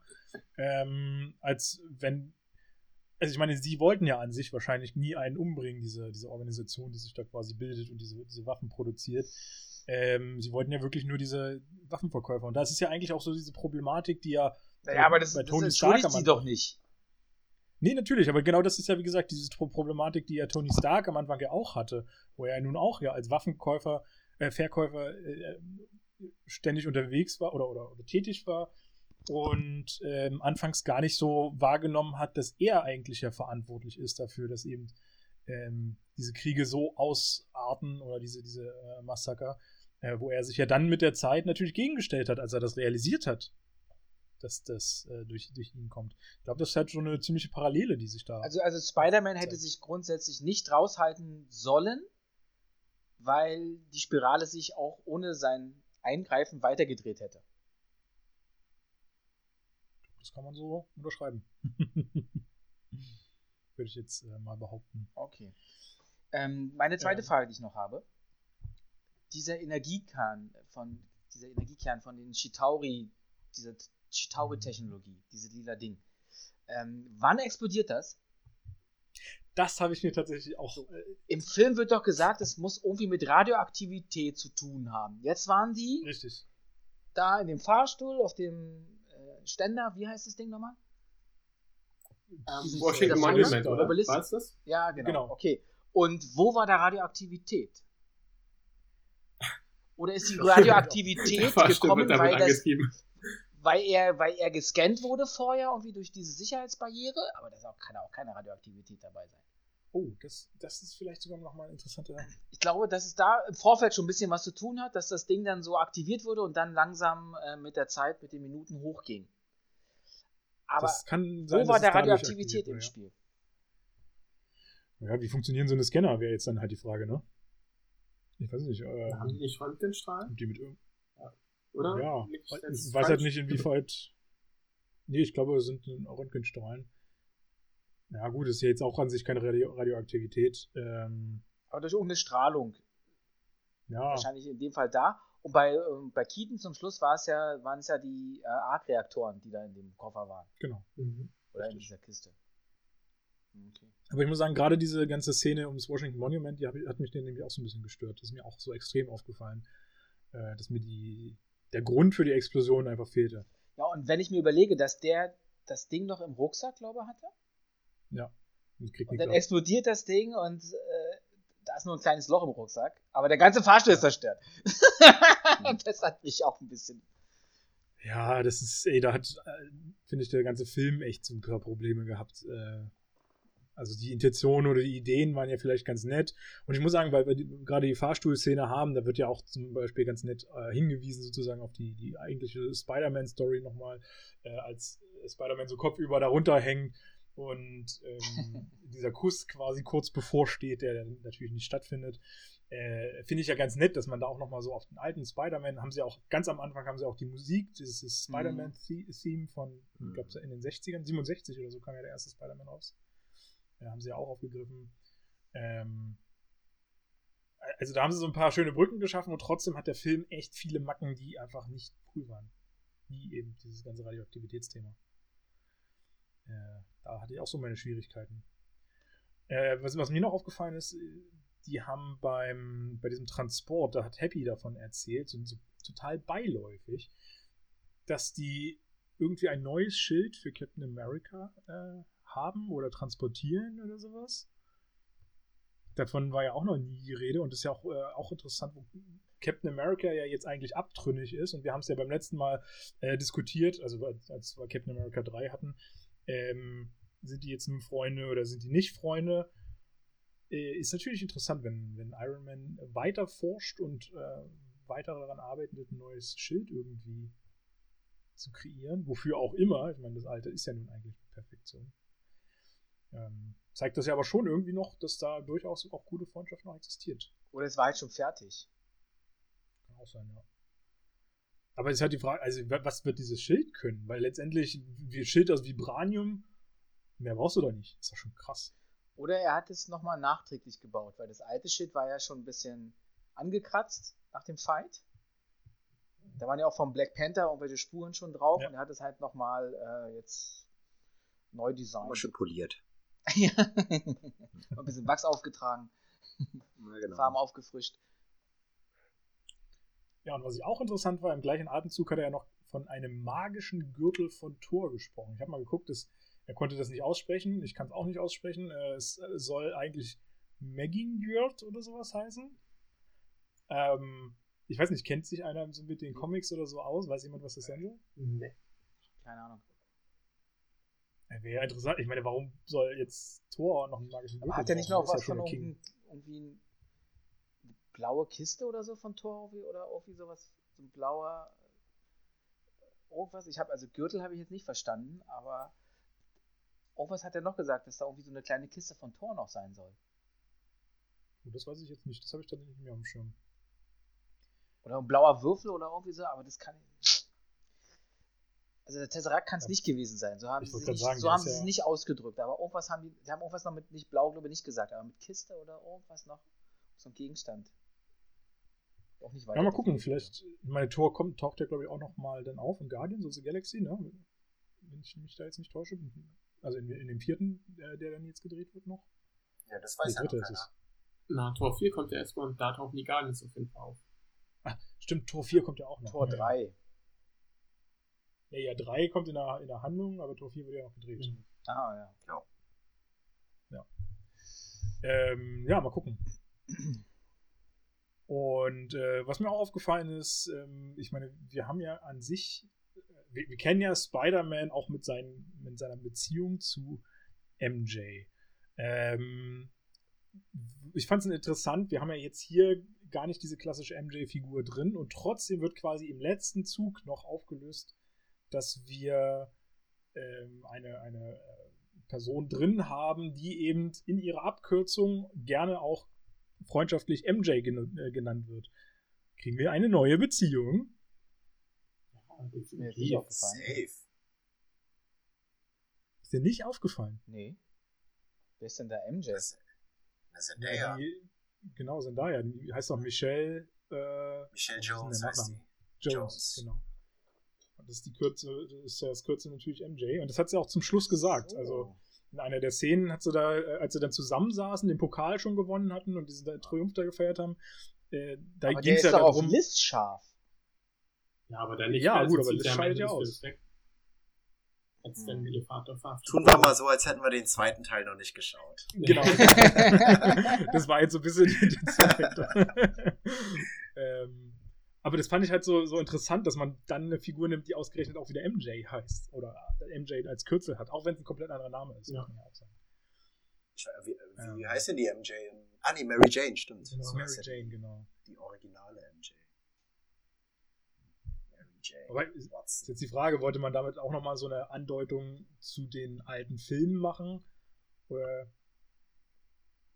Ähm, als wenn. Also ich meine, sie wollten ja an sich wahrscheinlich nie einen umbringen, diese, diese Organisation, die sich da quasi bildet und diese, diese Waffen produziert. Ähm, sie wollten ja wirklich nur diese Waffenverkäufer. Und das ist ja eigentlich auch so diese Problematik, die ja. Naja, aber das, bei Tony das entschuldigt sie doch nicht. Nee, natürlich, aber genau das ist ja, wie gesagt, diese Problematik, die ja Tony Stark am Anfang ja auch hatte, wo er nun auch ja als Waffenkäufer, äh, Verkäufer äh, ständig unterwegs war oder, oder, oder tätig war und ähm, anfangs gar nicht so wahrgenommen hat, dass er eigentlich ja verantwortlich ist dafür, dass eben ähm, diese Kriege so ausarten oder diese, diese äh, Massaker, äh, wo er sich ja dann mit der Zeit natürlich gegengestellt hat, als er das realisiert hat, dass das äh, durch, durch ihn kommt. Ich glaube, das ist halt schon eine ziemliche Parallele, die sich da. Also, also Spider-Man hätte sich grundsätzlich nicht raushalten sollen, weil die Spirale sich auch ohne sein Eingreifen weitergedreht hätte. Das kann man so unterschreiben. [LAUGHS] Würde ich jetzt äh, mal behaupten. Okay. Ähm, meine zweite ähm. Frage, die ich noch habe. Dieser Energiekern von dieser Energiekern von den Chitauri, dieser Chitauri-Technologie, diese lila Ding. Ähm, wann explodiert das? Das habe ich mir tatsächlich auch. Äh, Im Film wird doch gesagt, es muss irgendwie mit Radioaktivität zu tun haben. Jetzt waren die richtig. da in dem Fahrstuhl auf dem Ständer, wie heißt das Ding nochmal? Ähm, Washington Monument, oder? Obelisk? War es das? Ja, genau. Genau. Okay. Und wo war da Radioaktivität? Oder ist die [LAUGHS] Radioaktivität gekommen, weil, das, weil, er, weil er gescannt wurde vorher, irgendwie durch diese Sicherheitsbarriere? Aber da auch, kann auch keine Radioaktivität dabei sein. Oh, das, das ist vielleicht sogar nochmal ein interessanter. Ich glaube, dass es da im Vorfeld schon ein bisschen was zu tun hat, dass das Ding dann so aktiviert wurde und dann langsam äh, mit der Zeit, mit den Minuten hochging. Aber das kann sein, wo war der Radioaktivität im Spiel? Ja. ja, wie funktionieren so eine Scanner, wäre jetzt dann halt die Frage, ne? Ich weiß nicht. Äh, Haben die nicht Röntgenstrahlen? die mit irgend- Oder? Ja, ich weiß halt nicht, inwieweit. Nee, ich glaube, es sind Röntgenstrahlen. Ja, gut, ist ja jetzt auch an sich keine Radio Radioaktivität. Ähm, Aber durch irgendeine Strahlung. ja, Wahrscheinlich in dem Fall da. Und bei, ähm, bei Keaton zum Schluss war es ja, waren es ja die äh, Arc-Reaktoren, die da in dem Koffer waren. genau. Mhm. Oder in Richtig. dieser Kiste. Okay. Aber ich muss sagen, gerade diese ganze Szene ums Washington Monument, die hat mich nämlich auch so ein bisschen gestört. Das ist mir auch so extrem aufgefallen, äh, dass mir die, der Grund für die Explosion einfach fehlte. Ja, und wenn ich mir überlege, dass der das Ding noch im Rucksack, glaube ich, hatte, Ja. Und und dann ab. explodiert das Ding und äh, da ist nur ein kleines Loch im Rucksack, aber der ganze Fahrstuhl ist zerstört. [LAUGHS] das hat mich auch ein bisschen. Ja, das ist, ey, da hat, äh, finde ich, der ganze Film echt so ein paar Probleme gehabt. Äh, also die Intentionen oder die Ideen waren ja vielleicht ganz nett. Und ich muss sagen, weil wir die, gerade die Fahrstuhlszene haben, da wird ja auch zum Beispiel ganz nett äh, hingewiesen sozusagen auf die, die eigentliche Spider-Man-Story nochmal, äh, als Spider-Man so kopfüber darunter hängt und ähm, [LAUGHS] dieser Kuss quasi kurz bevorsteht, der dann natürlich nicht stattfindet. Äh, Finde ich ja ganz nett, dass man da auch nochmal so auf den alten Spider-Man, haben sie auch, ganz am Anfang haben sie auch die Musik, dieses Spider-Man-Theme von, ich glaube, in den 60ern, 67 oder so kam ja der erste Spider-Man raus. Ja, haben sie ja auch aufgegriffen. Ähm, also da haben sie so ein paar schöne Brücken geschaffen und trotzdem hat der Film echt viele Macken, die einfach nicht cool waren. Wie eben dieses ganze Radioaktivitätsthema. Äh, da hatte ich auch so meine Schwierigkeiten. Äh, was, was mir noch aufgefallen ist, die haben beim, bei diesem Transport, da hat Happy davon erzählt, so, so total beiläufig, dass die irgendwie ein neues Schild für Captain America äh, haben oder transportieren oder sowas. Davon war ja auch noch nie die Rede und ist ja auch, äh, auch interessant, wo Captain America ja jetzt eigentlich abtrünnig ist und wir haben es ja beim letzten Mal äh, diskutiert, also als, als wir Captain America 3 hatten, ähm, sind die jetzt nun Freunde oder sind die nicht Freunde? Äh, ist natürlich interessant, wenn, wenn Iron Man weiter forscht und äh, weiter daran arbeitet, ein neues Schild irgendwie zu kreieren, wofür auch immer. Ich meine, das alte ist ja nun eigentlich Perfektion. Ähm, zeigt das ja aber schon irgendwie noch, dass da durchaus auch gute Freundschaft noch existiert. Oder es war jetzt schon fertig. Kann auch sein, ja. Aber es ist halt die Frage, also wa- was wird dieses Schild können? Weil letztendlich, wie Schild aus Vibranium, mehr brauchst du doch nicht. Ist doch schon krass. Oder er hat es nochmal nachträglich gebaut, weil das alte Schild war ja schon ein bisschen angekratzt nach dem Fight. Da waren ja auch vom Black Panther irgendwelche Spuren schon drauf Ja. und er hat es halt nochmal äh, jetzt neu designt. Aber schön poliert. [LAUGHS] ja. [LAUGHS] ein bisschen Wachs aufgetragen, Na, genau. Farben aufgefrischt. Ja, und was ich auch interessant war, im gleichen Atemzug hat er ja noch von einem magischen Gürtel von Thor gesprochen. Ich habe mal geguckt, dass, er konnte das nicht aussprechen. Ich kann es auch nicht aussprechen. Äh, Es äh, soll eigentlich Meggingjord oder sowas heißen. Ähm, ich weiß nicht, kennt sich einer so mit den Comics oder so aus? Weiß jemand, was das sein soll? Nee. Keine Ahnung. Wäre ja interessant. Ich meine, warum soll jetzt Thor noch einen magischen Gürtel Aber hat er nicht noch was von irgendwie, ein- blaue Kiste oder so von Thor irgendwie, oder irgendwie sowas, so ein blauer irgendwas? Ich habe also Gürtel habe ich jetzt nicht verstanden, aber irgendwas hat er noch gesagt, dass da irgendwie so eine kleine Kiste von Thor noch sein soll. Oh, Das weiß ich jetzt nicht. Das habe ich tatsächlich nicht mehr dem Schirm. Oder ein blauer Würfel oder irgendwie so, aber das kann. Also der Tesseract kann es nicht gewesen sein. So haben Ich sie, es nicht, sagen, so haben ja- nicht ausgedrückt. Aber irgendwas haben die, die haben irgendwas noch mit nicht blau, glaube ich, nicht gesagt, aber mit Kiste oder irgendwas noch. So ein Gegenstand. Auch nicht Ja, weiter. mal gucken, vielleicht, meine Tor kommt, taucht ja, glaube ich, auch noch mal dann auf in Guardians of the Galaxy, ne? Wenn ich mich da jetzt nicht täusche. Also in, in dem vierten, der, der dann jetzt gedreht wird noch. Ja, das weiß ja noch dritte ist. Na, Tor 4 kommt ja erstmal und da tauchen die Guardians auf jeden Fall auf. Ah, stimmt, Tor 4 kommt ja auch noch. Tor ja, 3. Ja, ja, 3 kommt in der, in der Handlung, aber Tor 4 wird ja noch gedreht. Mhm. Ah, ja. Ähm, ja, mal gucken. [CLEARS THROAT] Und äh, was mir auch aufgefallen ist, ähm, ich meine, wir haben ja an sich, äh, wir, wir kennen ja Spider-Man auch mit, seinen, mit seiner Beziehung zu MJ. Ähm, ich fand es interessant, wir haben ja jetzt hier gar nicht diese klassische MJ-Figur drin und trotzdem wird quasi im letzten Zug noch aufgelöst, dass wir ähm, eine, eine äh, Person drin haben, die eben in ihrer Abkürzung gerne auch freundschaftlich MJ gen äh, genannt wird. Kriegen wir eine neue Beziehung? Ja, Mir ist nicht definitiv. aufgefallen. Safe. Ist dir nicht aufgefallen? Nee. Wer ist denn da MJ? Das, das ist ja Die, genau, Zendaya. Die heißt doch Michelle äh, Michelle Jones heißt die. Jones. Jones. Genau. Und das ist die Kürze, das ist ja das Kürze natürlich MJ. Und das hat sie auch zum Schluss gesagt. So. Also in einer der Szenen hat sie da, äh, als sie dann zusammensaßen, den Pokal schon gewonnen hatten und diesen Triumph da gefeiert haben, äh, da ging es ja doch auf darum. Liz scharf. Ja, aber dann nicht. Ja, gut, aber das scheidet ja aus. Als dann Hm. ihr Vater verhaftet Tun wir mal so, als hätten wir den zweiten Teil noch nicht geschaut. Genau. [LAUGHS] [LAUGHS] das war jetzt so ein bisschen die, die Zeit. [LAUGHS] ähm, aber das fand ich halt so, so interessant, dass man dann eine Figur nimmt, die ausgerechnet auch wieder MJ heißt. Oder MJ als Kürzel hat, auch wenn es ein komplett anderer Name ist. Ja. muss man ja auch sagen. Ich, wie wie Ähm. heißt denn die MJ? Ah, nee, Mary Jane, stimmt. Genau, So Mary heißt ja Jane, die, genau. Die originale MJ. Mary Jane. Aber ist jetzt die Frage, wollte man damit auch nochmal so eine Andeutung zu den alten Filmen machen? Oder.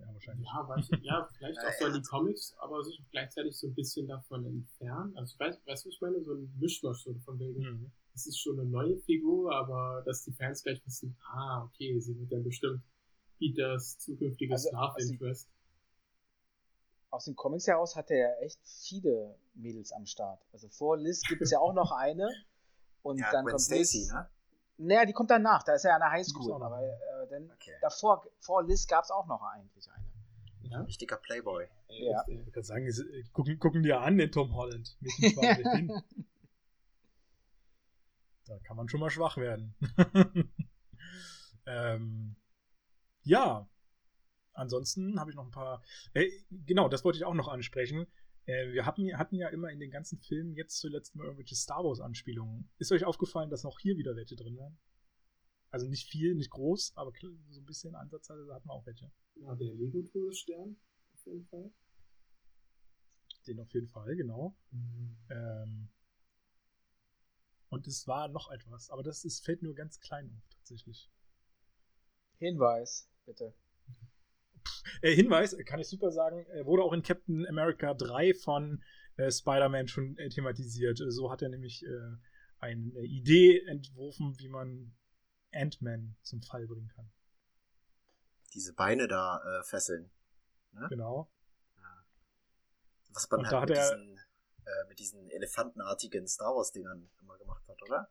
Ja, wahrscheinlich. Ja, weiß ich, ja, vielleicht [LAUGHS] auch so in die Comics, aber sich gleichzeitig so ein bisschen davon entfernen. Also, ich weiß, weißt du, was ich meine? So ein Mischmasch so von wegen, Mhm. es ist schon eine neue Figur, aber dass die Fans gleich wissen, ah, okay, sie wird dann bestimmt Peters zukünftiges Also, Love Interest. Aus den Comics heraus hat er ja echt viele Mädels am Start. Also vor Liz gibt es ja auch noch eine. Und [LAUGHS] Ja, dann Gwen kommt Stacy, Liz. ne? Naja, die kommt danach, da ist er ja an der Highschool. Aber dann, Okay. davor, vor Liz gab es auch noch eigentlich eine. Ja? Richtiger Playboy. Ja. Äh, Ich kann sagen, äh, gucken, gucken dir an, den Tom Holland. Mit dem 62. [LAUGHS] da kann man schon mal schwach werden. [LAUGHS] ähm, ja, ansonsten habe ich noch ein paar. Äh, genau, das wollte ich auch noch ansprechen. Äh, wir hatten, hatten ja immer in den ganzen Filmen jetzt zuletzt mal irgendwelche Star Wars-Anspielungen. Ist euch aufgefallen, dass auch hier wieder welche drin waren? Also nicht viel, nicht groß, aber so ein bisschen ansatzweise hatten wir auch welche. Ja, der Lego-Todesstern, auf jeden Fall. Den auf jeden Fall, genau. Mhm. Ähm, und es war noch etwas, aber das ist, fällt nur ganz klein auf, tatsächlich. Hinweis, bitte. Äh, Hinweis, äh, kann ich super sagen, äh, wurde auch in Captain America 3 von äh, Spider-Man schon äh, thematisiert. Äh, so hat er nämlich äh, eine Idee entworfen, wie man Ant-Man zum Fall bringen kann. Diese Beine da äh, fesseln. Genau. Was man Und halt da hat mit, er- diesen, äh, mit diesen elefantenartigen Star Wars-Dingern immer gemacht hat, oder?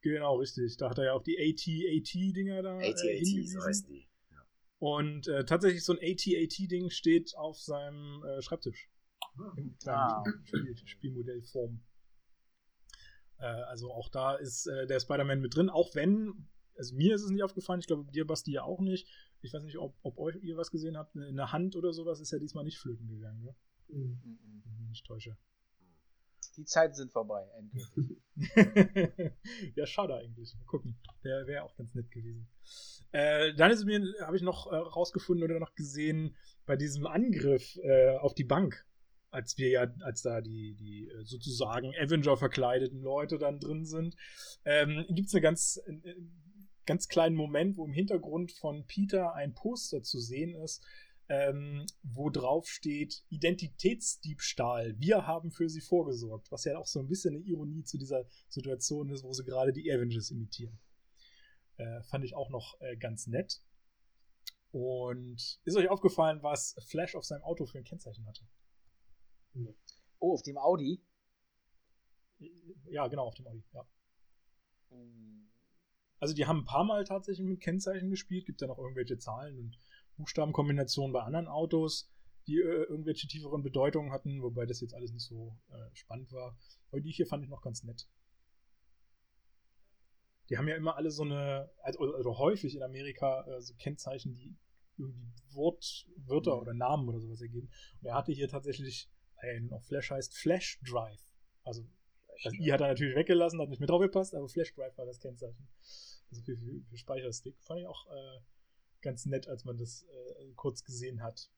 Genau, richtig. Da hat er ja auch die AT-AT-Dinger da äh, AT-AT, so hingewiesen. heißen die. Ja. Und äh, tatsächlich so ein AT-AT-Ding steht auf seinem äh, Schreibtisch. In Ah. kleinen Spiel, Spielmodellform. Äh, also auch da ist äh, der Spider-Man mit drin, auch wenn, also mir ist es nicht aufgefallen, ich glaube dir, Basti, ja auch nicht. Ich weiß nicht, ob, ob euch ihr was gesehen habt. In der Hand oder sowas ist ja diesmal nicht flöten gegangen, ne? Mhm. Mhm. Ich täusche. Die Zeiten sind vorbei, endgültig. [LAUGHS] ja, schade eigentlich. Mal gucken. Der wäre auch ganz nett gewesen. Äh, dann ist mir, habe ich noch äh, rausgefunden oder noch gesehen, bei diesem Angriff äh, auf die Bank, als wir ja, als da die, die äh, sozusagen Avenger-verkleideten Leute dann drin sind, ähm, gibt es eine ganz, äh, ganz kleinen Moment, wo im Hintergrund von Peter ein Poster zu sehen ist, ähm, wo drauf steht Identitätsdiebstahl. Wir haben für sie vorgesorgt, was ja auch so ein bisschen eine Ironie zu dieser Situation ist, wo sie gerade die Avengers imitieren. Äh, fand ich auch noch äh, ganz nett. Und ist euch aufgefallen, was Flash auf seinem Auto für ein Kennzeichen hatte? Oh, auf dem Audi? Ja, genau, auf dem Audi, ja. Hm. Also die haben ein paar Mal tatsächlich mit Kennzeichen gespielt, gibt ja noch irgendwelche Zahlen und Buchstabenkombinationen bei anderen Autos, die äh, irgendwelche tieferen Bedeutungen hatten, wobei das jetzt alles nicht so äh, spannend war. Aber die hier fand ich noch ganz nett. Die haben ja immer alle so eine, also, also häufig in Amerika äh, so Kennzeichen, die irgendwie Wort, Wörter mhm. oder Namen oder sowas ergeben. Und er hatte hier tatsächlich, weil noch Flash heißt, Flash Drive. Also das I hat er natürlich weggelassen, hat nicht mehr drauf gepasst, aber Flash Drive war das Kennzeichen. Also für, für, für Speicherstick. Fand ich auch äh, ganz nett, als man das äh, kurz gesehen hat.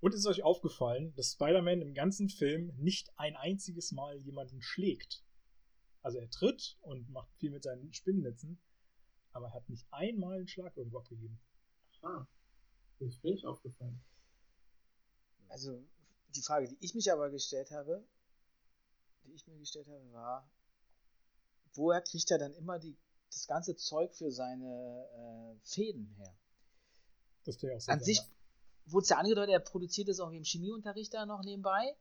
Und ist euch aufgefallen, dass Spider-Man im ganzen Film nicht ein einziges Mal jemanden schlägt? Also er tritt und macht viel mit seinen Spinnennetzen, aber er hat nicht einmal einen Schlag irgendwo abgegeben. Ah, das ist mir nicht aufgefallen. Also die Frage, die ich mich aber gestellt habe, die ich mir gestellt habe, war, woher kriegt er dann immer die, das ganze Zeug für seine äh, Fäden her? Das wäre auch so An sich wurde es ja angedeutet, er produziert es auch im Chemieunterricht da noch nebenbei.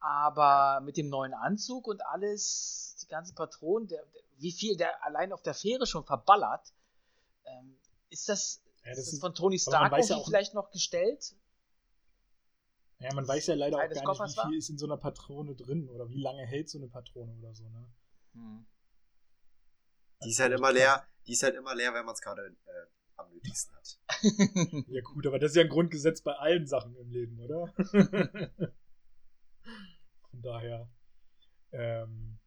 Aber mit dem neuen Anzug und alles, die ganzen Patronen, der, der, wie viel der allein auf der Fähre schon verballert, ähm, ist das, ja, das ist das von Tony Stark ja vielleicht noch gestellt? Ja, man weiß ja leider auch gar nicht, wie viel war? ist in so einer Patrone drin oder wie lange hält so eine Patrone oder so, ne? Hm. Die ist halt immer leer, die ist halt immer leer, wenn man es gerade äh, am nötigsten hat. [LAUGHS] ja gut, aber das ist ja ein Grundgesetz bei allen Sachen im Leben, oder? [LAUGHS] Von daher. Ähm,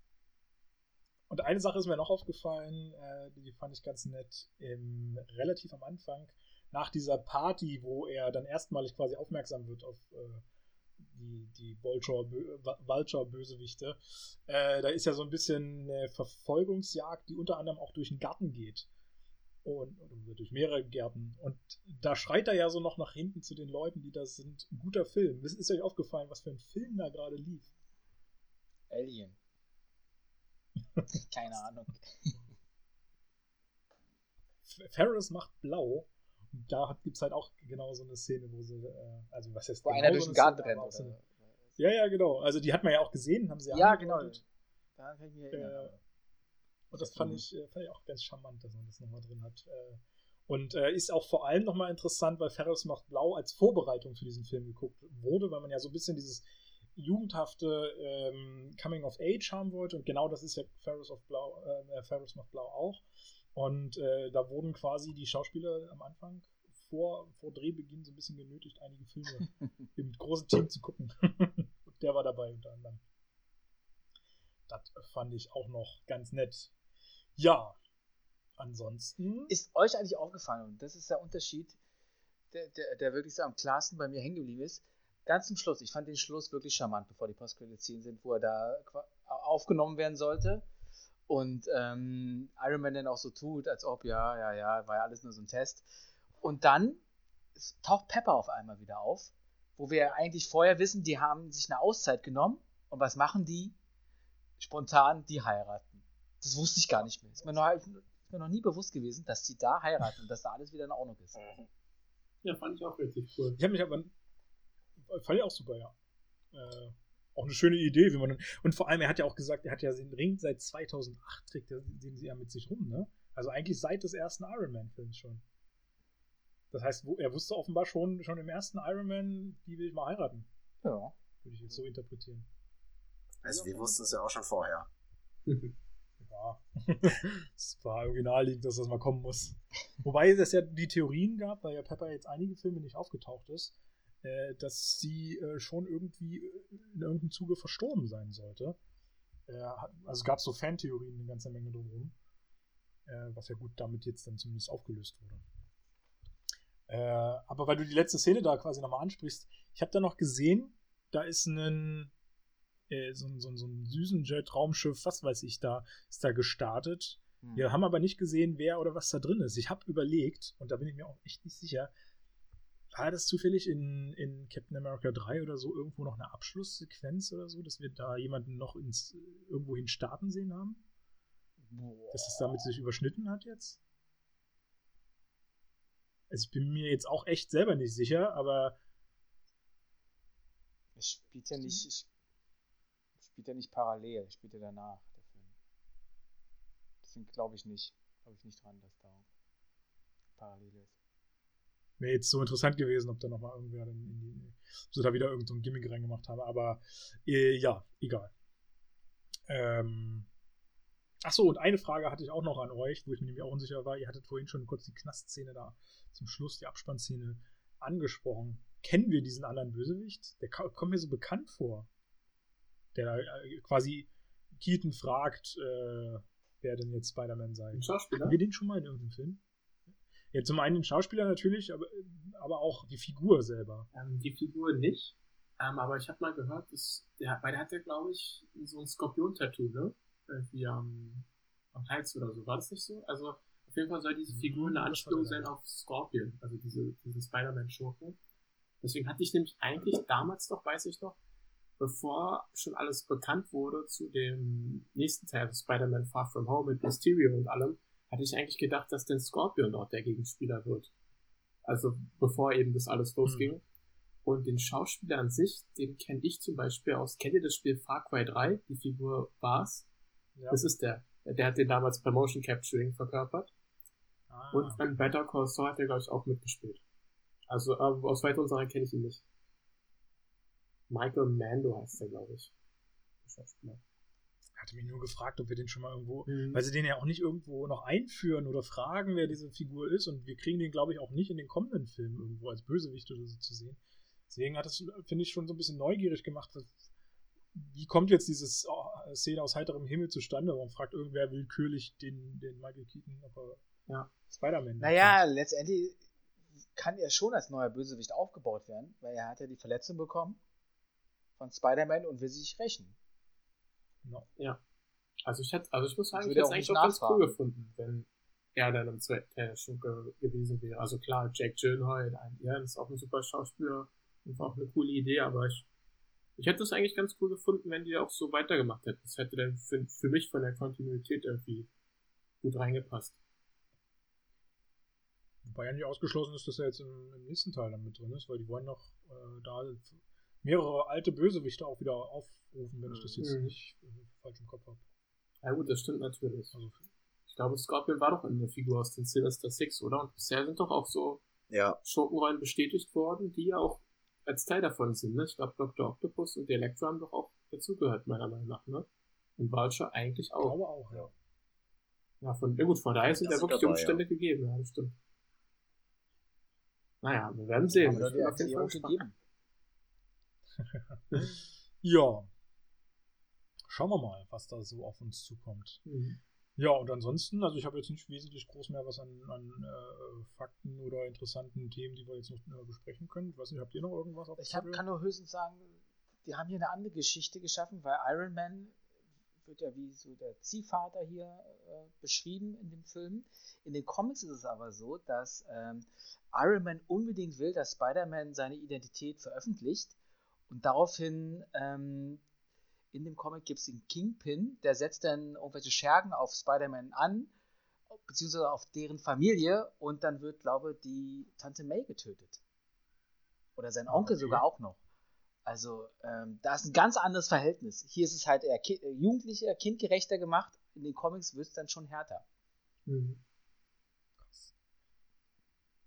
und eine Sache ist mir noch aufgefallen, äh, die fand ich ganz nett, im, relativ am Anfang nach dieser Party, wo er dann erstmalig quasi aufmerksam wird auf äh, die, die Vulture-Bösewichte, äh, da ist ja so ein bisschen eine Verfolgungsjagd, die unter anderem auch durch den Garten geht. Und, und durch mehrere Gärten. Und da schreit er ja so noch nach hinten zu den Leuten, die da sind. Ein guter Film. Ist, ist euch aufgefallen, was für ein Film da gerade lief? Alien. [LAUGHS] Keine Ahnung. Ferris macht blau da gibt es halt auch genau so eine Szene, wo sie, äh, also was heißt Wo genau einer durch den Garten rennt. So ja, ja, genau. Also die hat man ja auch gesehen, haben sie ja Ja, genau. Da kann ich mich erinnern. Äh, und das fand ich, äh, fand ich auch ganz charmant, dass man das nochmal drin hat. Äh, und äh, ist auch vor allem nochmal interessant, weil Ferris macht Blau als Vorbereitung für diesen Film geguckt wurde, weil man ja so ein bisschen dieses jugendhafte ähm, Coming of Age haben wollte. Und genau das ist ja Ferris, of Blau, äh, Ferris macht Blau auch. Und äh, da wurden quasi die Schauspieler am Anfang vor, vor Drehbeginn so ein bisschen genötigt, einige Filme [LAUGHS] im großen Team zu gucken. [LAUGHS] Und der war dabei unter anderem. Das fand ich auch noch ganz nett. Ja, ansonsten. Ist euch eigentlich aufgefallen, und das ist der Unterschied, der, der, der wirklich so am klarsten bei mir hängen geblieben ist, ganz zum Schluss, ich fand den Schluss wirklich charmant, bevor die Postcredits sind, wo er da aufgenommen werden sollte und ähm, Iron Man dann auch so tut, als ob, ja, ja, ja, war ja alles nur so ein Test. Und dann taucht Pepper auf einmal wieder auf, wo wir eigentlich vorher wissen, die haben sich eine Auszeit genommen. Und was machen die? Spontan, die heiraten. Das wusste ich gar nicht mehr. Ist mir noch, ist mir noch nie bewusst gewesen, dass die da heiraten und dass da alles wieder in Ordnung ist. [LAUGHS] Ja, fand ich auch richtig cool. Ich habe mich aber. Fand ich auch super, ja. Äh, auch eine schöne Idee, wie man. Und vor allem, er hat ja auch gesagt, er hat ja den Ring seit 2008 trägt, den sie ja mit sich rum, ne? Also eigentlich seit des ersten Iron Man-Films schon. Das heißt, er wusste offenbar schon, schon im ersten Iron Man, die will ich mal heiraten. Ja. Würde ich jetzt so interpretieren. Also, wir wussten es ja auch schon vorher. [LAUGHS] ja. es war irgendwie naheliegend, dass das mal kommen muss. Wobei es ja die Theorien gab, weil ja Pepper jetzt einige Filme nicht aufgetaucht ist, äh, dass sie äh, schon irgendwie in irgendeinem Zuge verstorben sein sollte. Äh, also gab es so Fantheorien eine ganze Menge drumherum. Äh, was ja gut damit jetzt dann zumindest aufgelöst wurde. Äh, aber weil du die letzte Szene da quasi nochmal ansprichst, ich habe da noch gesehen, da ist ein äh, so, so, so ein Düsenjet-Raumschiff, was weiß ich da, ist da gestartet. Hm. Wir haben aber nicht gesehen, wer oder was da drin ist. Ich habe überlegt, und da bin ich mir auch echt nicht sicher, war das zufällig in, in Captain America 3 oder so irgendwo noch eine Abschlusssequenz oder so, dass wir da jemanden noch ins irgendwo hin starten sehen haben? Boah. Dass es damit sich überschnitten hat jetzt? Also ich bin mir jetzt auch echt selber nicht sicher, aber. Es spielt ja nicht. Spielt ja nicht parallel, spielt ja danach, der Film. Deswegen glaube ich nicht. Glaube ich nicht dran, dass da parallel ist. Wäre jetzt so interessant gewesen, ob da nochmal irgendwer in, in die, so da wieder irgendein so Gimmick reingemacht habe, aber äh, ja, egal. Ähm, Achso, und eine Frage hatte ich auch noch an euch, wo ich mir nämlich auch unsicher war. Ihr hattet vorhin schon kurz die Knastszene da zum Schluss, die Abspannszene angesprochen. Kennen wir diesen anderen Bösewicht? Der kommt mir so bekannt vor. Der äh, quasi Keaton fragt, äh, wer denn jetzt Spider-Man sei. Haben wir den schon mal in irgendeinem Film? Ja, zum einen den Schauspieler natürlich, aber, aber auch die Figur selber. Ähm, die Figur nicht. Ähm, aber ich habe mal gehört, dass der, weil der hat ja, glaube ich, so ein Skorpion-Tattoo, ne? Irgendwie am, am Hals oder so. War das nicht so? Also auf jeden Fall soll diese Figur eine Anspielung sein auf Scorpion, also diese, diesen Spider-Man-Schurken. Deswegen hatte ich nämlich eigentlich damals noch, weiß ich noch, bevor schon alles bekannt wurde zu dem nächsten Teil, Spider-Man Far From Home mit Mysterio und allem, hatte ich eigentlich gedacht, dass denn Scorpion dort der Gegenspieler wird. Also bevor eben das alles losging. Und den Schauspieler an sich, den kenne ich zum Beispiel aus, kennt ihr das Spiel Far Cry 3, die Figur Bars? Ja. Das ist der. Der hat den damals bei Motion Capturing verkörpert. Ah, Und beim Better Call Saul hat er, glaube ich, auch mitgespielt. Also äh, aus weiteren Sachen kenne ich ihn nicht. Michael Mando heißt der, glaube ich. Schauspieler. Hatte mich nur gefragt, ob wir den schon mal irgendwo, Mhm. weil sie den ja auch nicht irgendwo noch einführen oder fragen, wer diese Figur ist. Und wir kriegen den, glaube ich, auch nicht in den kommenden Filmen irgendwo als Bösewicht oder so zu sehen. Deswegen hat das, finde ich, schon so ein bisschen neugierig gemacht. Wie kommt jetzt diese Szene aus heiterem Himmel zustande? Warum fragt irgendwer willkürlich den, den Michael Keaton, ob er Ja. Spider-Man Naja, letztendlich kann er schon als neuer Bösewicht aufgebaut werden, weil er hat ja die Verletzung bekommen von Spider-Man und will sich rächen. No. Also ich hätte, also ich muss sagen, Ich ich hätte es eigentlich auch ganz cool gefunden, wenn er dann im zweiten Teil schon ge gewesen wäre. Also klar, Jack Gyllenhaal, ein ja, ist auch ein super Schauspieler und war auch eine coole Idee, aber ich, ich hätte es eigentlich ganz cool gefunden, wenn die auch so weitergemacht hätten. Das hätte dann für, für mich von der Kontinuität irgendwie gut reingepasst. Wobei ja nicht ausgeschlossen ist, dass er jetzt im, im nächsten Teil dann mit drin ist, weil die wollen noch äh, da mehrere alte Bösewichte auch wieder aufrufen, wenn ich das jetzt Mhm. nicht äh, falsch im Kopf habe. Ja gut, das stimmt natürlich. Also, Ich glaube, Scorpion war doch eine Figur aus den Sinister Six, oder? Und bisher sind doch auch so Ja, Schurkenrollen bestätigt worden, die ja auch als Teil davon sind. Ne? Ich glaube, Dr. Octopus und die Elektra haben doch auch dazugehört, meiner Meinung nach. Ne? Und Vulture eigentlich ich auch. glaube auch, ja. Ja, von, ja gut, von daher sind Das ja wirklich die dabei, Umstände gegeben. Ja, das stimmt. Naja, wir werden sehen. Haben wir Ich die bin auf jeden Fall Erklärung gespannt. gegeben. [LAUGHS] Ja. Schauen wir mal, was da so auf uns zukommt. Mhm. Ja, und ansonsten, also ich habe jetzt nicht wesentlich groß mehr was an, an äh, Fakten oder interessanten Themen, die wir jetzt noch äh, besprechen können. Ich weiß nicht, habt ihr noch irgendwas auf Ich hab, kann nur höchstens sagen, die haben hier eine andere Geschichte geschaffen, weil Iron Man wird ja wie so der Ziehvater hier äh, beschrieben in dem Film. In den Comics ist es aber so, dass ähm, Iron Man unbedingt will, dass Spider-Man seine Identität veröffentlicht und daraufhin ähm, in dem Comic gibt es den Kingpin, der setzt dann irgendwelche Schergen auf Spider-Man an, beziehungsweise auf deren Familie und dann wird, glaube ich, die Tante May getötet. Oder sein Ah, Onkel okay. sogar auch noch. Also, ähm, da ist ein ganz anderes Verhältnis. Hier ist es halt eher ki äh, jugendlicher, kindgerechter gemacht. In den Comics wird es dann schon härter. Mhm.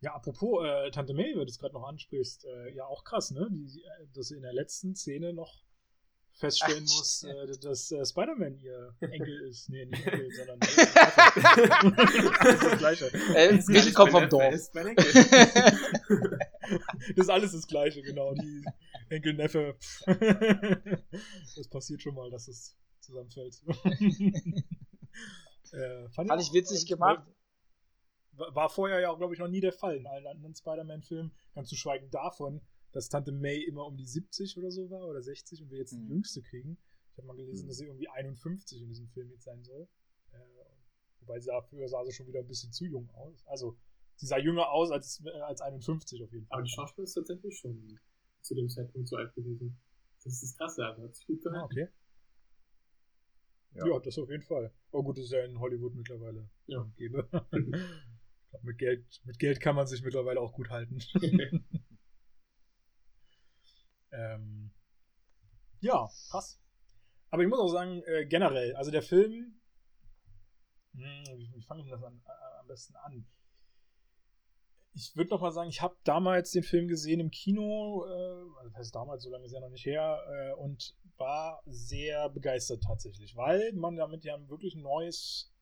Ja, apropos äh, Tante May, weil du es gerade noch ansprichst, äh, ja auch krass, ne? Die, die, äh, dass sie in der letzten Szene noch feststellen Ach, muss, äh, dass äh, Spider-Man ihr Enkel ist. Nee, nicht Enkel, sondern [LAUGHS] das ist das Gleiche. Äh, nicht kommt vom Dorf. ist mein Enkel. [LAUGHS] Das ist alles das Gleiche, genau. Die Enkel, Neffe. pff. Das passiert schon mal, dass es zusammenfällt. [LAUGHS] äh, Fand ich auch, witzig gemacht. War vorher ja auch, glaube ich, noch nie der Fall in allen anderen Spider-Man-Filmen. Ganz zu schweigen davon, dass Tante May immer um die 70 oder so war oder 60 und wir jetzt die Mhm. jüngste kriegen. Ich habe mal gelesen, Mhm. dass sie irgendwie 51 in diesem Film jetzt sein soll. Äh, wobei sie dafür sah sie schon wieder ein bisschen zu jung aus. Also, sie sah jünger aus als, äh, als 51 auf jeden Fall. Aber die Schauspieler ist tatsächlich schon zu dem Zeitpunkt so alt gewesen. Das ist krass, ja. Hat sich gut Ah, gehalten. okay. Ja. Ja. das auf jeden Fall. Oh gut, das ist ja in Hollywood mittlerweile Ja. [LAUGHS] [LAUGHS] mit, Geld, mit Geld kann man sich mittlerweile auch gut halten. [LAUGHS] ähm, ja, krass. Aber ich muss auch sagen, äh, generell, also der Film, hm, wie, wie fange ich das an, äh, am besten an? Ich würde noch mal sagen, ich habe damals den Film gesehen im Kino, äh, das heißt damals, so lange ist er noch nicht her, äh, und war sehr begeistert tatsächlich, weil man damit ja wirklich ein neues,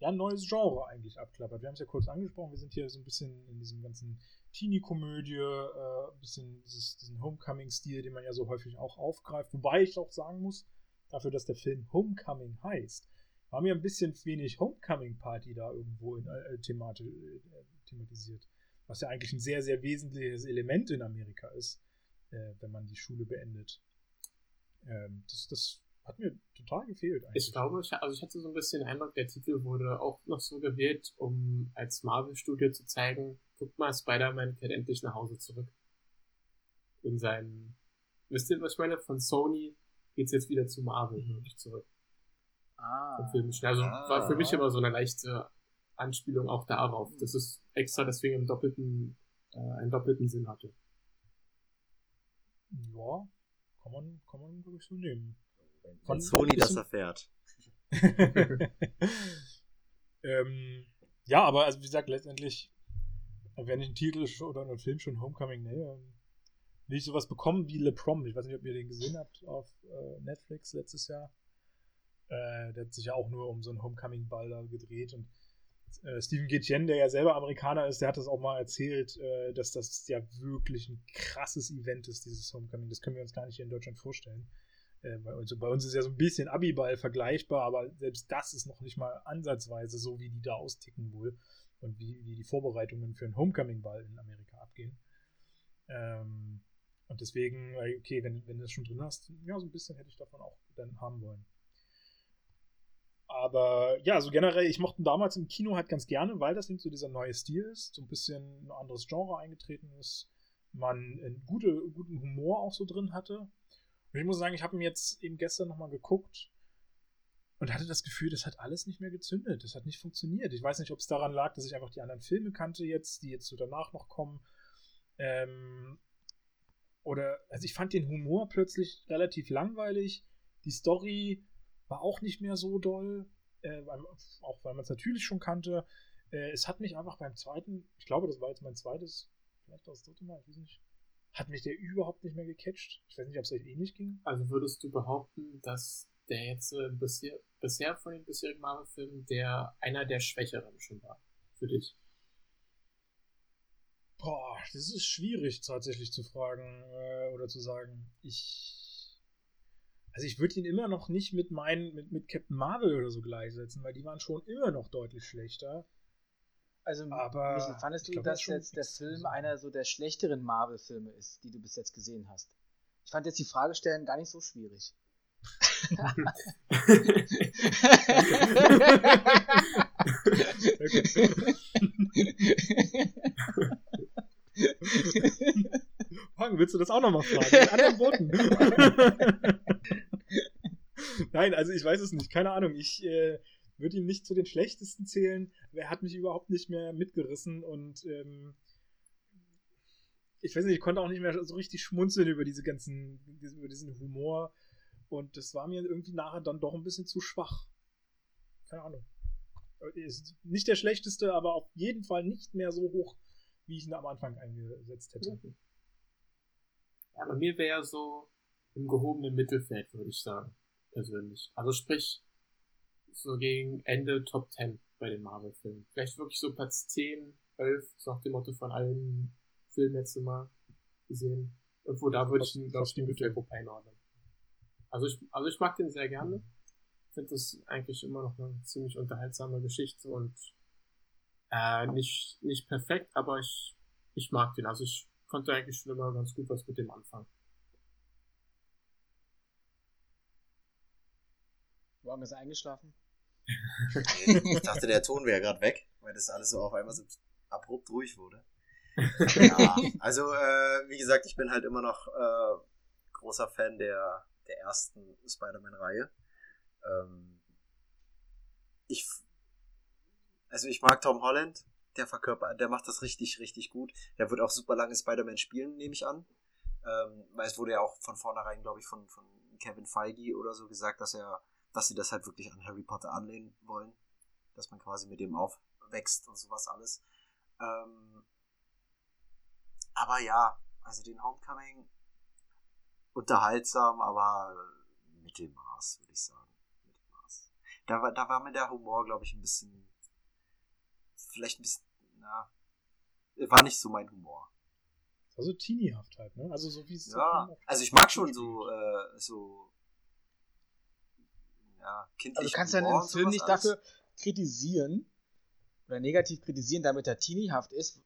ja, ein neues Genre eigentlich abklappert. Wir haben es ja kurz angesprochen, wir sind hier so ein bisschen in diesem ganzen Teenie-Komödie, äh, ein bisschen dieses, diesen Homecoming-Stil, den man ja so häufig auch aufgreift. Wobei ich auch sagen muss, dafür, dass der Film Homecoming heißt, war mir ein bisschen wenig Homecoming-Party da irgendwo in, äh, themati äh, thematisiert. Was ja eigentlich ein sehr, sehr wesentliches Element in Amerika ist, äh, wenn man die Schule beendet. Ähm, das, das hat mir total gefehlt eigentlich. Ich glaube, ich, also ich hatte so ein bisschen den Eindruck, der Titel wurde auch noch so gewählt, um als Marvel-Studio zu zeigen, guck mal, Spider-Man kehrt endlich nach Hause zurück. In seinen, wisst ihr, was ich meine? Von Sony geht's jetzt wieder zu Marvel mhm. wirklich zurück. Ah. Also ah. war für mich immer so eine leichte Anspielung auch darauf, dass es extra deswegen einen doppelten, äh, einen doppelten Sinn hatte. Ja, kann man, kann man wirklich so nehmen. Von Sony das erfährt. [LAUGHS] ähm, ja, aber also wie gesagt, letztendlich, wenn ich einen Titel oder einen Film schon Homecoming dann will ich sowas bekommen wie Le Prom. Ich weiß nicht, ob ihr den gesehen habt auf äh, Netflix letztes Jahr. Äh, der hat sich ja auch nur um so einen Homecoming-Ball da gedreht und äh, Stephen Gitchen, der ja selber Amerikaner ist, der hat das auch mal erzählt, äh, dass das ja wirklich ein krasses Event ist, dieses Homecoming. Das können wir uns gar nicht hier in Deutschland vorstellen. Äh, bei, uns, bei uns ist ja so ein bisschen Abiball vergleichbar, aber selbst das ist noch nicht mal ansatzweise so, wie die da austicken wohl und wie, wie die Vorbereitungen für einen Homecoming-Ball in Amerika abgehen. Ähm, und deswegen, okay, wenn, wenn du das schon drin hast, ja, so ein bisschen hätte ich davon auch dann haben wollen. Aber ja, so generell, ich mochte damals im Kino halt ganz gerne, weil das eben so dieser neue Stil ist, so ein bisschen ein anderes Genre eingetreten ist, man einen gute, guten Humor auch so drin hatte. Und ich muss sagen, ich habe ihn jetzt eben gestern nochmal geguckt und hatte das Gefühl, das hat alles nicht mehr gezündet. Das hat nicht funktioniert. Ich weiß nicht, ob es daran lag, dass ich einfach die anderen Filme kannte jetzt, die jetzt so danach noch kommen. Ähm, oder, also ich fand den Humor plötzlich relativ langweilig. Die Story war auch nicht mehr so doll, äh, auch weil man es natürlich schon kannte. Äh, es hat mich einfach beim zweiten, ich glaube, das war jetzt mein zweites, vielleicht das dritte Mal, ich weiß nicht, hat mich der überhaupt nicht mehr gecatcht. Ich weiß nicht, ob es euch ähnlich ging. Also würdest du behaupten, dass der jetzt äh, bisher, bisher von den bisherigen Marvel-Filmen der einer der schwächeren schon war für dich? Boah, das ist schwierig tatsächlich zu fragen äh, oder zu sagen. Ich also ich würde ihn immer noch nicht mit meinen, mit, mit Captain Marvel oder so gleichsetzen, weil die waren schon immer noch deutlich schlechter. Also, aber Michael, fandest du, glaub, dass das jetzt der Film einer so der schlechteren Marvel-Filme ist, die du bis jetzt gesehen hast? Ich fand jetzt die Frage stellen gar nicht so schwierig. Frank, willst du das auch nochmal fragen? Mit anderen Worten. [LAUGHS] Nein, also ich weiß es nicht. Keine Ahnung. Ich äh, würde ihn nicht zu den schlechtesten zählen. Er hat mich überhaupt nicht mehr mitgerissen und ähm, ich weiß nicht, ich konnte auch nicht mehr so richtig schmunzeln über diese ganzen, über diesen Humor. Und das war mir irgendwie nachher dann doch ein bisschen zu schwach. Keine Ahnung. Ist nicht der schlechteste, aber auf jeden Fall nicht mehr so hoch, wie ich ihn am Anfang eingesetzt hätte. Mhm. Ja, bei mir wäre er so im gehobenen Mittelfeld, würde ich sagen persönlich. Also sprich, so gegen Ende Top 10 bei den Marvel-Filmen. Vielleicht wirklich so Platz 10, 11, so nach dem Motto von allen Filmen jetzt immer gesehen. Irgendwo da würde ich ihn, glaube ich, die Mittelgruppe einordnen. Also ich, also ich mag den sehr gerne. Finde das eigentlich immer noch eine ziemlich unterhaltsame Geschichte und äh, nicht, nicht perfekt, aber ich, ich mag den. Also ich konnte eigentlich schon immer ganz gut was mit dem anfangen. Morgen ist eingeschlafen. [LAUGHS] ich dachte, der Ton wäre gerade weg, weil das alles so auf einmal so abrupt ruhig wurde. [LAUGHS] Ja, also äh, wie gesagt, ich bin halt immer noch äh, großer Fan der, der ersten Spider-Man-Reihe. Ähm, ich, also ich mag Tom Holland, der verkörpert, der macht das richtig, richtig gut. Der wird auch super lange Spider-Man spielen, nehme ich an. Ähm, weil es wurde ja auch von vornherein, glaube ich, von, von Kevin Feige oder so gesagt, dass er, dass sie das halt wirklich an Harry Potter anlehnen wollen. Dass man quasi mit dem aufwächst und sowas alles. Ähm, aber ja, also den Homecoming unterhaltsam, aber Mittelmaß, würde ich sagen. Mittelmaß. Da war, da war mir der Humor, glaube ich, ein bisschen, vielleicht ein bisschen, na, war nicht so mein Humor. Also teeniehaft halt, ne? Also so wie es Ja, also ich mag schon so, äh, so, ja, kindlich. Also du kannst deinen Film nicht alles. dafür kritisieren oder negativ kritisieren, damit er teeniehaft ist.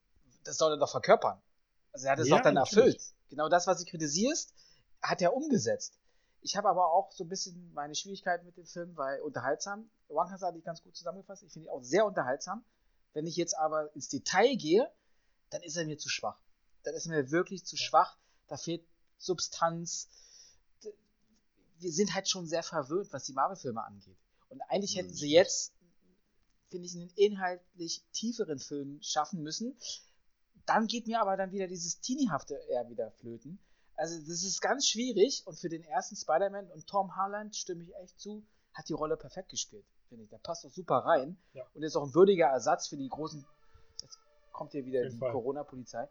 Das soll er doch verkörpern. Also er hat es ja, doch dann erfüllt. Genau das, was du kritisierst, hat er umgesetzt. Ich habe aber auch so ein bisschen meine Schwierigkeiten mit dem Film, weil unterhaltsam. Wonka hat ich ganz gut zusammengefasst. Ich finde ihn auch sehr unterhaltsam. Wenn ich jetzt aber ins Detail gehe, dann ist er mir zu schwach dann ist mir wirklich zu schwach. Da fehlt Substanz. Wir sind halt schon sehr verwöhnt, was die Marvel-Filme angeht. Und eigentlich hätten sie jetzt, finde ich, einen inhaltlich tieferen Film schaffen müssen. Dann geht mir aber dann wieder dieses Teeniehafte eher wieder flöten. Also, das ist ganz schwierig. Und für den ersten Spider-Man und Tom Holland stimme ich echt zu, hat die Rolle perfekt gespielt, finde ich. Der passt doch super rein. Ja. Und ist auch ein würdiger Ersatz für die großen. Jetzt kommt hier wieder die Corona-Polizei.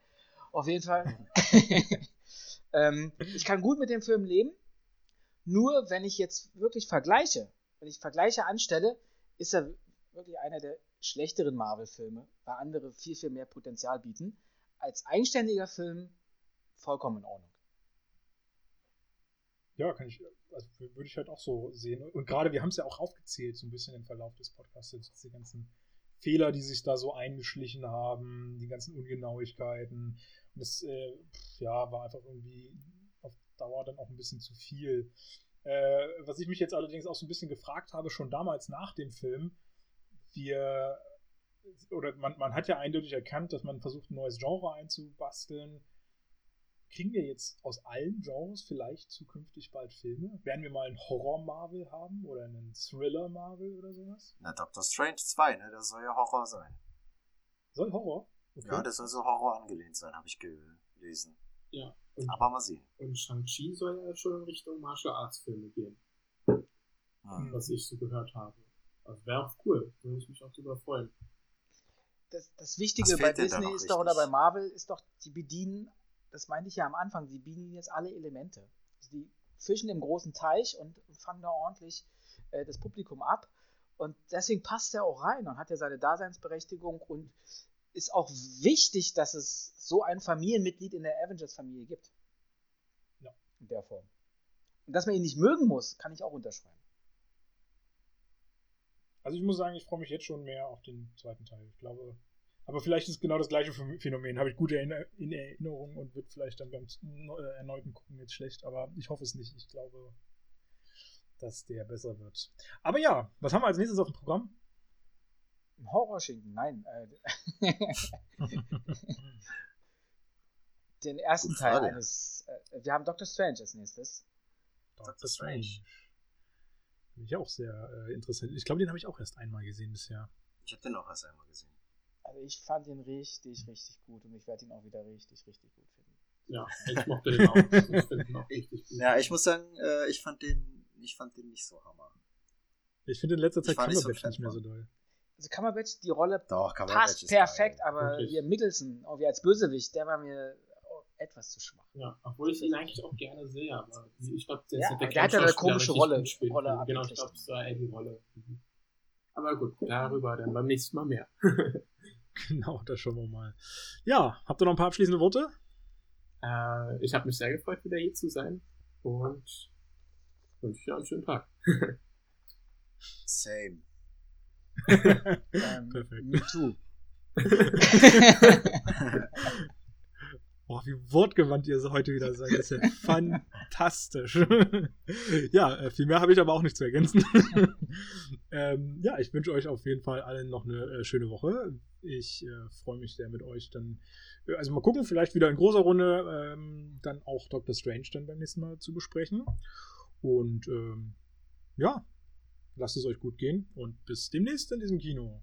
Auf jeden Fall. [LAUGHS] [LAUGHS] ähm, ich kann gut mit dem Film leben. Nur wenn ich jetzt wirklich vergleiche, wenn ich Vergleiche anstelle, ist er wirklich einer der schlechteren Marvel-Filme, weil andere viel, viel mehr Potenzial bieten. Als eigenständiger Film vollkommen in Ordnung. Ja, kann ich, also würde ich halt auch so sehen. Und gerade, wir haben es ja auch aufgezählt, so ein bisschen im Verlauf des Podcasts, diese ganzen Fehler, die sich da so eingeschlichen haben, die ganzen Ungenauigkeiten. Und das äh, ja, war einfach irgendwie Dauer dann auch ein bisschen zu viel. Äh, was ich mich jetzt allerdings auch so ein bisschen gefragt habe, schon damals nach dem Film, wir, oder man, man hat ja eindeutig erkannt, dass man versucht, ein neues Genre einzubasteln. Kriegen wir jetzt aus allen Genres vielleicht zukünftig bald Filme? Werden wir mal einen Horror-Marvel haben oder einen Thriller-Marvel oder sowas? Na, Doctor Strange 2, ne? Das soll ja Horror sein. Soll Horror? Okay. Ja, das soll so Horror angelehnt sein, habe ich gelesen. Ja. Und, Aber mal sehen. Und Shang-Chi soll ja schon in Richtung Martial Arts Filme gehen. Hm. Was ich so gehört habe. Also wäre auch cool. Würde ich mich auch drüber freuen. Das, das Wichtige bei Disney ist doch, oder bei Marvel, ist doch, die bedienen, das meinte ich ja am Anfang, die bedienen jetzt alle Elemente. Also die fischen im großen Teich und, und fangen da ordentlich äh, das Publikum ab. Und deswegen passt er auch rein und hat ja seine Daseinsberechtigung und ist auch wichtig, dass es so ein Familienmitglied in der Avengers-Familie gibt. Ja. In der Form. Und dass man ihn nicht mögen muss, kann ich auch unterschreiben. Also ich muss sagen, ich freue mich jetzt schon mehr auf den zweiten Teil. Ich glaube, aber vielleicht ist genau das gleiche Phänomen. Habe ich gute in Erinnerung und wird vielleicht dann beim äh, erneuten Gucken jetzt schlecht. Aber ich hoffe es nicht. Ich glaube, dass der besser wird. Aber ja, was haben wir als nächstes auf dem Programm? Horrorschinken, nein. Äh, [LAUGHS] den ersten Teil eines. Äh, wir haben Doctor Strange als nächstes. Doctor Strange. Finde ich auch sehr äh, interessant. Ich glaube, den habe ich auch erst einmal gesehen bisher. Ich habe den auch erst einmal gesehen. Also ich fand ihn richtig, richtig gut und ich werde ihn auch wieder richtig, richtig gut finden. Ja, ich mochte den auch. Ich finde ihn auch [LAUGHS] richtig gut. Ja, ich muss sagen, äh, ich fand den, ich fand den nicht so hammer. Ich finde in letzter Zeit Cumberbatch nicht, so nicht mehr so doll also Cumberbatch, die Rolle Doch, passt perfekt, geil. aber Wirklich? hier Mickelson, auch wie als Bösewicht, der war mir etwas zu schwach. Ja, obwohl ich ihn eigentlich auch gerne sehe, aber ich glaube, der, ja, der, der hat ja eine komische Rolle. Rolle genau, ich glaube, es war eher die Rolle. Mhm. Aber gut, darüber dann beim nächsten Mal mehr. [LAUGHS] genau, das schauen wir mal. Ja, habt ihr noch ein paar abschließende Worte? Äh, ich habe mich sehr gefreut, wieder hier zu sein und wünsche dir einen schönen Tag. [LAUGHS] Same ähm, Perfekt. Me too. [LAUGHS] Boah, wie wortgewandt ihr heute wieder seid. Das ist ja fantastisch. [LAUGHS] ja, äh, viel mehr habe ich aber auch nicht zu ergänzen. [LAUGHS] ähm, ja, ich wünsche euch auf jeden Fall allen noch eine äh, schöne Woche. Ich äh, freue mich sehr mit euch dann. Äh, also mal gucken, vielleicht wieder in großer Runde ähm, dann auch Doctor Strange dann beim nächsten Mal zu besprechen. Und ähm, ja, lasst es euch gut gehen und bis demnächst in diesem Kino.